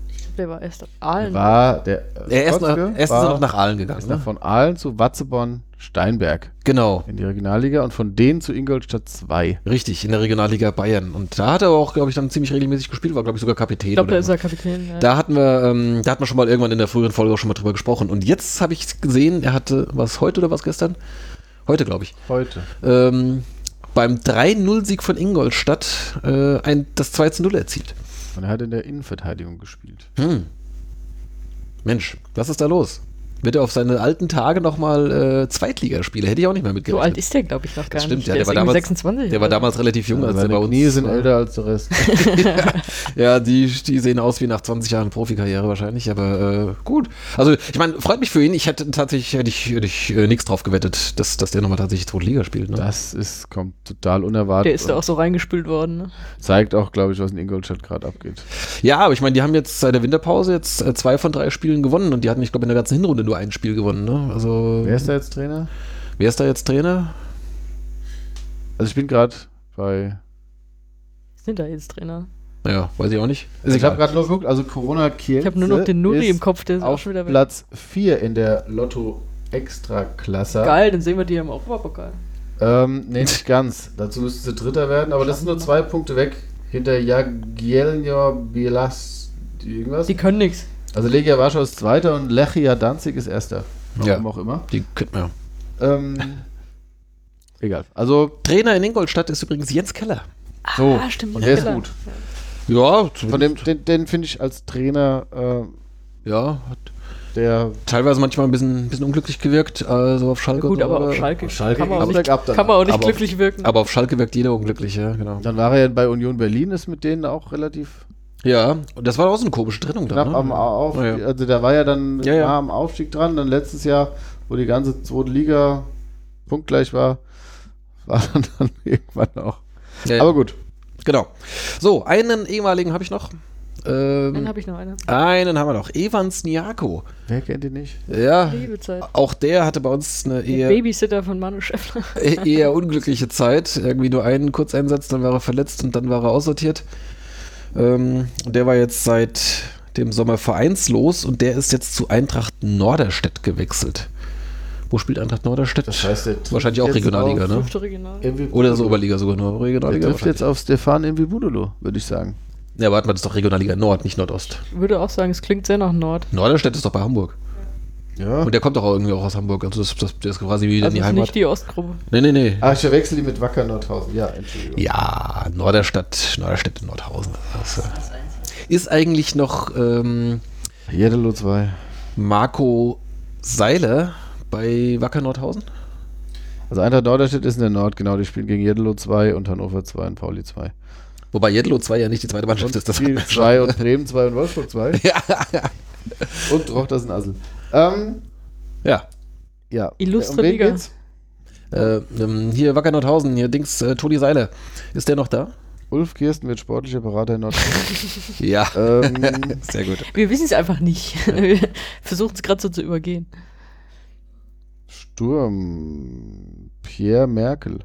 Ich glaube, der war erst Aalen.
War der.
Er ist, nach, erst ist
war-
er noch nach Aalen gegangen.
ist
Ne?
von Aalen zu Watzebonn Steinberg
Genau.
in die Regionalliga und von denen zu Ingolstadt 2.
Richtig, in der Regionalliga Bayern. Und da hat er auch, glaube ich, dann ziemlich regelmäßig gespielt, war, glaube ich, sogar Kapitän.
ich glaube, da ist er Kapitän. Ja.
Da hatten wir, ähm, da hat man schon mal irgendwann in der früheren Folge auch schon mal drüber gesprochen. Und jetzt habe ich gesehen, er hatte, was heute oder was gestern? Heute, glaube ich.
Heute.
Ähm, beim 3-0-Sieg von Ingolstadt äh, ein, das 2-0 erzielt.
Und er hat in der Innenverteidigung gespielt.
Hm. Mensch, was ist da los? Wird er auf seine alten Tage nochmal äh, Zweitligaspiele? Hätte ich auch nicht mehr
so
mitgerechnet.
alt ist der, glaube ich, noch gar
Das stimmt,
nicht.
ja,
der
der war damals-
26.
Der war damals relativ jung, als der
Seine
bei uns
Knie sind
war.
älter als der Rest.
Ja, die, die sehen aus wie nach 20 Jahren Profikarriere wahrscheinlich, aber äh, gut. Also ich meine, freut mich für ihn. Ich hätte tatsächlich hätte ich, hätte ich äh, nichts drauf gewettet, dass, dass der nochmal tatsächlich zweite Liga spielt. Ne?
Das ist, kommt total unerwartet.
Der ist da auch so reingespült worden. Ne?
Zeigt auch, glaube ich, was in Ingolstadt gerade abgeht.
Ja, aber ich meine, die haben jetzt seit der Winterpause jetzt äh, zwei von drei Spielen gewonnen und die hatten, ich glaube, in der ganzen Hinrunde nur ein Spiel gewonnen. Ne? Also
Wer ist da jetzt Trainer?
wer ist da jetzt Trainer?
Also ich bin gerade bei.
Sind da jetzt Trainer?
Naja, weiß ich auch nicht. Ist
ich habe gerade nur geguckt, also Corona Kiel.
Ich habe nur noch den Nulli im Kopf, der ist auch schon wieder weg.
Platz 4 in der Lotto Extraklasse.
Geil, dann sehen wir die im Europapokal.
Ähm, nee, nicht ganz. Dazu müssten sie Dritter werden, aber das sind nur zwei Punkte weg hinter Jagielnio Bielas. Irgendwas?
Die können nichts.
Also Legia Warschau ist Zweiter und Lechia Danzig ist Erster.
Ja.
Warum auch immer.
Die könnten wir.
Ähm, egal. Also,
Trainer in Ingolstadt ist übrigens Jens Keller.
so.
Ah, stimmt.
Und der ist
Keller.
gut.
Ja,
Von dem, den, den finde ich als Trainer, äh,
ja, hat
der
teilweise manchmal ein bisschen, ein bisschen unglücklich gewirkt, also auf Schalke.
Gut,
und
aber auf Schalke,
auf Schalke
kann, man auch
geht's
nicht, kann man auch nicht
Aber auf-
glücklich wirken.
Aber auf Schalke wirkt jeder unglücklich, ja, genau.
Dann war er ja bei Union Berlin, ist mit denen auch relativ
Ja, und das war auch so eine komische Trennung
knapp
dann. Ne?
am Auf.
Ja, ja.
Also da war ja dann
Ja, ja.
nah am Aufstieg dran. Dann letztes Jahr, wo die ganze zweite Liga punktgleich war, war dann, dann irgendwann auch.
Ja, ja.
Aber gut.
Genau. So, einen ehemaligen habe ich noch. Ähm,
habe ich noch eine.
einen haben wir noch. Evans Niako.
Wer kennt ihn nicht?
Ja, auch der hatte bei uns eine
Der
eher,
Babysitter von Manu Schäffler.
eher unglückliche Zeit. Irgendwie nur einen Kurzeinsatz, dann war er verletzt und dann war er aussortiert. Ähm, der war jetzt seit dem Sommer vereinslos und der ist jetzt zu Eintracht Norderstedt gewechselt. Wo spielt Eintracht Norderstedt?
Das heißt, der
Wahrscheinlich auch Regionalliga, ne?
Regional.
Oder so
Budolo.
Oberliga sogar nur.
Der
Regionalliga
trifft jetzt auf Stefan Envibudolo, würde ich sagen.
Ja, warte mal, das ist doch Regionalliga Nord, nicht Nordost.
Ich würde auch sagen, es klingt sehr nach Nord.
Norderstedt ist doch bei Hamburg.
Ja.
Und der kommt doch auch irgendwie auch aus Hamburg. Also das, das, der ist quasi wieder
Also
in die
ist
Heimat.
nicht die Ostgruppe.
Nee, nee, nee.
Ach, ich verwechsel die mit Wacker Nordhausen. Ja, Entschuldigung.
Ja, Norderstadt, Norderstedt in Nordhausen. Das, äh, ist eigentlich noch ähm,
Jedelo 2.
Marco Seiler bei Wacker Nordhausen?
Also Eintracht Norderstedt ist in der Nord, genau. Die spielen gegen Jedelo 2 und Hannover 2 und Pauli 2.
Wobei Jedlo 2 ja nicht die zweite Mannschaft ist. Das
Kiel 2 und Bremen 2 und Wolfsburg 2.
ja,
Und Trochters und Assel. Ähm,
ja.
ja.
Illustre
Um
Liga.
geht's?
Äh, ähm, hier Wacker Nordhausen, hier Dings, äh, Toni Seiler. Ist der noch da?
Ulf Kirsten wird sportlicher Berater in Nordrhein.
Ja.
ähm,
Sehr gut.
Wir wissen es einfach nicht. Wir versuchen es gerade so zu übergehen.
Sturm. Pierre Merkel.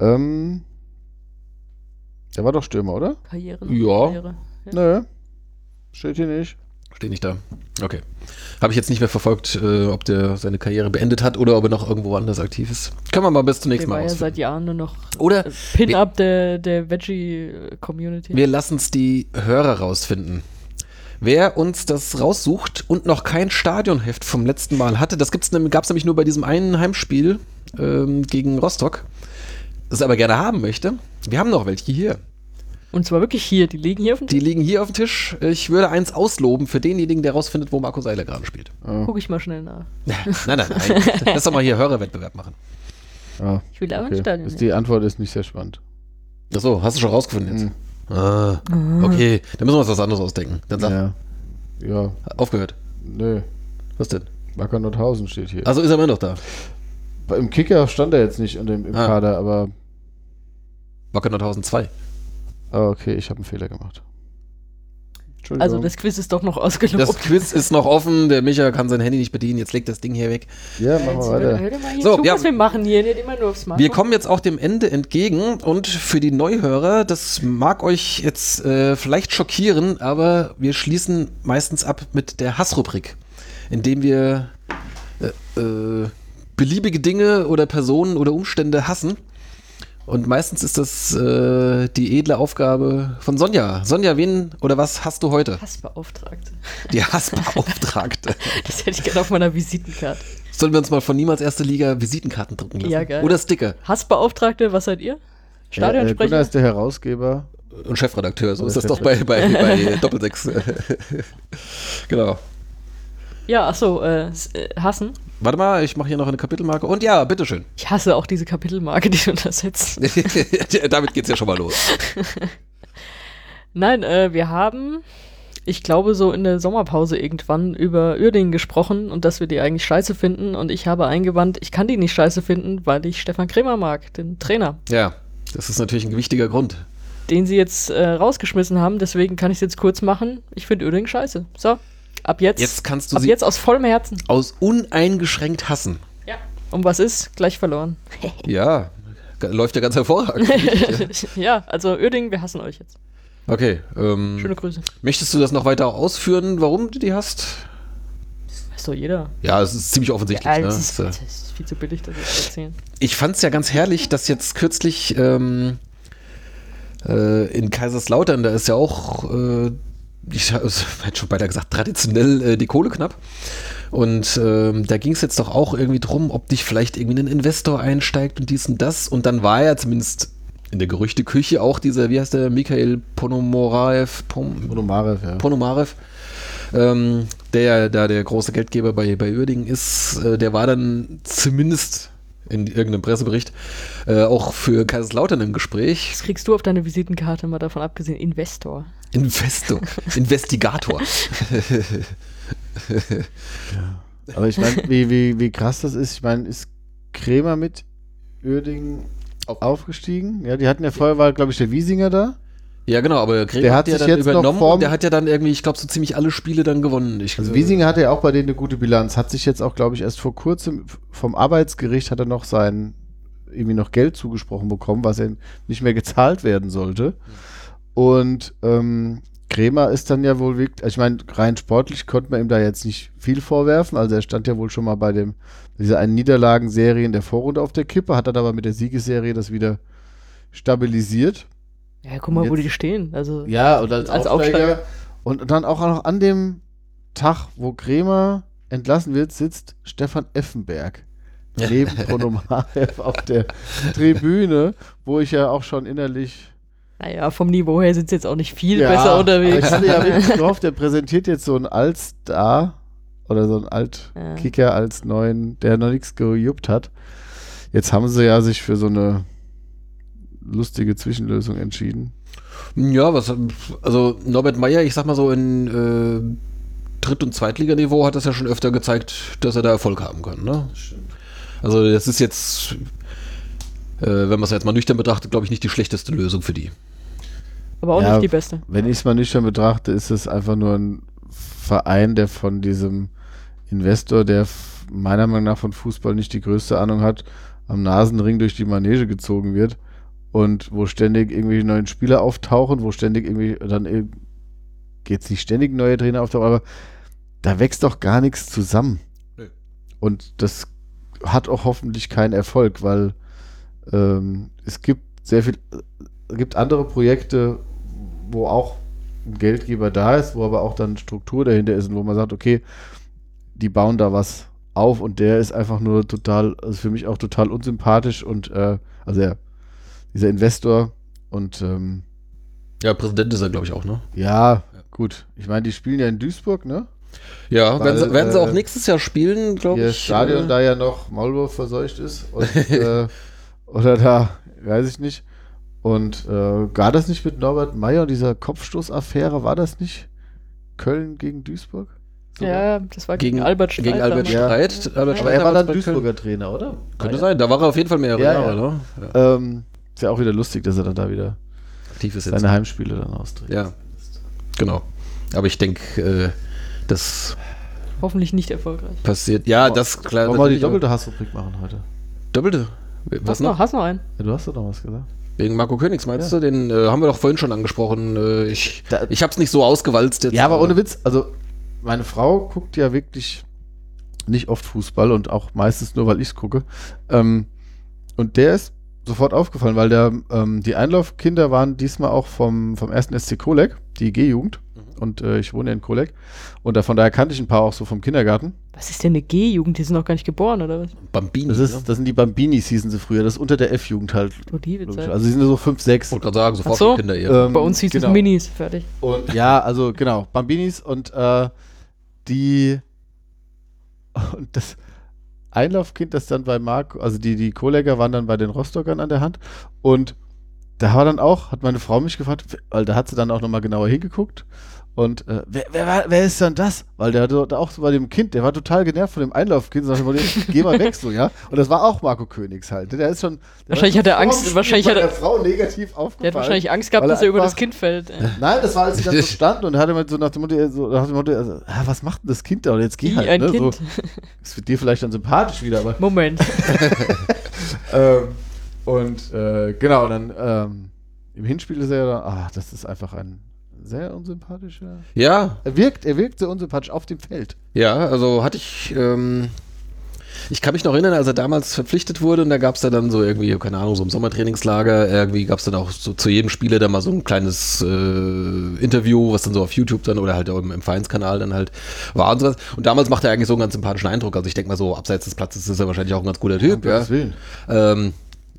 Ähm, der war doch Stürmer, oder?
Karriere.
Ja.
Karriere.
Nö. Steht hier nicht.
Steht nicht da. Okay. Habe ich jetzt nicht mehr verfolgt, äh, ob der seine Karriere beendet hat oder ob er noch irgendwo anders aktiv ist. Können wir mal bis zum
Der
nächsten
war
Mal
ja
ausführen.
seit Jahren nur noch
Oder
äh, Pin-Up der, der Veggie-Community.
wir lassen es die Hörer rausfinden. Wer uns das raussucht und noch kein Stadionheft vom letzten Mal hatte, das gab es nämlich nur bei diesem einen Heimspiel ähm, gegen Rostock, das aber gerne haben möchte. Wir haben noch welche hier.
Und zwar wirklich hier. Die liegen hier auf dem
Die liegen hier auf dem Tisch. Ich würde eins ausloben für denjenigen, der rausfindet, wo Marco Seiler gerade spielt.
Ah,
Guck ich mal schnell nach.
nein, nein, nein. Lass doch mal hier Hörerwettbewerb machen.
ah,
Ich will aber ein
okay.
Stadion.
Ist die Antwort ist nicht sehr spannend.
Achso, hast du schon rausgefunden jetzt?
Hm.
Ah, okay. Dann müssen wir uns was anderes ausdenken. Dann sag,
Ja. Ja,
aufgehört.
nö.
Was denn?
Wacker Nordhausen steht hier.
Also ist er immer noch da.
Im Kicker stand er jetzt nicht in dem, im
Ah.
Kader, aber
Wacker Nordhausen 2.
ah, okay, ich habe einen Fehler gemacht. Entschuldigung.
Also das Quiz ist doch noch ausgelobt.
Das Quiz ist noch offen. Der Micha kann sein Handy nicht bedienen. Jetzt legt das Ding hier weg.
ja, machen wir
hör,
weiter.
hör dir mal hier
So,
zu,
ja.
was wir machen hier. Nicht immer nur aufs Smartphone.
Wir kommen jetzt auch dem Ende entgegen und für die Neuhörer, das mag euch jetzt äh, vielleicht schockieren, aber wir schließen meistens ab mit der Hassrubrik, indem wir äh, äh, beliebige Dinge oder Personen oder Umstände hassen. Und meistens ist das äh, die edle Aufgabe von Sonja. Sonja, wen oder was hast du heute?
Hassbeauftragte.
Die Hassbeauftragte.
Das hätte ich gerne auf meiner Visitenkarte.
Sollen wir uns mal von niemals erste Liga Visitenkarten drucken lassen?
Ja, geil.
Oder Sticker
Hassbeauftragte, was seid ihr?
Ja, äh,
Stadionsprecher?
Gunnar ist der Herausgeber.
und Chefredakteur. So
Oder
ist das doch bei, bei, bei Doppelsechs. genau.
Ja, achso, äh, äh, hassen.
Warte mal, ich mache hier noch eine Kapitelmarke. Und ja, bitteschön.
Ich hasse auch diese Kapitelmarke, die du untersetzt.
Damit geht's ja schon mal los.
Nein, äh, wir haben, ich glaube, so in der Sommerpause irgendwann über Uerdingen gesprochen und dass wir die eigentlich scheiße finden. Und ich habe eingewandt, ich kann die nicht scheiße finden, weil ich Stefan Kremer mag, den Trainer,
Ja, das ist natürlich ein gewichtiger Grund.
den sie jetzt äh, rausgeschmissen haben. Deswegen kann ich es jetzt kurz machen. Ich finde Uerdingen scheiße. So, ab jetzt.
Jetzt kannst du
ab
sie
jetzt aus vollem Herzen.
aus uneingeschränkt hassen.
Ja. Und was ist? Gleich verloren.
Ja, läuft ja ganz hervorragend.
ja, also Uerdingen, wir hassen euch jetzt.
Okay, ähm,
Schöne Grüße.
möchtest du das noch weiter ausführen, warum du die hast?
Weiß doch jeder.
Ja, es ist ziemlich offensichtlich.
Ja,
ne?
das,
Es,
ist,
äh,
das ist viel zu billig, das jetzt zu erzählen.
Ich fand es ja ganz herrlich, dass jetzt kürzlich ähm, äh, in Kaiserslautern, da ist ja auch äh, ich hätte schon beinahe gesagt, traditionell äh, die Kohle knapp. Und ähm, da ging es jetzt doch auch irgendwie drum, ob dich vielleicht irgendwie ein Investor einsteigt und dies und das. Und dann war ja zumindest in der Gerüchteküche auch dieser, wie heißt der, Mikhail Ponomarev, Pom
Ponomarev, ja.
Ponomarev, ähm, der ja da der große Geldgeber bei, bei Uerdingen ist, äh, der war dann zumindest in irgendeinem Pressebericht äh, auch für Kaiserslautern im Gespräch.
Das kriegst du auf deine Visitenkarte mal davon abgesehen. Investor.
Investor, Investigator.
Aber ich meine, wie, wie, wie krass das ist. Ich meine, ist Krämer mit Uerdingen aufgestiegen? Ja, die hatten ja vorher, war glaube ich der Wiesinger da.
Ja, genau, aber Gregor
Der hat
ja
sich
dann übernommen und der hat ja dann irgendwie, ich glaube, so ziemlich alle Spiele dann gewonnen. Ich,
Also Wiesinger hatte ja auch bei denen eine gute Bilanz, hat sich jetzt auch, glaube ich, erst vor kurzem vom Arbeitsgericht hat er noch sein irgendwie noch Geld zugesprochen bekommen, was er nicht mehr gezahlt werden sollte. Und ähm, Kremer ist dann ja wohl wirklich, ich meine, rein sportlich konnte man ihm da jetzt nicht viel vorwerfen. Also er stand ja wohl schon mal bei dem, dieser einen Niederlagenserie in der Vorrunde auf der Kippe, hat dann aber mit der Siegesserie das wieder stabilisiert.
Ja, guck mal, wo
Jetzt-
die stehen. Also,
Ja, und als,
Als
Aufsteiger.
Aufsteiger.
Und dann auch noch an dem Tag, wo Kremer entlassen wird, sitzt Stefan Effenberg neben Ponomarev auf der Tribüne, wo ich ja auch schon innerlich
naja, vom Niveau her sind sie jetzt auch nicht viel
Ja,
besser unterwegs.
Ich hatte ja wirklich gehofft, der präsentiert jetzt so einen Altstar oder so einen Altkicker als neuen, der noch nichts gejubbt hat. Jetzt haben sie ja sich für so eine lustige Zwischenlösung entschieden.
ja, was, also Norbert Meyer, ich sag mal so in äh, Dritt- und Zweitliganiveau hat das ja schon öfter gezeigt, dass er da Erfolg haben kann. Ne? Also das ist jetzt, äh, wenn man es jetzt mal nüchtern betrachtet, glaube ich, nicht die schlechteste Lösung für die.
Aber auch
Ja,
nicht die beste.
Wenn ich es mal nüchtern betrachte, ist es einfach nur ein Verein, der von diesem Investor, der meiner Meinung nach von Fußball nicht die größte Ahnung hat, am Nasenring durch die Manege gezogen wird und wo ständig irgendwelche neuen Spieler auftauchen, wo ständig irgendwie dann geht es nicht ständig neue Trainer auftauchen, aber da wächst doch gar nichts zusammen.
Nö.
Und das hat auch hoffentlich keinen Erfolg, weil ähm, es gibt sehr viel, es gibt andere Projekte, wo auch ein Geldgeber da ist, wo aber auch dann Struktur dahinter ist und wo man sagt, okay, die bauen da was auf und der ist einfach nur total, also für mich auch total unsympathisch und äh, also er, dieser Investor und ähm,
Ja, Präsident ist er, glaube ich, auch, ne?
ja, gut. Ich meine, die spielen ja in Duisburg, ne?
Ja,
Weil,
werden, sie, werden sie auch
äh,
nächstes Jahr spielen, glaube
Ihr
ich.
Stadion
äh,
da ja noch Maulwurf verseucht ist und, äh, oder da, weiß ich nicht. Und äh, war das nicht mit Norbert Meyer und dieser Kopfstoßaffäre, war das nicht Köln gegen Duisburg? Sogar?
Ja, das war gegen,
gegen
Albert Streit.
Gegen Albert
damals.
Ja.
Streit. Albert
Aber
Streit
er war dann. Duisburger Trainer, oder?
Könnte
Meyer?
sein, da war er auf jeden Fall mehrere
Ja,
Jahre,
ja.
ne? Ja.
Ähm, ist ja auch wieder lustig, dass er dann da wieder
Aktiv ist jetzt.
seine Heimspiele dann austrägt.
Ja, genau. Aber ich denke, äh, das
Hoffentlich nicht erfolgreich.
passiert. Ja, das klar.
Wollen wir die doppelte Hassrubrik machen heute?
Doppelte? Was
Hast noch,
noch?
hast noch einen?
Ja, du hast doch noch was gesagt.
Wegen Marco Königs meinst du? Den äh, haben wir doch vorhin schon angesprochen. Äh, ich
Da-
ich habe es nicht so ausgewalzt jetzt.
Ja, aber ohne Witz, also meine Frau guckt ja wirklich nicht oft Fußball und auch meistens nur, weil ich es gucke. Ähm, und der ist sofort aufgefallen, weil der, ähm, die Einlaufkinder waren diesmal auch vom, vom ersten SC Kolek, die G-Jugend. Und äh, ich wohne ja in Kolek. Und da, von daher kannte ich ein paar auch so vom Kindergarten.
Was ist denn eine G-Jugend? Die sind noch gar nicht geboren, oder was?
Bambini.
Das,
ne?
ist, das sind die Bambinis, hießen sie früher. Das ist unter der F-Jugend halt. Also sie sind so 5, 6.
Ich wollte gerade sagen, sofort
Ach so.
Kinder eher.
Ähm,
Bei uns hieß
genau.
es Minis. Fertig.
Und ja, also genau, Bambinis und äh, die und das Einlaufkind, das dann bei Marco, also die, die Kolleger waren dann bei den Rostockern an der Hand. Und da war dann auch, hat meine Frau mich gefragt, weil da hat sie dann auch nochmal genauer hingeguckt und äh, wer, wer, wer ist denn das? Weil der da auch so bei dem Kind, der war total genervt von dem Einlaufkind, Motto, geh mal weg so, ja. Und das war auch Marco Königs halt. Der ist schon. Der
Wahrscheinlich hat er Angst- wahrscheinlich hat er-
der Frau negativ aufgefallen.
Der hat wahrscheinlich Angst gehabt, dass er über das Kind fällt.
Nein, das war, als sie dann so standen und hatte mit so nach dem Motto, so nach dem Motto also, ah, was macht denn das Kind da? Und jetzt geh
Wie
halt,
ein
ne?
Kind.
So, das wird dir vielleicht dann sympathisch wieder, aber.
Moment.
Ähm, und äh, genau, dann ähm, im Hinspiel ist er ja dann, ah, das ist einfach ein sehr unsympathischer.
Ja,
Er wirkt, er wirkt sehr unsympathisch auf dem Feld.
ja, also hatte ich. Ähm, Ich kann mich noch erinnern, als er damals verpflichtet wurde und da gab es da dann so irgendwie, keine Ahnung, so im Sommertrainingslager, irgendwie gab es dann auch so zu jedem Spieler dann mal so ein kleines äh, Interview, was dann so auf YouTube dann oder halt im, im Vereinskanal dann halt war und sowas. Und damals machte er eigentlich so einen ganz sympathischen Eindruck. Also ich denke mal so, abseits des Platzes ist er wahrscheinlich auch ein ganz guter Typ.
Gottes Willen.
Ähm,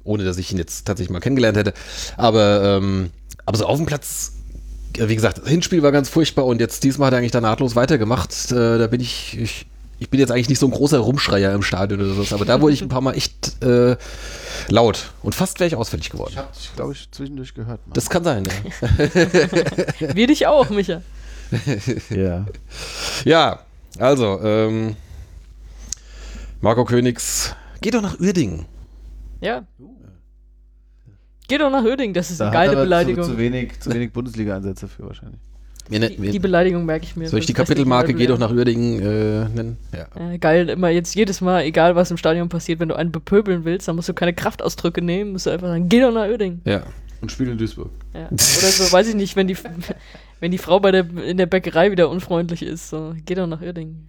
ohne dass ich ihn jetzt tatsächlich mal kennengelernt hätte. Aber, ähm, aber so auf dem Platz, wie gesagt, das Hinspiel war ganz furchtbar und jetzt diesmal hat er eigentlich da nahtlos weitergemacht. Äh, da bin ich, ich, ich bin jetzt eigentlich nicht so ein großer Rumschreier im Stadion oder sowas, aber da wurde ich ein paar Mal echt äh, laut und fast wäre ich ausfällig geworden.
Ich habe dich, glaube ich, zwischendurch gehört. Mann.
Das kann sein, ja.
Wir dich auch, Micha.
ja.
ja, also, ähm, Marco Königs, geh doch nach Uerdingen.
Ja. Geh doch nach Öding, das ist
Da
eine
hat
geile Beleidigung.
Zu, zu wenig, zu wenig Bundesliga-Einsätze für wahrscheinlich.
Ne-
die, die Beleidigung merke ich mir.
soll ich die Kapitelmarke geh doch nach Uerdingen äh, nennen? Ja.
Äh, geil, immer jetzt jedes Mal, egal was im Stadion passiert, wenn du einen bepöbeln willst, dann musst du keine Kraftausdrücke nehmen, musst du einfach sagen, geh doch nach Öding.
Ja.
Und spiel in Duisburg.
Ja. Oder so, weiß ich nicht, wenn die, wenn die Frau bei der, in der Bäckerei wieder unfreundlich ist, so, geh doch nach Öding.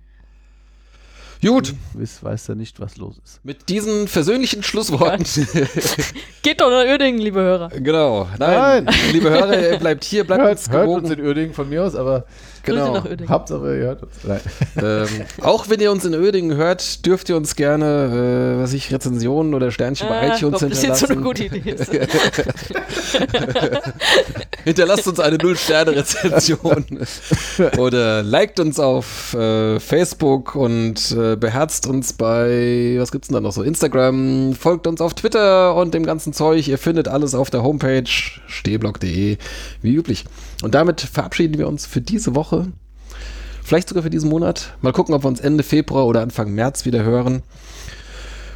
Gut,
Weiß, weiß er nicht, was los ist.
mit diesen versöhnlichen Schlussworten.
Geht doch nach Öding, liebe Hörer.
genau. Nein, liebe Hörer, bleibt hier, bleibt uns
Hört, hört uns
gewogen.
in Uerdingen von mir aus, aber
Genau.
Grüße nach Öding.
Hauptsache ihr hört uns. Nein.
Ähm, auch wenn ihr uns in Ödingen hört, dürft ihr uns gerne, äh, was ich, Rezensionen oder Sternchen bei
Ah,
iTunes
ob das jetzt so eine
hinterlassen.
gute Idee ist.
Hinterlasst uns eine Null-Sterne-Rezension. Oder liked uns auf äh, Facebook und äh, beherzt uns bei, was gibt's denn da noch so? Instagram, folgt uns auf Twitter und dem ganzen Zeug. Ihr findet alles auf der Homepage stehblock.de, wie üblich. Und damit verabschieden wir uns für diese Woche. Vielleicht sogar für diesen Monat. Mal gucken, ob wir uns Ende Februar oder Anfang März wieder hören.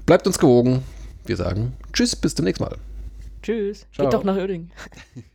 Bleibt uns gewogen. Wir sagen Tschüss, bis zum nächsten Mal.
Tschüss.
Ciao.
Geht doch nach Öding.